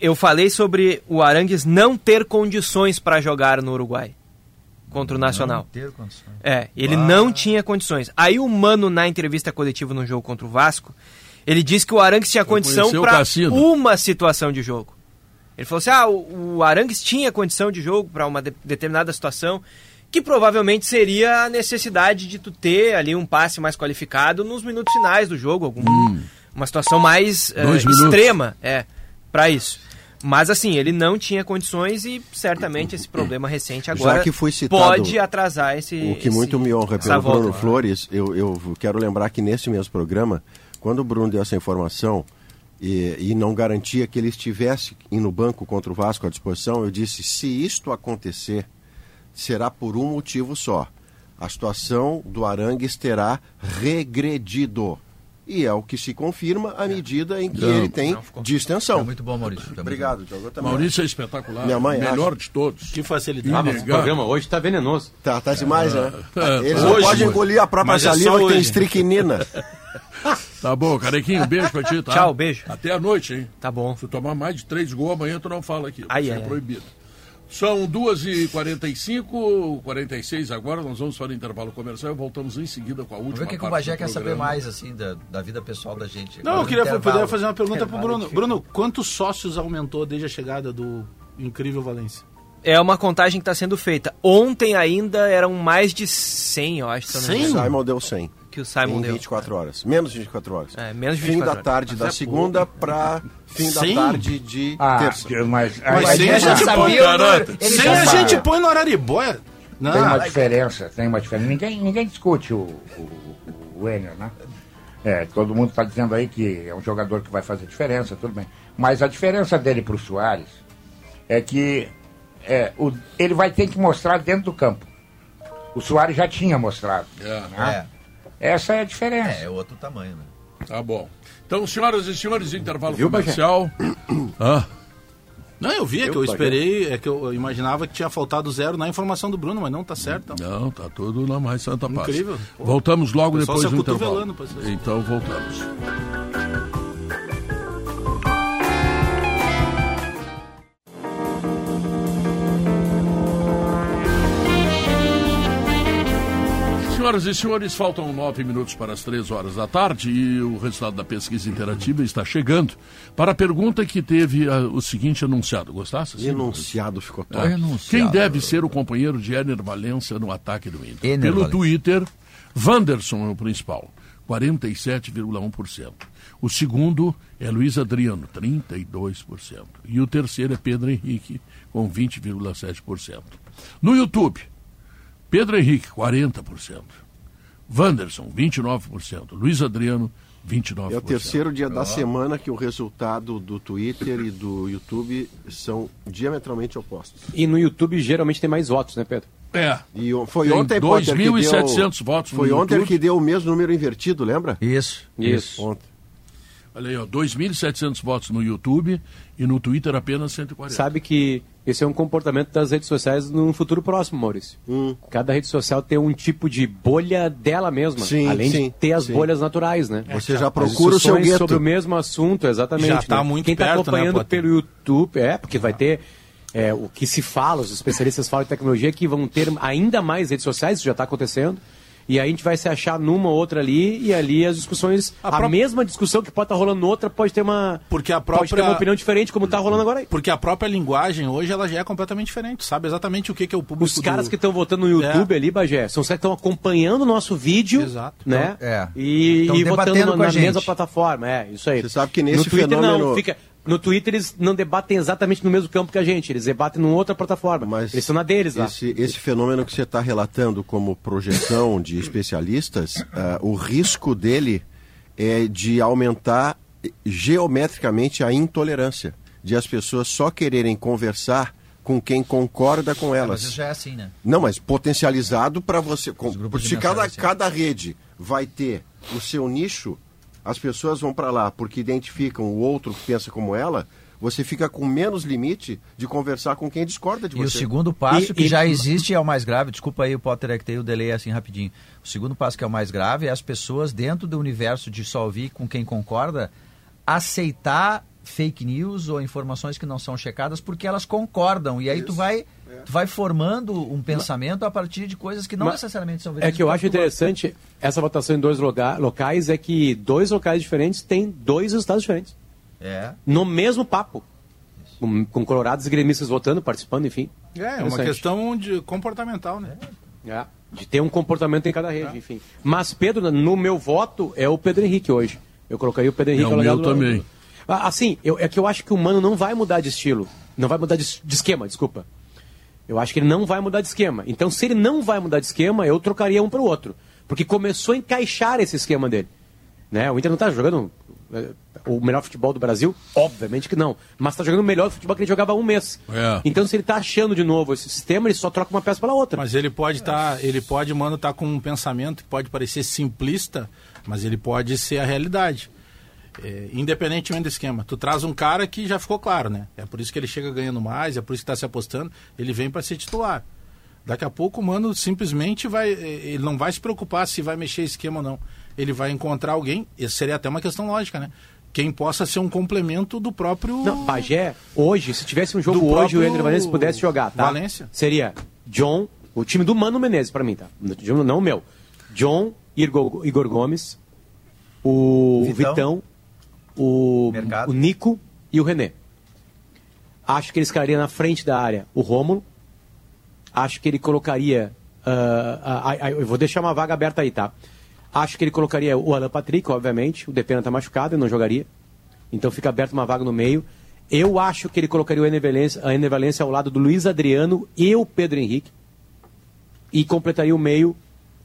S9: Eu falei sobre o Arangues não ter condições para jogar no Uruguai. contra o Nacional.
S12: ter condições.
S9: É, ele não tinha condições. Aí o Mano, na entrevista coletiva no jogo contra o Vasco, ele disse que o Arangues tinha condição para uma situação de jogo. Ele falou assim: ah, o, o Arangues tinha condição de jogo para uma de- determinada situação, que provavelmente seria a necessidade de tu ter ali um passe mais qualificado nos minutos finais do jogo, algum, uma situação mais
S2: Hum. Minutos.
S9: extrema, é, para isso. Mas assim, ele não tinha condições e certamente esse problema recente agora
S5: que foi citado
S9: pode atrasar esse.
S5: O que
S9: esse-
S5: muito me honra pelo. Bruno Flores, eu, eu quero lembrar que nesse mesmo programa, quando o Bruno deu essa informação e, e não garantia que ele estivesse no banco contra o Vasco à disposição, eu disse: se isto acontecer, será por um motivo só. A situação do Arangues terá regredido. E é o que se confirma à medida em que
S2: Não,
S5: ele tem
S12: não, ficou-
S5: distensão.
S12: Tá muito bom, Maurício. Tá
S5: Obrigado, Diogo. também.
S2: Maurício é espetacular.
S5: Minha mãe
S2: melhor
S5: acha.
S2: de todos.
S8: Que facilidade.
S7: Ah, mas o programa hoje tá venenoso.
S5: Tá, tá demais, né?
S2: É,
S5: Eles
S2: tá.
S5: não
S8: Hoje,
S5: podem engolir a própria
S8: é
S5: saliva que tem
S8: hoje.
S5: estricnina.
S2: Tá bom, carequinho, beijo pra ti, tá?
S9: Tchau, beijo.
S2: Até a noite, hein?
S9: Tá bom.
S2: Se tu tomar mais de três gols amanhã, tu não fala aqui.
S9: Ai,
S2: é
S9: ai.
S2: proibido. São 2h45, 46 agora, nós vamos para o intervalo comercial e voltamos em seguida com a última
S12: o que, que o Bagé quer saber mais, assim, da, da vida pessoal da gente.
S8: Não, eu queria
S12: intervalo.
S8: poder fazer uma pergunta pro
S12: Intervalo
S8: Bruno. Bruno, quantos sócios aumentou desde a chegada do incrível Valência?
S9: É uma contagem que está sendo feita. Ontem ainda eram mais de 100, eu acho. Se eu não me
S5: O
S9: engano,
S5: Simon deu 100.
S9: Que o Simon
S5: em
S9: deu.
S5: 24 horas. Menos de 24 horas.
S9: É, menos de
S5: Fim
S9: 24
S5: da
S9: horas.
S5: tarde da
S8: é
S5: segunda para fim da
S8: Sim.
S5: tarde de
S6: Ah,
S5: terça.
S6: mas,
S8: Mas
S6: aí
S8: sem a gente põe.
S12: Ele
S8: sem a gente põe no Araribóia. Não,
S6: tem uma diferença, tem uma diferença. Ninguém, ninguém discute o, o, o Enner, né? É, todo mundo está dizendo aí que é um jogador que vai fazer diferença, tudo bem. Mas a diferença dele para o Soares é que é, o- ele vai ter que mostrar dentro do campo. O Soares já tinha mostrado.
S2: É,
S6: né? Essa é a diferença.
S12: é, é outro tamanho, né?
S2: tá bom. Então, senhoras e senhores, intervalo
S7: Viu,
S2: comercial. Ah,
S8: Não, eu vi, é que eu esperei, é que eu imaginava que tinha faltado zero na informação do Bruno, mas não tá certo. Então.
S2: não, tá tudo na mais santa paz.
S8: Incrível.
S2: Voltamos logo depois do intervalo. Então, voltamos. Senhoras e senhores, faltam nove minutos para as três horas da tarde e o resultado da pesquisa interativa está chegando. Para a pergunta que teve ah, o seguinte anunciado. Gostasse?
S5: Enunciado ficou top.
S2: É.
S12: Enunciado.
S2: Quem deve ser o companheiro de Ener Valença no ataque do Inter?
S12: Ener
S2: Pelo
S12: Valencia.
S2: Twitter, Wanderson é o principal, 47,1%. O segundo é Luiz Adriano, 32%. E o terceiro é Pedro Henrique, com 20,7%. No YouTube, Pedro Henrique, 40%. Wanderson, 29%. Luiz Adriano, 29%.
S5: É o terceiro dia da semana que o resultado do Twitter e do YouTube são diametralmente opostos.
S7: E no YouTube geralmente tem mais votos, né, Pedro?
S2: É.
S5: E foi
S2: Tem
S5: ontem, Potter, que deu-
S2: 2.700 votos no
S5: Foi ontem
S2: YouTube.
S5: que deu o mesmo número invertido, lembra?
S12: Isso.
S7: Isso.
S5: Ontem.
S2: Olha aí, ó, 2.700 votos no YouTube e no Twitter apenas 140.
S7: Sabe que esse é um comportamento das redes sociais num futuro próximo, Maurício.
S5: Hum.
S7: Cada rede social tem um tipo de bolha dela mesma,
S5: Sim,
S7: além
S5: sim,
S7: de ter as
S5: sim.
S7: bolhas naturais, né?
S5: Você já procura o seu gueto.
S7: sobre o mesmo assunto, exatamente.
S8: Já tá
S7: né?
S8: muito
S7: Quem está
S8: né,
S7: acompanhando
S8: Potter?
S7: pelo YouTube, é, porque vai ter é, o que se fala, os especialistas falam de tecnologia, que vão ter ainda mais redes sociais, isso já está acontecendo. E aí a gente vai se achar numa ou outra ali, e ali as discussões,
S8: A
S7: a, mesma discussão que pode estar rolando noutra, pode ter uma.
S8: Porque a
S7: Pode ter
S8: própria-
S7: uma opinião diferente, como está rolando agora aí.
S8: Porque a própria linguagem hoje ela já é completamente diferente. Sabe exatamente o que, que é o público
S7: Os caras
S8: do-
S7: que estão votando no YouTube
S8: É.
S7: ali, Bagé, são os caras que estão acompanhando o nosso vídeo,
S8: Exato.
S7: né?
S12: Então, é.
S7: E, e votando na, na mesma plataforma, é, isso aí.
S5: Você sabe que nesse
S7: no Twitter não,
S5: fenômeno-
S7: fica... No Twitter eles não debatem exatamente no mesmo campo que a gente, eles debatem numa outra plataforma.
S5: Mas
S7: eles estão na deles lá.
S5: Esse, esse fenômeno que você está relatando como projeção de especialistas, ah, o risco dele é de aumentar geometricamente a intolerância, de as pessoas só quererem conversar com quem concorda com
S12: Mas
S5: elas.
S12: isso já é assim, né?
S5: Não, mas potencializado para você. com- Se cada,
S12: mensagem, sim.
S5: cada rede vai ter o seu nicho, as pessoas vão para lá porque identificam o outro que pensa como ela, você fica com menos limite de conversar com quem discorda de
S12: E o
S5: você.
S12: segundo passo,
S7: E-
S12: que
S7: e-
S12: já existe, é o mais grave. Desculpa aí, o Potter, é que tem o delay assim rapidinho. O segundo passo, que é o mais grave, é as pessoas dentro do universo de só ouvir com quem concorda aceitar fake news ou informações que não são checadas porque elas concordam. E aí tu vai Tu vai formando um pensamento a partir de coisas que não
S7: Mas-
S12: necessariamente são
S7: É
S12: verídicas.
S7: que eu acho
S12: Tu gosta.
S7: interessante essa votação em dois loga- locais é que dois locais diferentes têm dois resultados diferentes.
S12: É.
S7: No mesmo papo. Com, com colorados e gremistas votando, participando, enfim.
S8: É, é uma
S7: Interessante.
S8: questão de comportamental, né?
S7: É, de ter um comportamento em cada rede, enfim. Mas, Pedro, no meu voto, é o Pedro Henrique hoje. Eu colocaria o Pedro Henrique
S2: É o meu também.
S7: Ah, Assim, eu- é que eu acho que o Mano não vai mudar de estilo. Não vai mudar de, de esquema, desculpa. Eu acho que ele não vai mudar de esquema. Então, se ele não vai mudar de esquema, eu trocaria um para o outro. Porque começou a encaixar esse esquema dele. Né? O Inter não está jogando eh, o melhor futebol do Brasil? Obviamente que não. Mas está jogando o melhor futebol que ele jogava há um mês.
S2: É.
S7: Então, se ele está achando de novo esse sistema, ele só troca uma peça pela outra.
S8: Mas ele pode estar, ele pode, mano, estar com um pensamento que pode parecer simplista, mas ele pode ser a realidade. É, independentemente do esquema. Tu traz um cara que já ficou claro, né? É por isso que ele chega ganhando mais, é por isso que está se apostando. Ele vem para ser titular. Daqui a pouco o mano simplesmente vai. eh, Ele não vai se preocupar se vai mexer esquema ou não. Ele vai encontrar alguém, isso seria até uma questão lógica, né? Quem possa ser um complemento do próprio.
S7: Não, Bagé, hoje, se tivesse um jogo
S8: Do
S7: hoje e o
S8: próprio
S7: Ender Valencia pudesse jogar, tá?
S8: Valência.
S7: Seria John, o time do Mano Menezes, pra mim, tá? Não não o meu. John, Igor, Igor Gomes, o
S12: Vitão.
S7: Vitão, o, o Nico e o René. Acho que ele escalaria na frente da área o Rômulo. Acho que ele colocaria. ah, ah, ah, eu vou deixar uma vaga aberta aí, tá? Acho que ele colocaria o Alan Patrick, obviamente. O Depena tá machucado e não jogaria. Então fica aberta uma vaga no meio. Eu acho que ele colocaria o Ener Valencia, ao lado do Luiz Adriano e o Pedro Henrique. E completaria o meio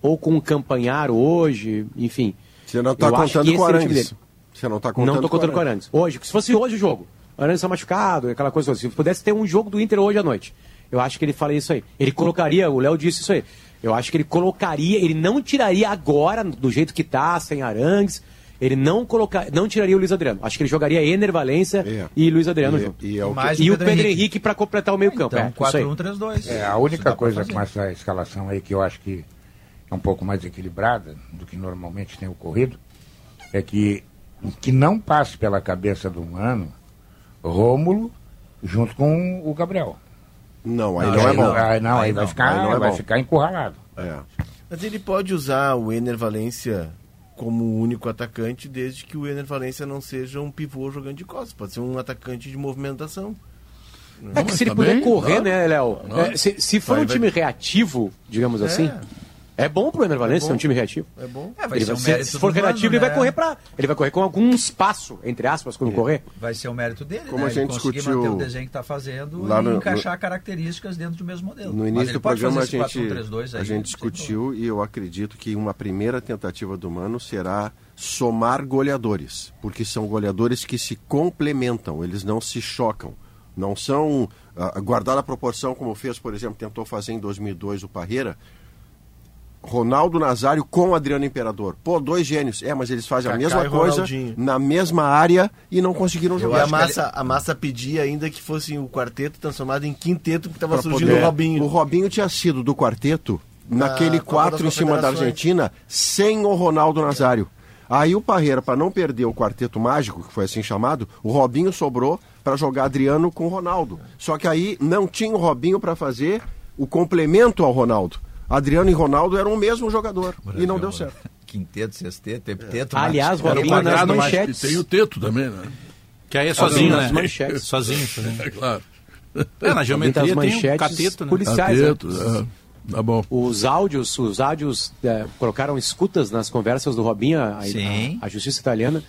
S7: ou com o Campanhar hoje, enfim.
S5: Você não está contando com o Arangues. Você não está contando
S7: Não tô contando com o Arangues. Hoje, se fosse hoje o jogo, o Arangues está machucado, aquela coisa assim. Se pudesse ter um jogo do Inter hoje à noite, eu acho que ele faria isso aí. Ele colocaria, o Léo disse isso aí. Eu acho que ele colocaria, ele não tiraria agora, do jeito que tá, sem Arangues, ele não colocar, não tiraria o Luiz Adriano. Acho que ele jogaria Ener Valência
S5: É.
S7: e Luiz Adriano
S5: E-
S7: junto.
S5: e é o que-
S7: E
S12: o
S7: o
S12: Pedro Henrique.
S7: Henrique para completar o meio campo.
S12: Então,
S7: é, isso aí.
S12: 4-1-3-2.
S6: É, a única coisa com essa escalação aí que eu acho que é um pouco mais equilibrada do que normalmente tem ocorrido é que que não passe pela cabeça do Mano Rômulo junto com o Gabriel.
S5: Não, aí
S12: Não,
S5: não, é bom.
S12: não.
S6: Aí não, aí,
S12: Aí
S6: vai,
S12: não,
S6: ficar,
S5: aí não é
S6: vai
S5: bom.
S6: ficar encurralado.
S5: É.
S4: Mas ele pode usar o Ener Valência como único atacante, desde que o Ener Valência não seja um pivô jogando de costas. Pode ser um atacante de movimentação.
S7: É que se ele
S2: Tá
S7: puder
S2: bem,
S7: correr,
S2: claro.
S7: né, Léo? É, se, se for
S4: Vai,
S7: um
S4: vai.
S7: time reativo, digamos assim, é bom pro Ener Valência ser um time reativo.
S4: É bom.
S12: É, vai
S7: Ele
S12: ser
S7: vai
S12: um mérito
S7: se for relativo, ele vai
S12: né?
S7: correr para, ele vai correr com algum espaço entre aspas quando correr.
S12: Vai ser o mérito dele,
S5: Como
S12: né?
S5: a gente
S12: Ele conseguir
S5: discutiu
S12: manter o desenho que está fazendo
S5: lá
S12: e
S5: no-
S12: encaixar características dentro do mesmo modelo.
S5: No início do programa a gente,
S12: 4-1-3-2 aí,
S5: a gente discutiu e eu acredito que uma primeira tentativa do Mano será somar goleadores, porque são goleadores que se complementam, eles não se chocam. Não são, ah, guardada a proporção como fez, por exemplo, tentou fazer em 2002 o Parreira, Ronaldo Nazário com Adriano Imperador. Pô, dois gênios. É, mas eles fazem a
S4: Kaká
S5: mesma
S4: e
S5: coisa
S4: Ronaldinho.
S5: na mesma área e não conseguiram jogar.
S4: a, massa, a massa pedia ainda que fosse o quarteto transformado em quinteto, porque estava surgindo
S5: poder-
S4: o Robinho.
S5: O Robinho tinha sido do quarteto naquele
S4: Copa
S5: 4 em
S4: das
S5: cima da. Argentina sem o Ronaldo Nazário. Aí o Parreira, para não perder o quarteto mágico, que foi assim chamado, o Robinho sobrou para jogar Adriano com o Ronaldo. Só que aí não tinha o Robinho para fazer o complemento ao Ronaldo. Adriano e Ronaldo eram o mesmo jogador e não deu certo.
S12: Quinteto, sexteto, hepteto.
S7: Aliás,
S12: mas-
S7: Robinho nas manchetes.
S2: tem o teto também, né?
S8: Que aí é sozinho,
S7: nas
S8: né?
S7: manchetes.
S8: Sozinho, sozinho.
S2: É claro.
S8: É, na geometria tem um
S7: manchetes
S8: cateto, né?
S7: policiais.
S2: Cateto,
S7: né?
S2: é. Tá bom.
S7: Os áudios, os áudios é, colocaram escutas nas conversas do Robinho, a, a, a justiça italiana,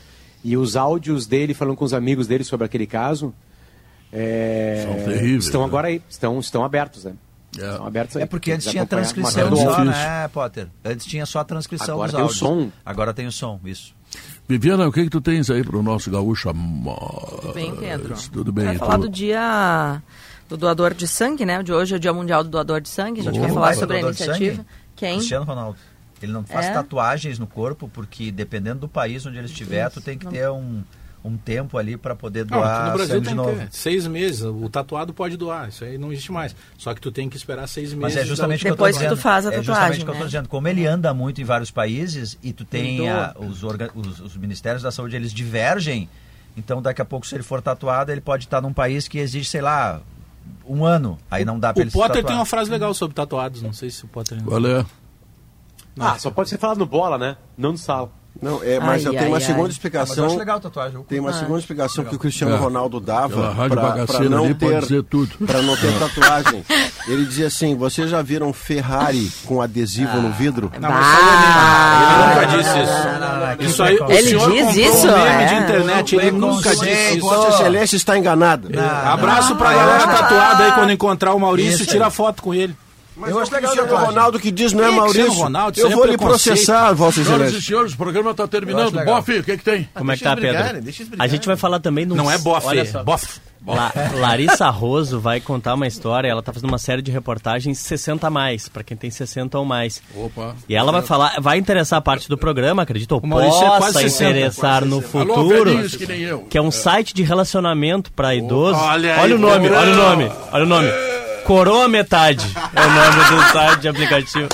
S7: e os áudios dele falando com os amigos dele sobre aquele caso é,
S2: São terríveis,
S7: estão
S2: né?
S7: agora aí, estão, estão abertos, né?
S2: É.
S7: Estão abertos aí.
S12: É porque antes tinha transcrição
S7: matéria do
S12: só,
S7: UOL.
S12: né, Potter? Antes tinha só a transcrição
S7: Agora
S12: dos
S7: tem o
S12: áudios.
S7: som.
S12: Agora tem o som, isso.
S2: Viviana, o que, que tu tens aí pro nosso gaúcho
S13: Tudo bem, Pedro?
S2: Tudo bem.
S13: Vai
S2: tu-
S13: falar do dia do doador de sangue, né? De hoje é o Dia Mundial do Doador de Sangue. A gente vai
S12: Quem
S13: falar
S12: vai
S13: sobre a
S12: doador de
S13: iniciativa.
S12: sangue?
S13: Quem?
S12: Cristiano Ronaldo. Ele não faz
S13: É?
S12: tatuagens no corpo, porque dependendo do país onde ele estiver, tu tem que ter um, um tempo ali para poder
S8: Não,
S12: doar
S8: no Brasil tem
S12: novo.
S8: que seis meses. O tatuado pode doar, isso aí não existe mais. Só que tu tem que esperar seis meses.
S12: Mas é justamente o que
S13: Depois que tu faz a
S12: É justamente
S13: tatuagem,
S12: o que eu tô
S13: né?
S12: dizendo. Como ele anda muito em vários países e tu tem a- os, orga- os- os ministérios da saúde, eles divergem. Então, daqui a pouco, se ele for tatuado, ele pode estar num país que exige, sei lá, um ano. Aí não dá pra
S8: O
S12: ele se
S8: Potter
S12: tatuar.
S8: tem uma frase legal sobre tatuados, não sei se o Potter...
S2: É?
S7: Ah, só pode ser falado no bola, né? Não no sala.
S5: Não, é, mas
S13: Ai,
S5: eu tenho uma
S13: ai,
S5: segunda
S13: ai.
S12: Ah, mas eu
S5: explicação.
S12: acho legal a tatuagem.
S5: Tem uma
S13: Ah.
S5: segunda explicação que o Cristiano
S2: É.
S5: Ronaldo dava para não ter para não ter tatuagem. Ele dizia assim: "Vocês já viram Ferrari com adesivo no vidro?"
S8: Não, mas isso aí é meme. Ele
S13: Ah.
S8: nunca disse isso.
S12: Não, não, não,
S8: Isso aí, o.
S13: Ele
S8: senhor
S13: diz isso,
S8: um meme de
S13: é.
S8: internet, ele nunca disse isso.
S5: Vossa Excelência está enganada.
S8: Abraço pra
S12: Ah,
S8: galera
S12: acho-
S8: tatuada aí, quando encontrar o Maurício, tira foto com ele.
S5: Mas
S12: Eu
S5: é o
S12: acho legal
S5: Cristiano
S12: tatuagem.
S5: Ronaldo que diz, não é
S8: é
S5: Maurício.
S8: Ronaldo?
S5: Eu
S8: é
S5: vou lhe processar, Vossa
S2: Senhoras e senhores, o programa está terminando. Boff, o que, que tem?
S14: Como é que tá, Pedro? A gente vai falar também um...
S8: Não é bofe,
S14: Olha
S8: é
S14: só.
S8: bof.
S14: La- Larissa Roso vai contar uma história. Ela tá fazendo uma série de reportagens 60 a mais, para quem tem 60 ou mais.
S2: Opa.
S14: E ela vai falar, vai interessar a parte do programa, acredito, ou
S8: O Maurício é
S14: possa
S8: quase 60,
S14: interessar no
S2: Alô,
S14: futuro,
S2: velhinhos que nem eu.
S14: que é um site de relacionamento para idosos.
S8: Olha aí,
S14: o nome, olha o nome, olha o nome. Coroa Metade é o nome do site de aplicativo.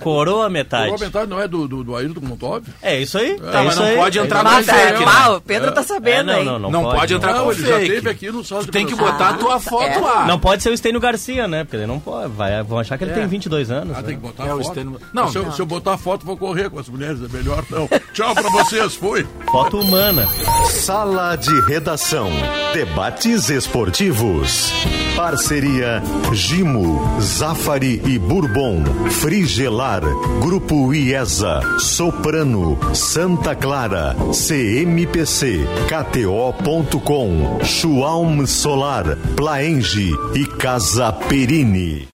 S14: Coroa Metade.
S2: O comentário não é do, do, do Ayrton Montov?
S14: É isso aí.
S8: Tá,
S14: é
S8: mas
S14: isso
S8: não
S14: aí.
S8: pode entrar com
S13: Mas,
S8: fake, né?
S13: ah, o Pedro tá
S14: É,
S13: sabendo,
S14: não,
S13: hein?
S14: não, não,
S8: Não pode entrar
S2: Não,
S8: com
S2: ele já
S8: fake.
S2: teve aqui no
S8: Tu tem que botar a tua foto
S13: é.
S8: lá.
S14: Não pode ser o Estênio Garcia, né? Porque ele não pode. Vai, vão achar que ele tem 22 anos.
S2: Ah,
S14: né?
S2: tem que botar
S8: É, o
S2: foto.
S8: Stênio- Não,
S2: se, eu,
S8: não.
S2: se eu botar foto, vou correr com as mulheres. É melhor não. Tchau pra vocês. Fui.
S14: Foto humana.
S1: Sala de Redação. Debates esportivos. Parceria Gimo, Zafari e Bourbon. Frigelar. Grupo IESA. Soprano. Santa Clara. CMPC. KTO.com. Schwalm Solar. Plaenge e Casa Perini.